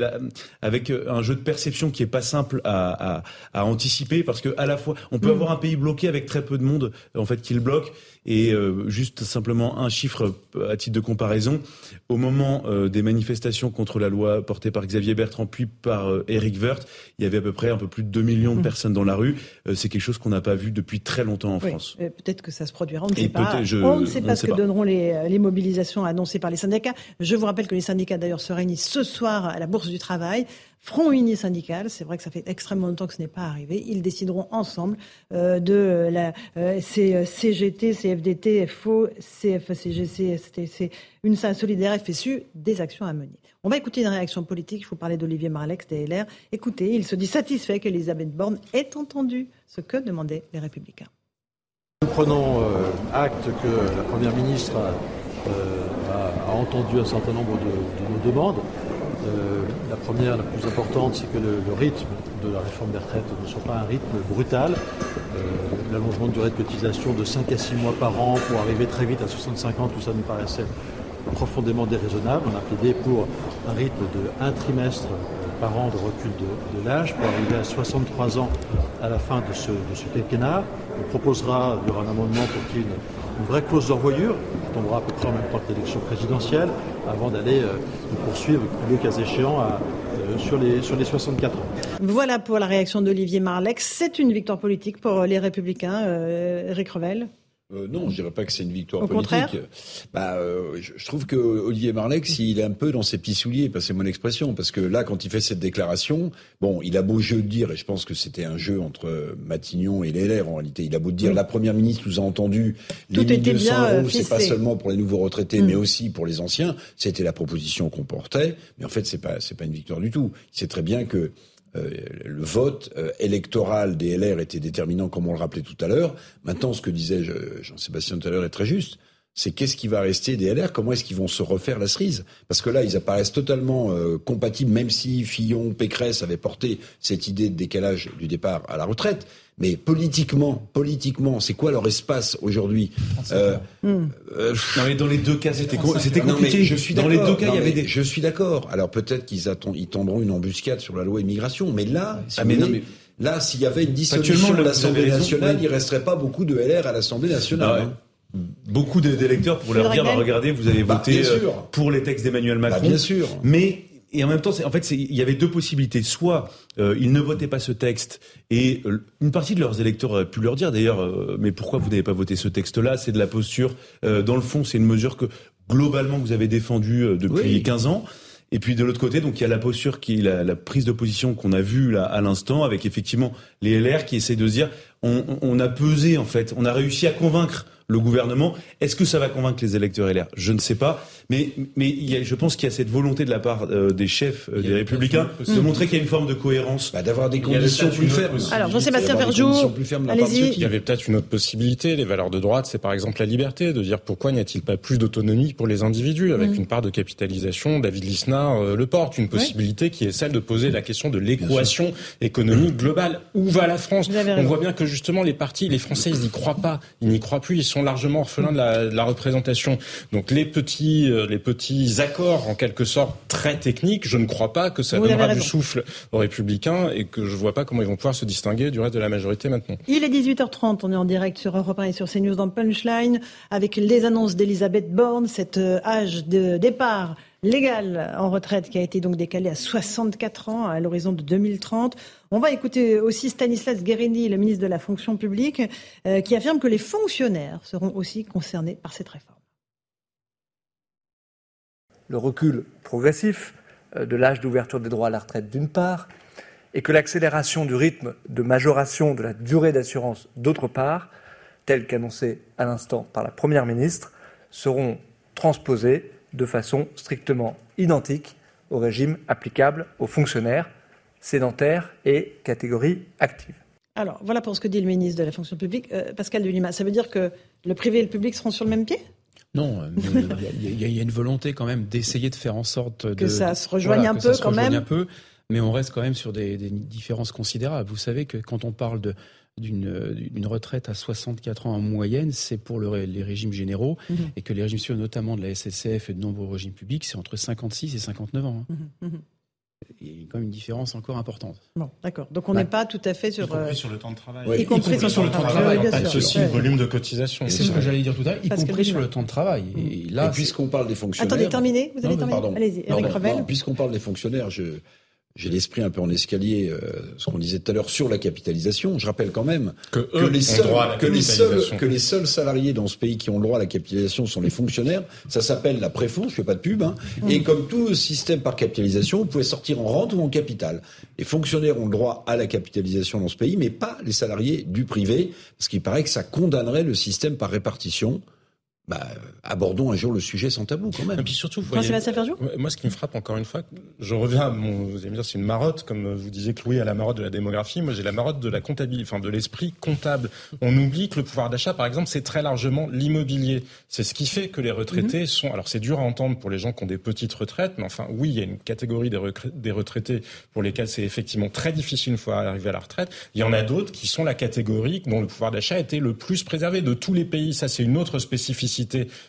avec un jeu de perception qui est pas simple à, à, anticiper parce que à la fois on peut mm. avoir un pays bloqué avec très peu de monde en fait qui le bloque et euh, juste simplement un chiffre à titre de comparaison. Au moment euh, des manifestations contre la loi portée par Xavier Bertrand puis par euh, Eric Woerth il y avait à peu près un peu plus de 2 millions de mm. personnes dans la rue. C'est quelque chose qu'on n'a pas vu depuis très longtemps en France. peut-être que ça se produira on ne sait pas. on ne sait pas ce que donneront les, les mobilisations annoncées par les syndicats. Je vous rappelle que les syndicats d'ailleurs se réunissent ce soir à la Bourse du Travail Front uni syndical, c'est vrai que ça fait extrêmement longtemps que ce n'est pas arrivé. Ils décideront ensemble euh, de la euh, CGT, CFDT, FO, CFCGC, STC, une solidaire FSU, des actions à mener. On va écouter une réaction politique. Je vous parlais d'Olivier Marlex, DLR. Écoutez, il se dit satisfait qu'Elisabeth Borne ait entendu ce que demandaient les Républicains. Nous prenons euh, acte que la Première ministre a, entendu un certain nombre de nos demandes. Euh, la première, la plus importante, c'est que le, rythme de la réforme des retraites ne soit pas un rythme brutal. Euh, l'allongement de durée de cotisation de 5 à 6 mois par an pour arriver très vite à 65 ans, tout ça nous paraissait profondément déraisonnable. On a plaidé pour un rythme de un trimestre euh, par an de recul de, l'âge pour arriver à 63 ans à la fin de ce, de quinquennat. On proposera, il y aura un amendement pour qu'il y ait une une vraie clause d'envoyure, qui tombera à peu près en même temps que l'élection présidentielle, avant d'aller euh, poursuivre, le cas échéant, euh, sur, les, sur les 64 ans. Voilà pour la réaction d'Olivier Marlex. C'est une victoire politique pour les Républicains. Euh, Eric Revel euh, non, je dirais pas que c'est une victoire Au politique. Bah, euh, je, trouve que Olivier Marlex, il est un peu dans ses petits souliers, passez mon expression, parce que là, quand il fait cette déclaration, bon, il a beau jeu de dire, et je pense que c'était un jeu entre Matignon et les LR en réalité. Il a beau dire, la première ministre nous a entendu, les 1200 euh, euros, c'est pas seulement pour les nouveaux retraités, mm. mais aussi pour les anciens. C'était la proposition qu'on portait, mais en fait, c'est pas, c'est pas une victoire du tout. Il sait très bien que euh, le vote euh, électoral des LR était déterminant, comme on le rappelait tout à l'heure. Maintenant, ce que disait Jean-Sébastien tout à l'heure est très juste. C'est qu'est-ce qui va rester des LR Comment est-ce qu'ils vont se refaire la cerise? Parce que là, ils apparaissent totalement euh, compatibles, même si Fillon, Pécresse avaient porté cette idée de décalage du départ à la retraite. Mais politiquement, politiquement, c'est quoi leur espace aujourd'hui ah, euh, euh, Non mais dans les deux cas, c'était c'était compliqué. je suis dans les deux cas, il y avait des. Je suis d'accord. Alors peut-être qu'ils ils tendront une embuscade sur la loi immigration, mais là, ah, mais non, mais... là, s'il y avait une dissolution de l'Assemblée nationale, il resterait pas beaucoup de LR à l'Assemblée nationale. Hein. Beaucoup d'électeurs pour leur dire, bah, regardez, vous avez bah, voté euh, pour les textes d'Emmanuel bah, Macron. bien sûr. Mais et en même temps, en fait, il y avait deux possibilités. Soit euh, ils ne votaient pas ce texte, et euh, une partie de leurs électeurs auraient pu leur dire d'ailleurs, euh, mais pourquoi vous n'avez pas voté ce texte-là? C'est de la posture. dans le fond, c'est une mesure que globalement vous avez défendue depuis 15 ans. Et puis de l'autre côté, donc il y a la posture qui la, la prise de position qu'on a vue là à l'instant, avec effectivement les LR qui essaient de se dire, on, on a pesé en fait, on a réussi à convaincre le gouvernement. Est-ce que ça va convaincre les électeurs LR Je ne sais pas. Mais, mais je pense qu'il y a cette volonté de la part euh, des chefs euh, des Républicains de montrer qu'il y a une forme de cohérence. Bah, D'avoir des conditions plus fermes. Alors, Jean-Sébastien Ferjou, allez-y. Il y avait peut-être une autre possibilité. Les valeurs de droite, c'est par exemple la liberté, de dire pourquoi n'y a-t-il pas plus d'autonomie pour les individus, avec mm. une part de capitalisation. David Lisnard euh, le porte, une possibilité qui est celle de poser la question de l'équation économique globale. Où va la France? On voit bien que justement les partis, les Français, ils n'y croient pas. Ils n'y croient plus. Ils sont largement orphelins de la, de la représentation. Donc les petits, euh, les petits accords, en quelque sorte très techniques, je ne crois pas que ça donnera du souffle aux républicains et que je ne vois pas comment ils vont pouvoir se distinguer du reste de la majorité maintenant. Il est 18h30, on est en direct sur Europe 1 et sur CNews dans Punchline avec les annonces d'Elisabeth Borne, cet euh, âge de départ légal en retraite qui a été donc décalé à 64 ans à l'horizon de 2030. On va écouter aussi Stanislas Guérini, le ministre de la fonction publique, euh, qui affirme que les fonctionnaires seront aussi concernés par cette réforme. Le recul progressif euh, de l'âge d'ouverture des droits à la retraite d'une part, et que l'accélération du rythme de majoration de la durée d'assurance d'autre part, tel qu'annoncé à l'instant par la Première ministre, seront transposés de façon strictement identique au régime applicable aux fonctionnaires sédentaires et catégorie active. Alors, voilà pour ce que dit le ministre de la fonction publique. Euh, Pascal Delima, ça veut dire que le privé et le public seront sur le même pied? Non, il y, a une volonté quand même d'essayer de faire en sorte que ça se rejoigne un peu quand même. Un peu, mais on reste quand même sur des, différences considérables. Vous savez que quand on parle d'une retraite à 64 ans en moyenne, c'est pour les régimes généraux, mhm. et que les régimes notamment de la SSCF et de nombreux régimes publics, c'est entre 56 et 59 ans. Hein. Mhm, mhm il y a quand même une différence encore importante. Bon, d'accord. Donc on n'est pas tout à fait sur. Y compris euh, sur le temps de travail. y, compris, sur, le temps de travail. C'est aussi le volume de cotisation. C'est ce que j'allais dire tout à l'heure, y compris sur le temps de travail. Et là, puisqu'on parle des fonctionnaires. Attendez, terminez. Vous allez terminer. Allez-y, Eric Revel. Puisqu'on parle des fonctionnaires, je j'ai l'esprit un peu en escalier, euh, ce qu'on disait tout à l'heure sur la capitalisation. Je rappelle quand même que, les, seuls, que, les, seuls, que les seuls salariés dans ce pays qui ont le droit à la capitalisation sont les fonctionnaires. Ça s'appelle la préfond, je fais pas de pub. Hein. Mmh. Et comme tout système par capitalisation, vous pouvez sortir en rente ou en capital. Les fonctionnaires ont le droit à la capitalisation dans ce pays, mais pas les salariés du privé, parce qu'il paraît que ça condamnerait le système par répartition bah, abordons un jour le sujet sans tabou quand même. Et puis surtout, vous voyez, moi ce qui me frappe encore une fois, je reviens à mon, vous allez me dire c'est une marotte, comme vous disiez que Louis a la marotte de la démographie, moi j'ai la marotte de la comptabilité, enfin de l'esprit comptable. On oublie que le pouvoir d'achat, par exemple, c'est très largement l'immobilier. C'est ce qui fait que les retraités mhm. sont, alors c'est dur à entendre pour les gens qui ont des petites retraites, mais enfin oui, il y a une catégorie des, des retraités pour lesquels c'est effectivement très difficile une fois arrivé à la retraite. Il y en a d'autres qui sont la catégorie dont le pouvoir d'achat était le plus préservé de tous les pays. Ça c'est une autre spécificité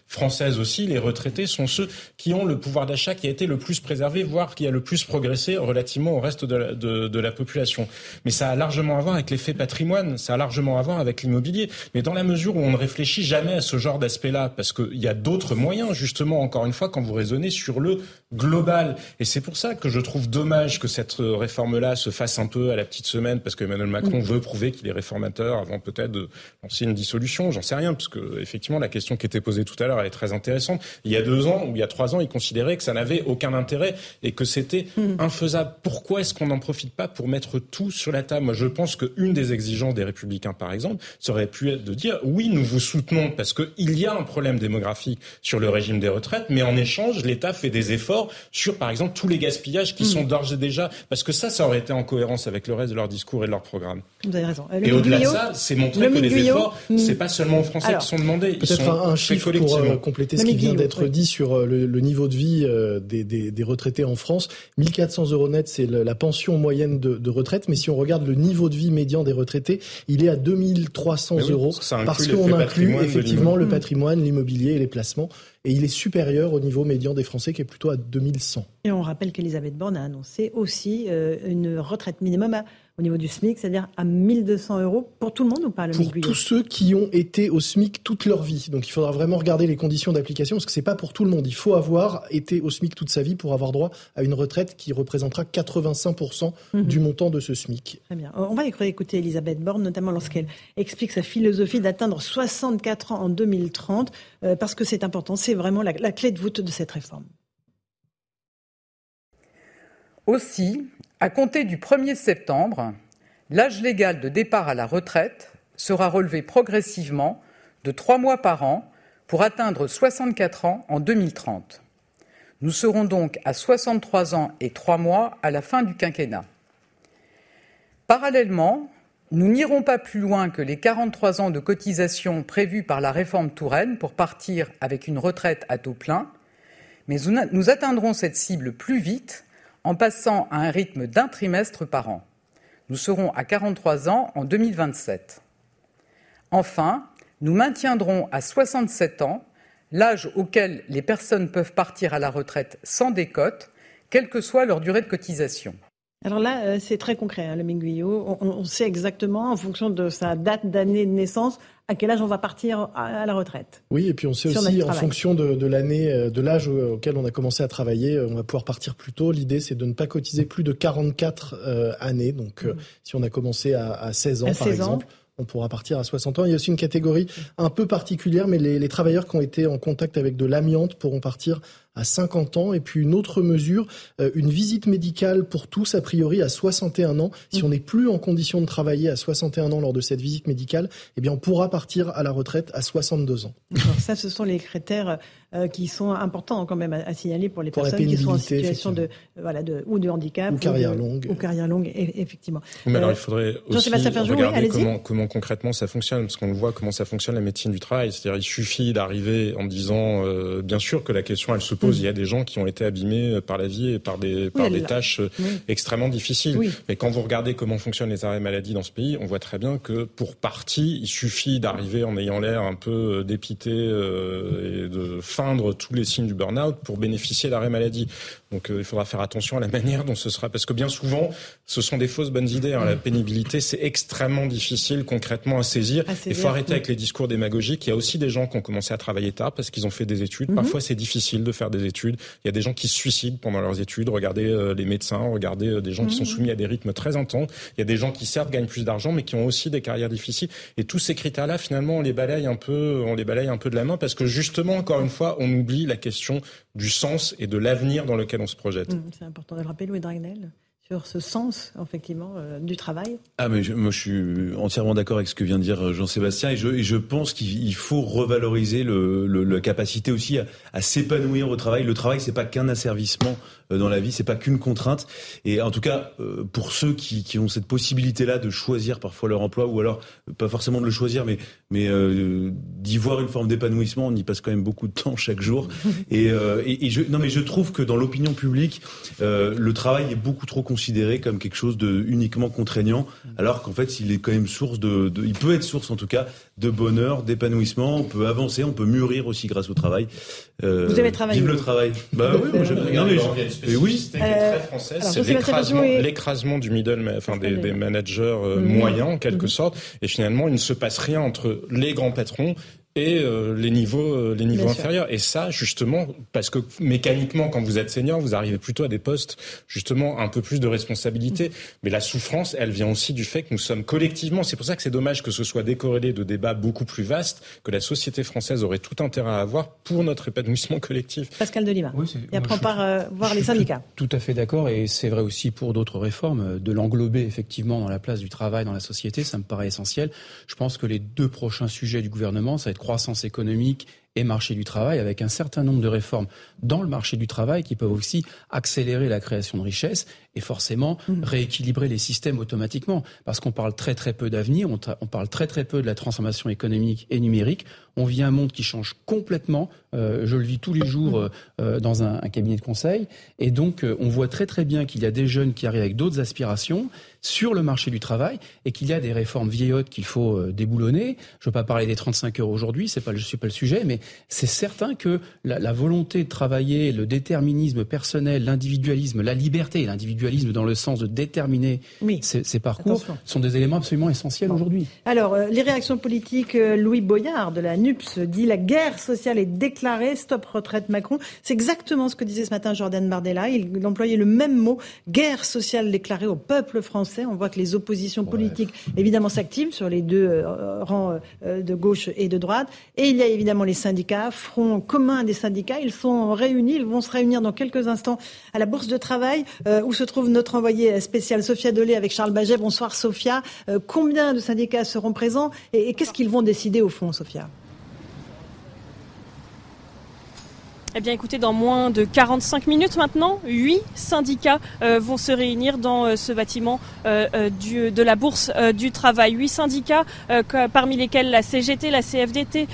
française aussi, les retraités sont ceux qui ont le pouvoir d'achat qui a été le plus préservé, voire qui a le plus progressé relativement au reste de la, de, la population. Mais ça a largement à voir avec l'effet patrimoine, ça a largement à voir avec l'immobilier. Mais dans la mesure où on ne réfléchit jamais à ce genre d'aspect-là, parce qu'il y a d'autres moyens, justement, encore une fois, quand vous raisonnez sur le global. Et c'est pour ça que je trouve dommage que cette réforme-là se fasse un peu à la petite semaine, parce que Emmanuel Macron mm. veut prouver qu'il est réformateur avant peut-être de lancer une dissolution. J'en sais rien, parce que effectivement, la question qui était posée tout à l'heure, elle est très intéressante. Il y a deux ans ou il y a trois ans, il considérait que ça n'avait aucun intérêt et que c'était mm. infaisable. Pourquoi est-ce qu'on n'en profite pas pour mettre tout sur la table? Moi, je pense qu'une des exigences des Républicains, par exemple, serait pu être de dire oui, nous vous soutenons parce qu'il y a un problème démographique sur le régime des retraites, mais en échange, l'État fait des efforts sur, par exemple, tous les gaspillages qui mm. sont d'ores et déjà, parce que ça, ça aurait été en cohérence avec le reste de leur discours et de leur programme. Vous avez raison. et au-delà de ça, c'est montrer que les efforts, mm. c'est pas seulement aux Français qui sont demandés. Peut-être un, chiffre pour euh, compléter ce qui vient d'être dit sur euh, le, niveau de vie euh, des, des, des, retraités en France. 1400 euros net, c'est la pension moyenne de, de, retraite, mais si on regarde le niveau de vie médian des retraités, il est à 2300 euros parce qu'on inclut effectivement le patrimoine, l'immobilier et les placements et il est supérieur au niveau médian des Français qui est plutôt à 2100. Et on rappelle qu'Elisabeth Borne a annoncé aussi euh, une retraite minimum au niveau du SMIC, c'est-à-dire à 1200 euros pour tout le monde ou pas le Pour tous ceux qui ont été au SMIC toute leur vie. Donc il faudra vraiment regarder les conditions d'application parce que c'est pas pour tout le monde. Il faut avoir été au SMIC toute sa vie pour avoir droit à une retraite qui représentera 85% mhm. du montant de ce SMIC. Très bien. On va écouter Elisabeth Borne, notamment lorsqu'elle explique sa philosophie d'atteindre 64 ans en 2030, euh, parce que c'est important. C'est vraiment la clé de voûte de cette réforme. Aussi, à compter du 1er septembre, l'âge légal de départ à la retraite sera relevé progressivement de trois mois par an pour atteindre 64 ans en 2030. Nous serons donc à 63 ans et trois mois à la fin du quinquennat. Parallèlement, nous n'irons pas plus loin que les 43 ans de cotisation prévus par la réforme Touraine pour partir avec une retraite à taux plein, mais nous atteindrons cette cible plus vite en passant à un rythme d'un trimestre par an. Nous serons à 43 ans en 2027. Enfin, nous maintiendrons à 67 ans l'âge auquel les personnes peuvent partir à la retraite sans décote, quelle que soit leur durée de cotisation. Alors là, euh, c'est très concret, hein, le. On, sait exactement, en fonction de sa date d'année de naissance, à quel âge on va partir à, la retraite? Oui, et puis on sait aussi, en fonction de, l'année, euh, de l'âge auquel on a commencé à travailler, euh, on va pouvoir partir plus tôt. L'idée, c'est de ne pas cotiser plus de 44 années. Donc, mm. si on a commencé à, 16 ans, par exemple, on pourra partir à 60 ans. Il y a aussi une catégorie un peu particulière, mais les, les travailleurs qui ont été en contact avec de l'amiante pourront partir à 50 ans. Et puis une autre mesure, euh, une visite médicale pour tous, a priori, à 61 ans. Si mm. on n'est plus en condition de travailler à 61 ans lors de cette visite médicale, eh bien, on pourra partir à la retraite à 62 ans. Ça, ce sont les critères euh, qui sont importants quand même à, signaler pour les personnes qui sont en situation de, voilà, de, ou de handicap. Ou carrière longue. Ou carrière longue, effectivement. Mais alors, il faudrait aussi regarder comment, comment concrètement ça fonctionne, parce qu'on le voit comment ça fonctionne la médecine du travail. C'est-à-dire, il suffit d'arriver en disant, euh, bien sûr que la question, elle se Mm. Il y a des gens qui ont été abîmés par la vie et par des, par des tâches euh, extrêmement difficiles. Mais quand vous regardez comment fonctionnent les arrêts maladie dans ce pays, on voit très bien que pour partie, il suffit d'arriver en ayant l'air un peu dépité et de feindre tous les signes du burn-out pour bénéficier d'arrêt maladie. Donc euh, il faudra faire attention à la manière dont ce sera, parce que bien souvent, ce sont des fausses bonnes idées. Hein. La pénibilité, c'est extrêmement difficile concrètement à saisir. Il faut arrêter avec les discours démagogiques. Il y a aussi des gens qui ont commencé à travailler tard parce qu'ils ont fait des études. Mhm. Parfois, c'est difficile de faire des études. Il y a des gens qui se suicident pendant leurs études. Regardez euh, les médecins, regardez euh, des gens qui sont mhm. soumis à des rythmes très intenses. Il y a des gens qui certes gagnent plus d'argent, mais qui ont aussi des carrières difficiles. Et tous ces critères-là, finalement, on les balaye un peu, on les balaye un peu de la main parce que justement, encore une fois, on oublie la question du sens et de l'avenir dans lequel on se projette. Mmh, c'est important de le rappeler, Louis Dragnel sur ce sens, effectivement, euh, du travail Ah, mais moi, je suis entièrement d'accord avec ce que vient de dire euh, Jean-Sébastien, et je, je pense qu'il faut revaloriser le, la capacité aussi à, s'épanouir au travail. Le travail, c'est pas qu'un asservissement dans la vie, c'est pas qu'une contrainte. Et en tout cas, pour ceux qui, qui ont cette possibilité-là de choisir parfois leur emploi, ou alors pas forcément de le choisir, mais, mais euh, d'y voir une forme d'épanouissement, on y passe quand même beaucoup de temps chaque jour. Et, et, et je, non, mais je trouve que dans l'opinion publique, le travail est beaucoup trop considéré comme quelque chose de uniquement contraignant, alors qu'en fait, il est quand même source de, de, il peut être source en tout cas de bonheur, d'épanouissement. On peut avancer, on peut mûrir aussi grâce au travail. Euh, Vous avez travaillé. Vive le travail. Bah oui, moi j'aime bien. Mais oui, très française, c'est l'écrasement, du middle, enfin des, des managers euh, mhm. moyens en quelque mhm. sorte. Et finalement, il ne se passe rien entre les grands patrons et euh, les niveaux, euh, les niveaux inférieurs. Et ça, justement, parce que mécaniquement, quand vous êtes senior, vous arrivez plutôt à des postes, justement, un peu plus de responsabilité. Mais la souffrance, elle vient aussi du fait que nous sommes collectivement, c'est pour ça que c'est dommage que ce soit décorrélé de débats beaucoup plus vastes, que la société française aurait tout intérêt à avoir pour notre épanouissement collectif. Pascal Delima. Oui, et après, on part euh, voir les syndicats. Tout, tout à fait d'accord, et c'est vrai aussi pour d'autres réformes, de l'englober effectivement dans la place du travail dans la société, ça me paraît essentiel. Je pense que les deux prochains sujets du gouvernement, ça va être croissance économique et marché du travail, avec un certain nombre de réformes dans le marché du travail qui peuvent aussi accélérer la création de richesses et forcément mmh. rééquilibrer les systèmes automatiquement. Parce qu'on parle très très peu d'avenir, on, on, parle très très peu de la transformation économique et numérique. On vit un monde qui change complètement. Euh, je le vis tous les jours euh, euh dans un, un, cabinet de conseil. Et donc, euh, on voit très très bien qu'il y a des jeunes qui arrivent avec d'autres aspirations sur le marché du travail et qu'il y a des réformes vieillottes qu'il faut déboulonner. Je ne veux pas parler des 35 heures aujourd'hui, c'est pas, suis pas le sujet, mais c'est certain que la, la, volonté de travailler, le déterminisme personnel, l'individualisme, la liberté, l'individualisme dans le sens de déterminer oui. ces, ces, parcours sont des éléments absolument essentiels aujourd'hui. Alors, euh, les réactions politiques, euh, Louis Boyard de la NUPS dit la guerre sociale est déclarée, stop retraite Macron. C'est exactement ce que disait ce matin Jordan Bardella. Il employait le même mot, guerre sociale déclarée au peuple français. On voit que les oppositions politiques, évidemment, s'activent sur les deux euh, rangs de gauche et de droite. Et il y a évidemment les syndicats, front commun des syndicats. Ils sont réunis, ils vont se réunir dans quelques instants à la Bourse de Travail, euh, où se trouve notre envoyée spéciale Sophia Dolé avec Charles Baget. Bonsoir Sophia. Euh, combien de syndicats seront présents et, et qu'est-ce qu'ils vont décider au fond, Sophia? Eh bien écoutez, dans moins de 45 minutes maintenant, huit syndicats euh, vont se réunir dans euh, ce bâtiment euh, euh du, de la Bourse euh, du Travail. Huit syndicats, que, parmi lesquels la CGT, la CFDT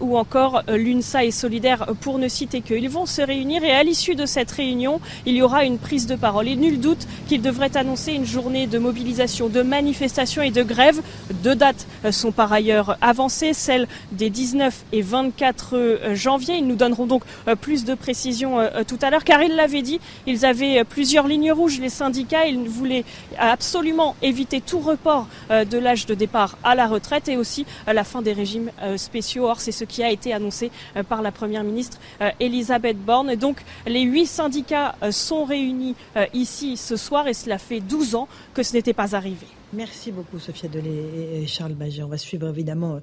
ou encore l'UNSA et Solidaire, pour ne citer que. Ils vont se réunir et à l'issue de cette réunion, il y aura une prise de parole. Et nul doute qu'ils devraient annoncer une journée de mobilisation, de manifestation et de grève. Deux dates sont par ailleurs avancées, celles des 19 et 24 janvier. Ils nous donneront donc plus de précisions euh, tout à l'heure, car ils l'avaient dit, ils avaient plusieurs lignes rouges, les syndicats, ils voulaient absolument éviter tout report euh, de l'âge de départ à la retraite et aussi euh, la fin des régimes spéciaux. Or, c'est ce qui a été annoncé par la Première ministre Elisabeth Borne. Donc, les huit syndicats sont réunis ici ce soir et cela fait 12 ans que ce n'était pas arrivé. Merci beaucoup Sophia Delay et Charles Baget. On va suivre évidemment euh,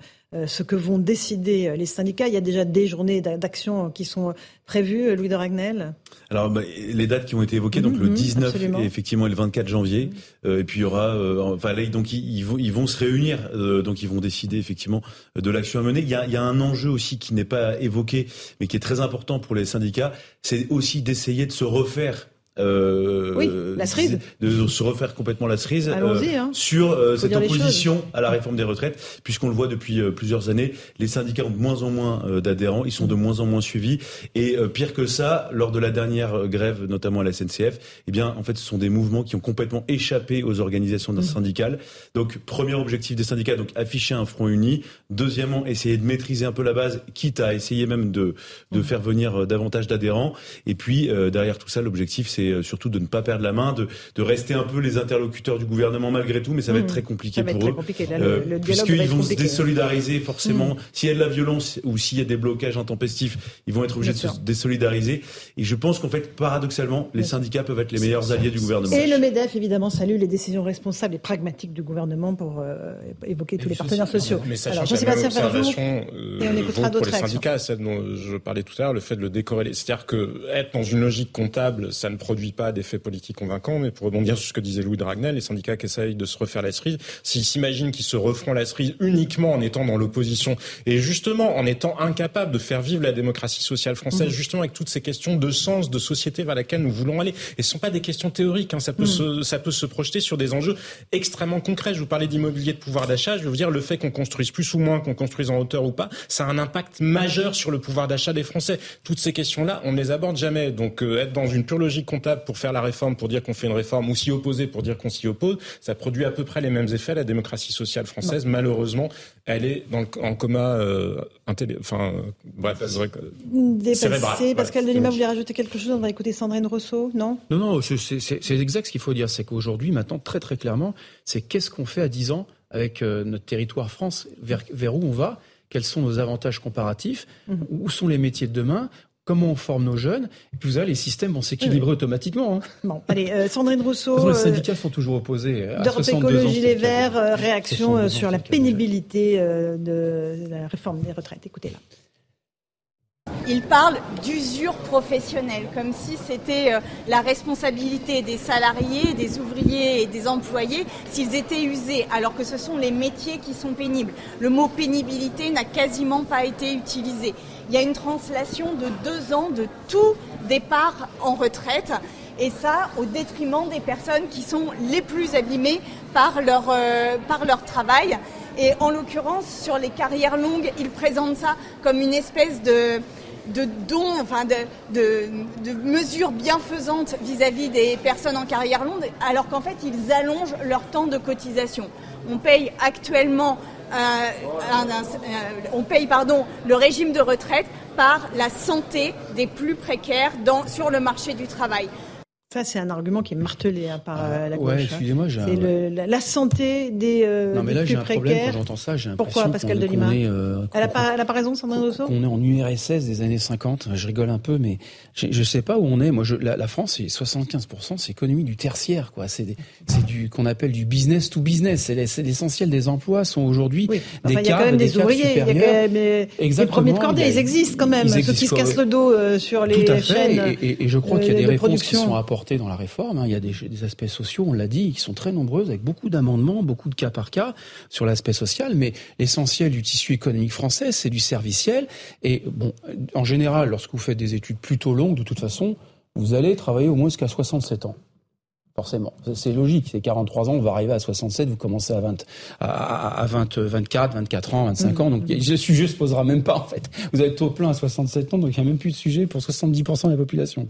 ce que vont décider euh, les syndicats. Il y a déjà des journées d'action qui sont prévues, Louis de Ragnel Alors bah, les dates qui ont été évoquées, donc le 19 mhm, et effectivement le 24 janvier. Euh, et puis il y aura, enfin là, donc ils, vont, ils vont se réunir, donc ils vont décider effectivement de l'action à mener. Il y, a, il y a un enjeu aussi qui n'est pas évoqué, mais qui est très important pour les syndicats, c'est aussi d'essayer de se refaire euh, oui, la cerise. De, se refaire complètement la cerise euh, hein. sur euh, cette opposition à la réforme des retraites, puisqu'on le voit depuis plusieurs années, les syndicats ont de moins en moins d'adhérents, ils sont de moins en moins suivis, et pire que ça, lors de la dernière grève, notamment à la SNCF, eh bien, en fait, ce sont des mouvements qui ont complètement échappé aux organisations mmh. syndicales. Donc, premier objectif des syndicats, donc afficher un front uni. Deuxièmement, essayer de maîtriser un peu la base, quitte à essayer même de, de mmh. faire venir davantage d'adhérents. Et puis, derrière tout ça, l'objectif, c'est euh, surtout de ne pas perdre la main, de, de, rester un peu les interlocuteurs du gouvernement malgré tout, mais ça va être mmh. très compliqué pour eux, euh, puisqu'ils vont se désolidariser forcément. Mmh. S'il y a de la violence ou s'il y a des blocages intempestifs, ils vont être obligés de se désolidariser. Et je pense qu'en fait, paradoxalement, les syndicats peuvent être les meilleurs alliés du gouvernement. Et le MEDEF, évidemment, salue les décisions responsables et pragmatiques du gouvernement pour euh, évoquer tous les partenaires sociaux. Mais Alors, Jean-Sébastien Ferjou, et on écoutera d'autres pour les syndicats, celle dont je parlais tout à l'heure, le fait de le décorréler. C'est-à-dire que être dans une logique comptable, ça ne produit pas d'effet politique convaincant, mais pour rebondir sur ce que disait Louis Dragnel, les syndicats qui essayent de se refaire la cerise, s'ils s'imaginent qu'ils se referont la cerise uniquement en étant dans l'opposition et justement en étant incapables de faire vivre la démocratie sociale française, mmh. justement avec toutes ces questions de sens, de société vers laquelle nous voulons aller. Et ce sont pas des questions théoriques, hein. ça peut mmh. se, ça peut se projeter sur des enjeux extrêmement concrets. Je vous parlais d'immobilier de pouvoir d'achat, je veux vous dire le fait qu'on construise plus ou moins, qu'on construise en hauteur ou pas, ça a un impact majeur sur le pouvoir d'achat des Français. Toutes ces questions-là, on ne les aborde jamais. Donc euh, être dans une pure logique comptable pour faire la réforme, pour dire qu'on fait une réforme, ou s'y opposer pour dire qu'on s'y oppose, ça produit à peu près les mêmes effets. La démocratie sociale française, malheureusement, elle est dans le, en coma euh, enfin, bref, Dépassé. Pascal Delima voulait rajouter quelque chose On va écouter Sandrine Rousseau, non? Non, non, c'est exact ce qu'il faut dire. C'est qu'aujourd'hui, maintenant, très très clairement, c'est qu'est-ce qu'on fait à 10 ans avec euh, notre territoire France, vers, vers où on va? Quels sont nos avantages comparatifs, mmh. où sont les métiers de demain, comment on forme nos jeunes, et puis vous avez les systèmes vont s'équilibrer automatiquement. Hein. Bon, allez, euh, Sandrine Rousseau. les syndicats sont toujours opposés. À D'Europe Écologie Les Verts, euh, réaction euh, sur la pénibilité de la réforme des retraites. Écoutez-la. Il parle d'usure professionnelle, comme si c'était la responsabilité des salariés, des ouvriers et des employés s'ils étaient usés, alors que ce sont les métiers qui sont pénibles. Le mot pénibilité n'a quasiment pas été utilisé il y a une translation de deux ans de tout départ en retraite. Et ça, au détriment des personnes qui sont les plus abîmées par leur, euh, par leur travail. Et en l'occurrence, sur les carrières longues, ils présentent ça comme une espèce de, de don, enfin de, de, de mesure bienfaisante vis-à-vis des personnes en carrière longue, alors qu'en fait, ils allongent leur temps de cotisation. On paye actuellement on paye pardon, le régime de retraite par la santé des plus précaires dans, sur le marché du travail. Ça, c'est un argument qui est martelé hein, par euh, la gauche. Ouais, hein. excusez-moi, j'ai C'est la, la, santé des, euh, non, mais là, j'ai un problème quand j'entends ça. J'ai Pourquoi, Pascal Delima euh, Elle n'a pas, pas, raison, Sandrine Rousseau On est en URSS des années 50. Je rigole un peu, mais je ne sais pas où on est. Moi, je, la, la, France, c'est 75%, c'est économie du tertiaire. quoi. C'est du qu'on appelle du business to business. C'est l'essentiel des emplois sont aujourd'hui oui. des cadres, Il y a quand même des, ouvriers, il y a quand même les premiers de cordée, ils existent quand même. Ceux qui se cassent le dos sur les chaînes. Et je crois qu'il y a des réponses qui sont apportées dans la réforme. Hein. Il y a des, aspects sociaux, on l'a dit, qui sont très nombreux, avec beaucoup d'amendements, beaucoup de cas par cas sur l'aspect social. Mais l'essentiel du tissu économique français, c'est du serviciel. Et bon, en général, lorsque vous faites des études plutôt longues, de toute façon, vous allez travailler au moins jusqu'à 67 ans. Forcément, c'est logique. C'est 43 ans, on va arriver à 67, vous commencez à 20, à, 20, 24, 24 ans, 25 ans. Donc le sujet se posera même pas en fait. Vous êtes taux plein à 67 ans, donc il n'y a même plus de sujet pour 70% de la population.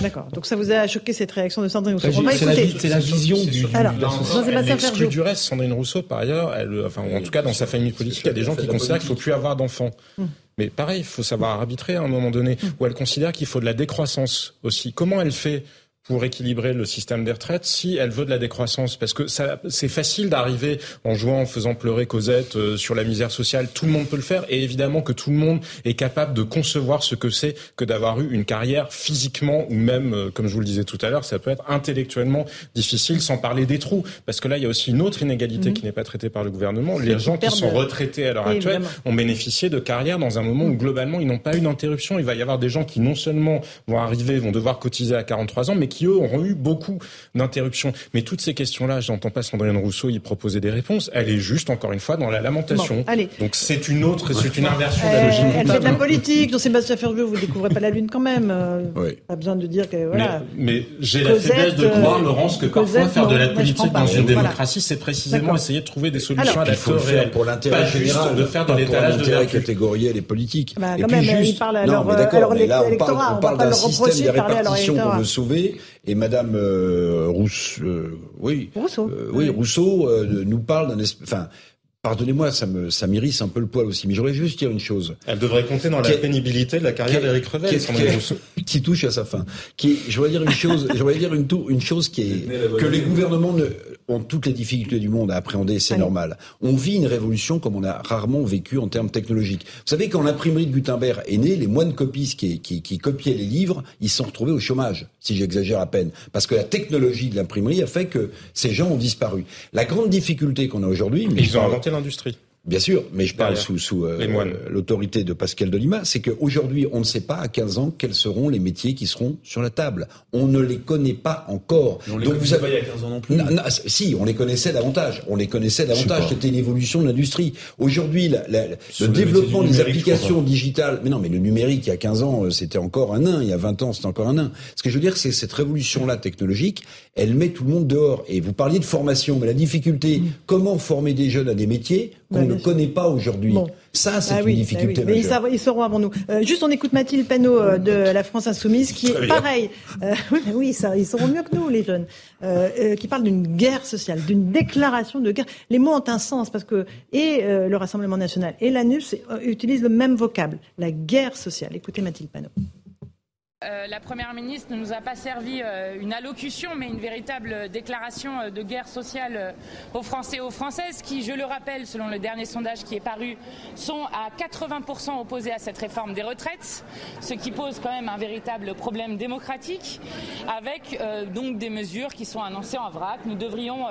D'accord. Donc ça vous a choqué cette réaction de Sandrine Rousseau C'est la, vision du. Alors, elle du reste. Sandrine Rousseau, par ailleurs, elle, enfin en tout cas dans sa famille politique, il y a des gens qui considèrent qu'il faut plus avoir d'enfants. Hum. Mais pareil, il faut savoir arbitrer à un moment donné, hum. où elle considère qu'il faut de la décroissance aussi. Comment elle fait pour équilibrer le système des retraites si elle veut de la décroissance Parce que ça, c'est facile d'arriver en jouant, en faisant pleurer Cosette euh, sur la misère sociale. Tout le monde peut le faire et évidemment que tout le monde est capable de concevoir ce que c'est que d'avoir eu une carrière physiquement ou même, euh, comme je vous le disais tout à l'heure, ça peut être intellectuellement difficile sans parler des trous. Parce que là, il y a aussi une autre inégalité mmh. qui n'est pas traitée par le gouvernement. Les gens qui sont retraités à l'heure actuelle ont bénéficié de carrières dans un moment où globalement ils n'ont pas eu d'interruption. Il va y avoir des gens qui non seulement vont arriver, vont devoir cotiser à 43 ans, mais qui eux auront eu beaucoup d'interruptions. Mais toutes ces questions-là, je n'entends pas Sandrine Rousseau y proposer des réponses. Elle est juste, encore une fois, dans la lamentation. allez. Donc c'est une autre, c'est une inversion de la logique. Elle fait de la politique. Dans Sébastien Ferjeux, vous découvrez pas la lune quand même. Euh, oui. Pas besoin de dire que voilà. Mais, j'ai la faiblesse de croire, Laurence, que parfois faire de la politique dans une démocratie, c'est précisément essayer de trouver des solutions adaptées au réel. Pour l'intérêt général, de faire dans l'étalage de l'intérêt catégoriel et politique. Bah, et puis juste, à leur, non, mais d'accord, mais là on parle, on parle d'un système de répartition qu'on veut sauver et Madame euh, Rousse, euh, oui, Rousseau, euh, oui, Rousseau euh, nous parle d'un, enfin, Pardonnez-moi, ça me ça m'irrisse un peu le poil aussi, mais j'aurais juste dire une chose. Elle devrait compter dans la pénibilité de la carrière d'Éric Revel, qui, qui, touche à sa fin. Qui, je voudrais dire une chose, je voudrais dire une, une chose qui est que les gouvernements ne, ont toutes les difficultés du monde à appréhender, c'est normal. On vit une révolution comme on a rarement vécu en termes technologiques. Vous savez, quand l'imprimerie de Gutenberg est née, les moines copistes qui, qui, qui copiaient les livres, ils se sont retrouvés au chômage, si j'exagère à peine. Parce que la technologie de l'imprimerie a fait que ces gens ont disparu. La grande difficulté qu'on a aujourd'hui... Ils ont inventé l'industrie. Bien sûr, mais je parle sous, sous euh, l'autorité de Pascal Delima, c'est qu'aujourd'hui, on ne sait pas à 15 ans quels seront les métiers qui seront sur la table. On ne les connaît pas encore. on les Donc vous avez... pas il y a 15 ans non plus. si, on les connaissait davantage. On les connaissait davantage. C'était l'évolution de l'industrie. Aujourd'hui, le développement des applications digitales. Mais non, mais le numérique, il y a 15 ans, euh, c'était encore un nain. Il y a 20 ans, c'était encore un nain. Ce que je veux dire, c'est cette révolution-là technologique, elle met tout le monde dehors. Et vous parliez de formation, mais la difficulté, mm. comment former des jeunes à des métiers qu'on ne connaît pas aujourd'hui. Ça, c'est ah une difficulté ah oui. Mais ils, sauront avant nous. Euh, juste, on écoute Mathilde Panot euh, de la France Insoumise, qui est pareil. Euh, oui, ça, ils sauront mieux que nous, les jeunes. qui parle d'une guerre sociale, d'une déclaration de guerre. Les mots ont un sens parce que et le Rassemblement national et l'ANUS utilisent le même vocable, la guerre sociale. Écoutez Mathilde Panot. Euh, la Première ministre ne nous a pas servi euh, une allocution, mais une véritable déclaration euh, de guerre sociale aux Français et aux Françaises, qui, je le rappelle, selon le dernier sondage qui est paru, sont à 80% opposés à cette réforme des retraites, ce qui pose quand même un véritable problème démocratique, avec donc des mesures qui sont annoncées en vrac. Nous devrions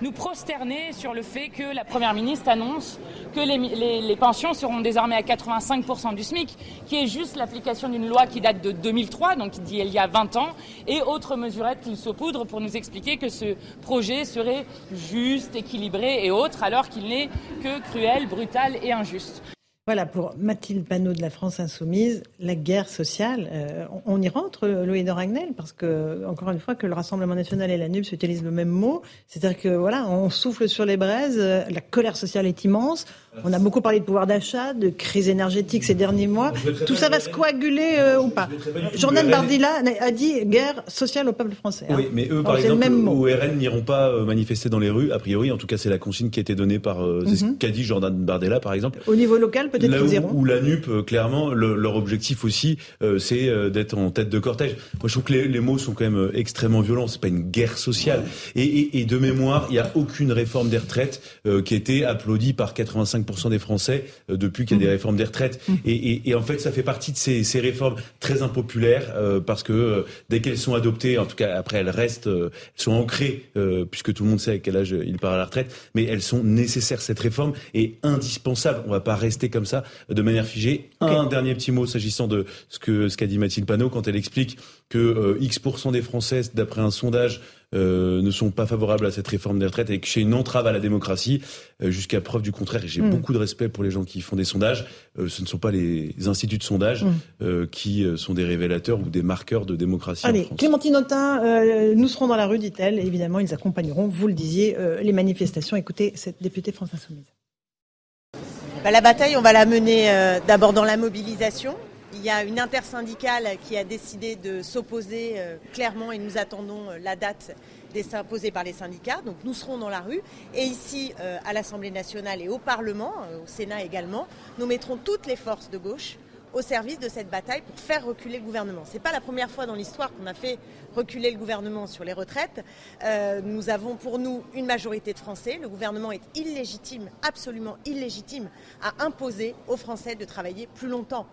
nous prosterner sur le fait que la Première ministre annonce que les, les pensions seront désormais à 85% du SMIC, qui est juste l'application d'une loi qui date de 2000 donc il dit il y a 20 ans, et autres mesurettes qu'il saupoudre pour nous expliquer que ce projet serait juste, équilibré et autre, alors qu'il n'est que cruel, brutal et injuste. Voilà, pour Mathilde Panot de la France Insoumise, la guerre sociale, euh, on y rentre, de Ragnel, parce que, encore une fois, que le Rassemblement national et la NUPS utilisent le même mot. C'est-à-dire que, voilà, on souffle sur les braises, la colère sociale est immense, on a beaucoup parlé de pouvoir d'achat, de crise énergétique ces derniers mois. Tout ça va se coaguler euh, ou pas Jordan Bardella a dit guerre sociale au peuple français. Hein. Oui, mais eux, par exemple, au RN n'iront pas euh, manifester dans les rues, a priori. En tout cas, c'est la consigne qui a été donnée par euh, ce mhm. qu'a dit Jordan Bardella, par exemple. Au niveau local, peut-être qu'ils iront. Ou la NUP, clairement, leur objectif aussi, c'est d'être en tête de cortège. Moi, je trouve que les, mots sont quand même extrêmement violents. C'est pas une guerre sociale. Et, et de mémoire, il n'y a aucune réforme des retraites qui a été applaudie par 85 des Français euh, depuis qu'il y a des mmh. réformes des retraites. Mmh. Et, en fait, ça fait partie de ces, réformes très impopulaires euh, parce que euh, dès qu'elles sont adoptées, en tout cas après elles restent, elles sont ancrées puisque tout le monde sait à quel âge il part à la retraite, mais elles sont nécessaires. Cette réforme est indispensable. On va pas rester comme ça de manière figée. Un dernier petit mot s'agissant de ce que ce qu'a dit Mathilde Panot quand elle explique que X% des Français, d'après un sondage, euh, ne sont pas favorables à cette réforme des retraites et que c'est une entrave à la démocratie euh, jusqu'à preuve du contraire. Et j'ai hmm. beaucoup de respect pour les gens qui font des sondages. Euh, ce ne sont pas les instituts de sondage hmm. qui sont des révélateurs ou des marqueurs de démocratie. Allez, Clémentine Autain, nous serons dans la rue, dit-elle. Évidemment, ils accompagneront, vous le disiez, les manifestations. Écoutez cette députée France Insoumise. Bah, la bataille, on va la mener d'abord dans la mobilisation, il y a une intersyndicale qui a décidé de s'opposer euh, clairement et nous attendons euh, la date imposée par les syndicats. Donc nous serons dans la rue. Et ici, euh, à l'Assemblée nationale et au Parlement, au Sénat également, nous mettrons toutes les forces de gauche au service de cette bataille pour faire reculer le gouvernement. Ce n'est pas la première fois dans l'histoire qu'on a fait reculer le gouvernement sur les retraites. Nous avons pour nous une majorité de Français. Le gouvernement est illégitime, absolument illégitime, à imposer aux Français de travailler plus longtemps.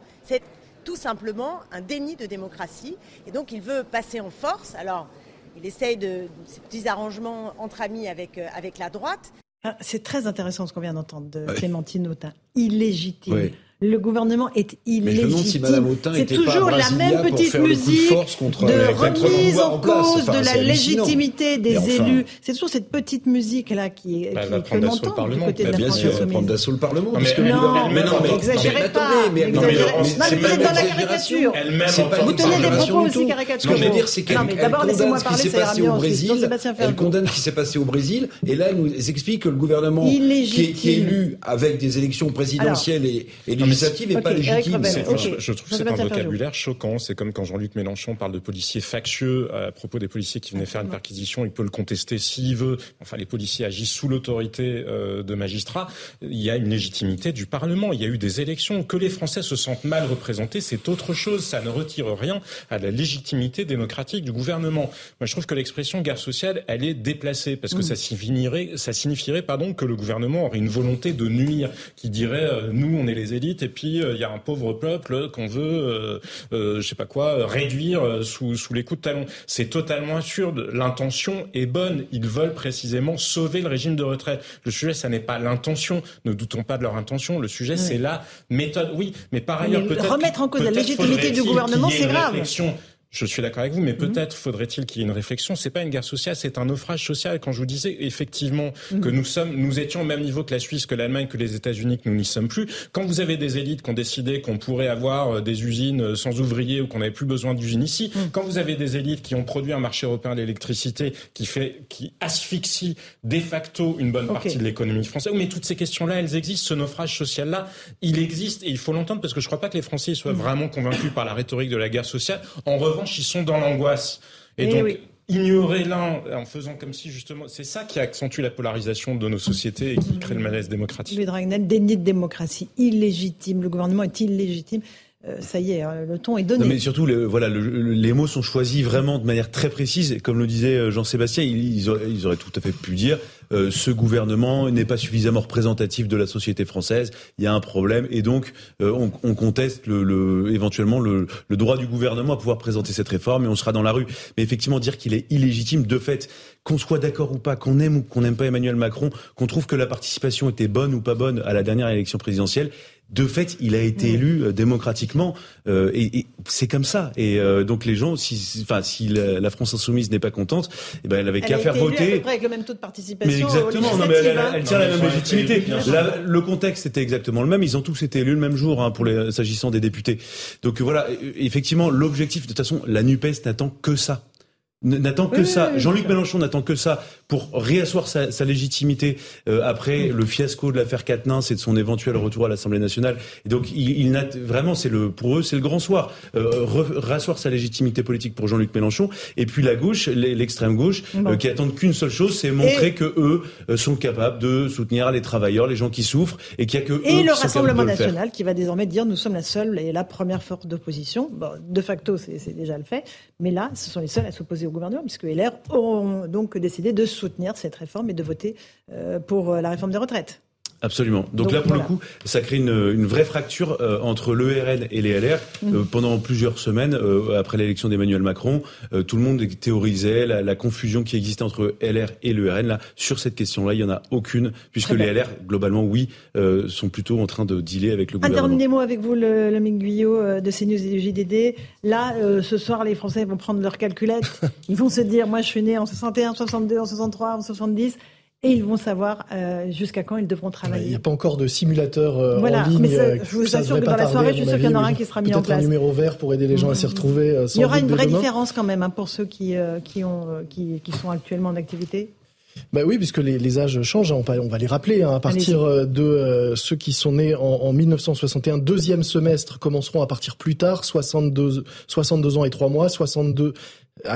Tout simplement un déni de démocratie. Et donc il veut passer en force. Alors il essaye de, ces petits arrangements entre amis avec, euh, avec la droite. Ah, c'est très intéressant ce qu'on vient d'entendre de Clémentine Autain. Illégitime le gouvernement est illégitime. c'est toujours la même petite musique de, remise en, cause de la légitimité des élus. C'est toujours cette petite musique là qui est bah, qui, que l'on du côté de la France insoumise. prendre d'assaut le Parlement. Non, mais, non, mais, non, mais n'exagérez pas. Mais, non, mais vous êtes dans la caricature. Vous tenez des propos aussi caricaturaux. Veux dire, c'est qu'elle condamne ce qui s'est passé au Brésil. Elle condamne ce qui s'est passé au Brésil. Et là, elle nous explique que le gouvernement qui est élu avec des élections présidentielles et législative pas légitime. Je, trouve que c'est un vocabulaire choquant. C'est comme quand Jean-Luc Mélenchon parle de policiers factieux à propos des policiers qui venaient faire une perquisition. Il peut le contester s'il veut. Enfin, les policiers agissent sous l'autorité euh, de magistrats. Il y a une légitimité du Parlement. Il y a eu des élections. Que les Français se sentent mal représentés, c'est autre chose. Ça ne retire rien à la légitimité démocratique du gouvernement. Moi, je trouve que l'expression guerre sociale, elle est déplacée parce que mm. ça signifierait, ça signifierait pardon, que le gouvernement aurait une volonté de nuire, qui dirait euh, nous, on est les élites et puis euh, il y a un pauvre peuple qu'on veut, euh, euh, je sais pas quoi, réduire sous, sous les coups de talon. C'est totalement absurde. L'intention est bonne. Ils veulent précisément sauver le régime de retraite. Le sujet, ça n'est pas l'intention. Ne doutons pas de leur intention. Le sujet, c'est la méthode. Oui, mais par ailleurs, peut-être remettre en cause la légitimité du gouvernement, c'est grave. Je suis d'accord avec vous, mais mhm. peut-être faudrait-il qu'il y ait une réflexion. C'est pas une guerre sociale, c'est un naufrage social. Quand je vous disais effectivement mhm. que nous sommes, nous étions au même niveau que la Suisse, que l'Allemagne, que les États-Unis, que nous n'y sommes plus. Quand vous avez des élites qui ont décidé qu'on pourrait avoir euh, des usines euh, sans ouvriers ou qu'on n'avait plus besoin d'usines ici, mhm. quand vous avez des élites qui ont produit un marché européen de l'électricité qui fait, qui asphyxie de facto une bonne partie de l'économie française, mais toutes ces questions-là, elles existent. Ce naufrage social-là, il existe et il faut l'entendre parce que je crois pas que les Français soient vraiment convaincus par la rhétorique de la guerre sociale. En revanche, ils sont dans l'angoisse. Et, eh donc, ignorer l'un en faisant comme si justement c'est ça qui accentue la polarisation de nos sociétés et qui crée le malaise démocratique. Louis Dragnel, déni de démocratie, illégitime, le gouvernement est illégitime. Euh, ça y est, hein, le ton est donné. mais surtout, voilà, les mots sont choisis vraiment de manière très précise. Et comme le disait euh, Jean-Sébastien, ils, auraient, tout à fait pu dire euh, ce gouvernement n'est pas suffisamment représentatif de la société française. Il y a un problème, et donc on, conteste le, éventuellement le, droit du gouvernement à pouvoir présenter cette réforme, et on sera dans la rue. Mais effectivement, dire qu'il est illégitime, de fait, qu'on soit d'accord ou pas, qu'on aime ou qu'on n'aime pas Emmanuel Macron, qu'on trouve que la participation était bonne ou pas bonne à la dernière élection présidentielle, de fait, il a été élu euh, démocratiquement euh, et, c'est comme ça. Et euh, donc les gens, si, enfin, si la, France insoumise n'est pas contente, eh ben elle avait qu'à faire voter. À peu près avec le même taux de participation. Mais exactement. Non, mais elle, tient la même légitimité. le contexte était exactement le même. Ils ont tous été élus le même jour hein, pour les s'agissant des députés. Donc voilà, effectivement, l'objectif de toute façon, la Nupes n'attend que ça n'attend que ça. Jean-Luc Mélenchon n'attend que ça pour réasseoir sa, sa légitimité euh, après le fiasco de l'affaire Quatennens et de son éventuel retour à l'Assemblée nationale. Et donc, il, il vraiment, c'est le pour eux, c'est le grand soir. Euh, réasseoir sa légitimité politique pour Jean-Luc Mélenchon. Et puis la gauche, l'extrême gauche, euh, qui attendent qu'une seule chose, c'est montrer que eux euh, sont capables de soutenir les travailleurs, les gens qui souffrent, et qu'il y a que et le Rassemblement national qui va désormais dire nous sommes la seule et la première force d'opposition. Bon, de facto, c'est déjà le fait, mais là, ce sont les seuls à s'opposer au gouvernement, puisque LR ont donc décidé de soutenir cette réforme et de voter euh, pour euh, la réforme des retraites. Absolument. Donc, là, pour le coup, ça crée une, une vraie fracture euh, entre l'ERN et les LR. Euh, mhm. pendant plusieurs semaines, euh, après l'élection d'Emmanuel Macron, tout le monde théorisait la, la, confusion qui existait entre LR et l'ERN. Là, sur cette question-là, il n'y en a aucune, puisque les LR, globalement, oui, sont plutôt en train de dealer avec le gouvernement. Un dernier mot avec vous, le, le Guyot de CNews et du JDD. Là, ce soir, les Français vont prendre leur calculette. Ils vont se dire, moi, je suis né en 61, 62, en 63, en 70 et ils vont savoir euh, jusqu'à quand ils devront travailler. Il n'y a pas encore de simulateur euh, en ligne. Mais euh, je vous assure que dans la soirée, je suis sûr qu'il y en aura un qui sera mis en place. un numéro vert pour aider les gens à s'y mm-hmm. retrouver. Il y aura une vraie différence quand même hein, pour ceux qui, qui, ont, qui, qui sont actuellement en activité. Bah oui, puisque les, les âges changent, hein, on, va, les rappeler. Hein, à partir de ceux qui sont nés en, en, 1961, deuxième semestre commenceront à partir plus tard, 62, 62 ans et 3 mois, 62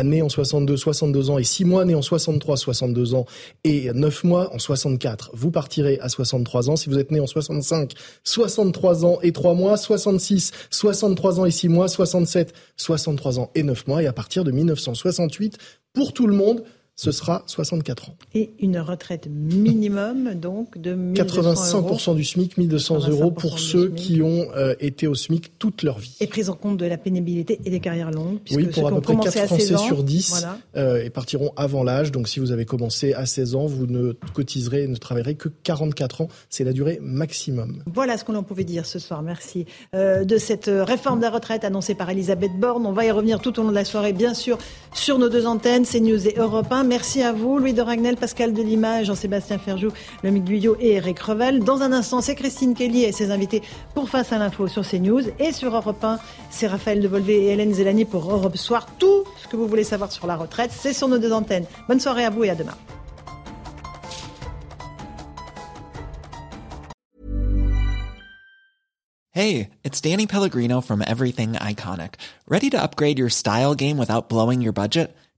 né en 62, 62 ans et 6 mois né en 63, 62 ans et 9 mois en 64. Vous partirez à 63 ans. Si vous êtes né en 65, 63 ans et 3 mois, 66, 63 ans et 6 mois, 67, 63 ans et 9 mois et à partir de 1968 pour tout le monde ce sera 64 ans. Et une retraite minimum, donc, de 85% du SMIC, 1200 euros pour ceux qui ont euh, été au SMIC toute leur vie. Et prise en compte de la pénibilité et des carrières longues. Oui, pour à peu près 4 Français sur 10 euh, et partiront avant l'âge. Donc, si vous avez commencé à 16 ans, vous ne cotiserez et ne travaillerez que 44 ans. C'est la durée maximum. Voilà ce que l'on pouvait dire ce soir. Merci euh, de cette réforme de la retraite annoncée par Elisabeth Borne. On va y revenir tout au long de la soirée, bien sûr, sur nos deux antennes, CNews et Europe 1. Merci à vous, Louis de Ragnel, Pascal Delima, Jean-Sébastien Ferjou, Lomique Guyot et Eric Revel. Dans un instant, c'est Christine Kelly et ses invités pour Face à l'info sur CNews. Et sur Europe 1, c'est Raphaël Devolvé et Hélène Zélani pour Europe Soir. Tout ce que vous voulez savoir sur la retraite, c'est sur nos deux antennes. Bonne soirée à vous et à demain. Hey, it's Danny Pellegrino from Everything Iconic. Ready to upgrade your style game without blowing your budget?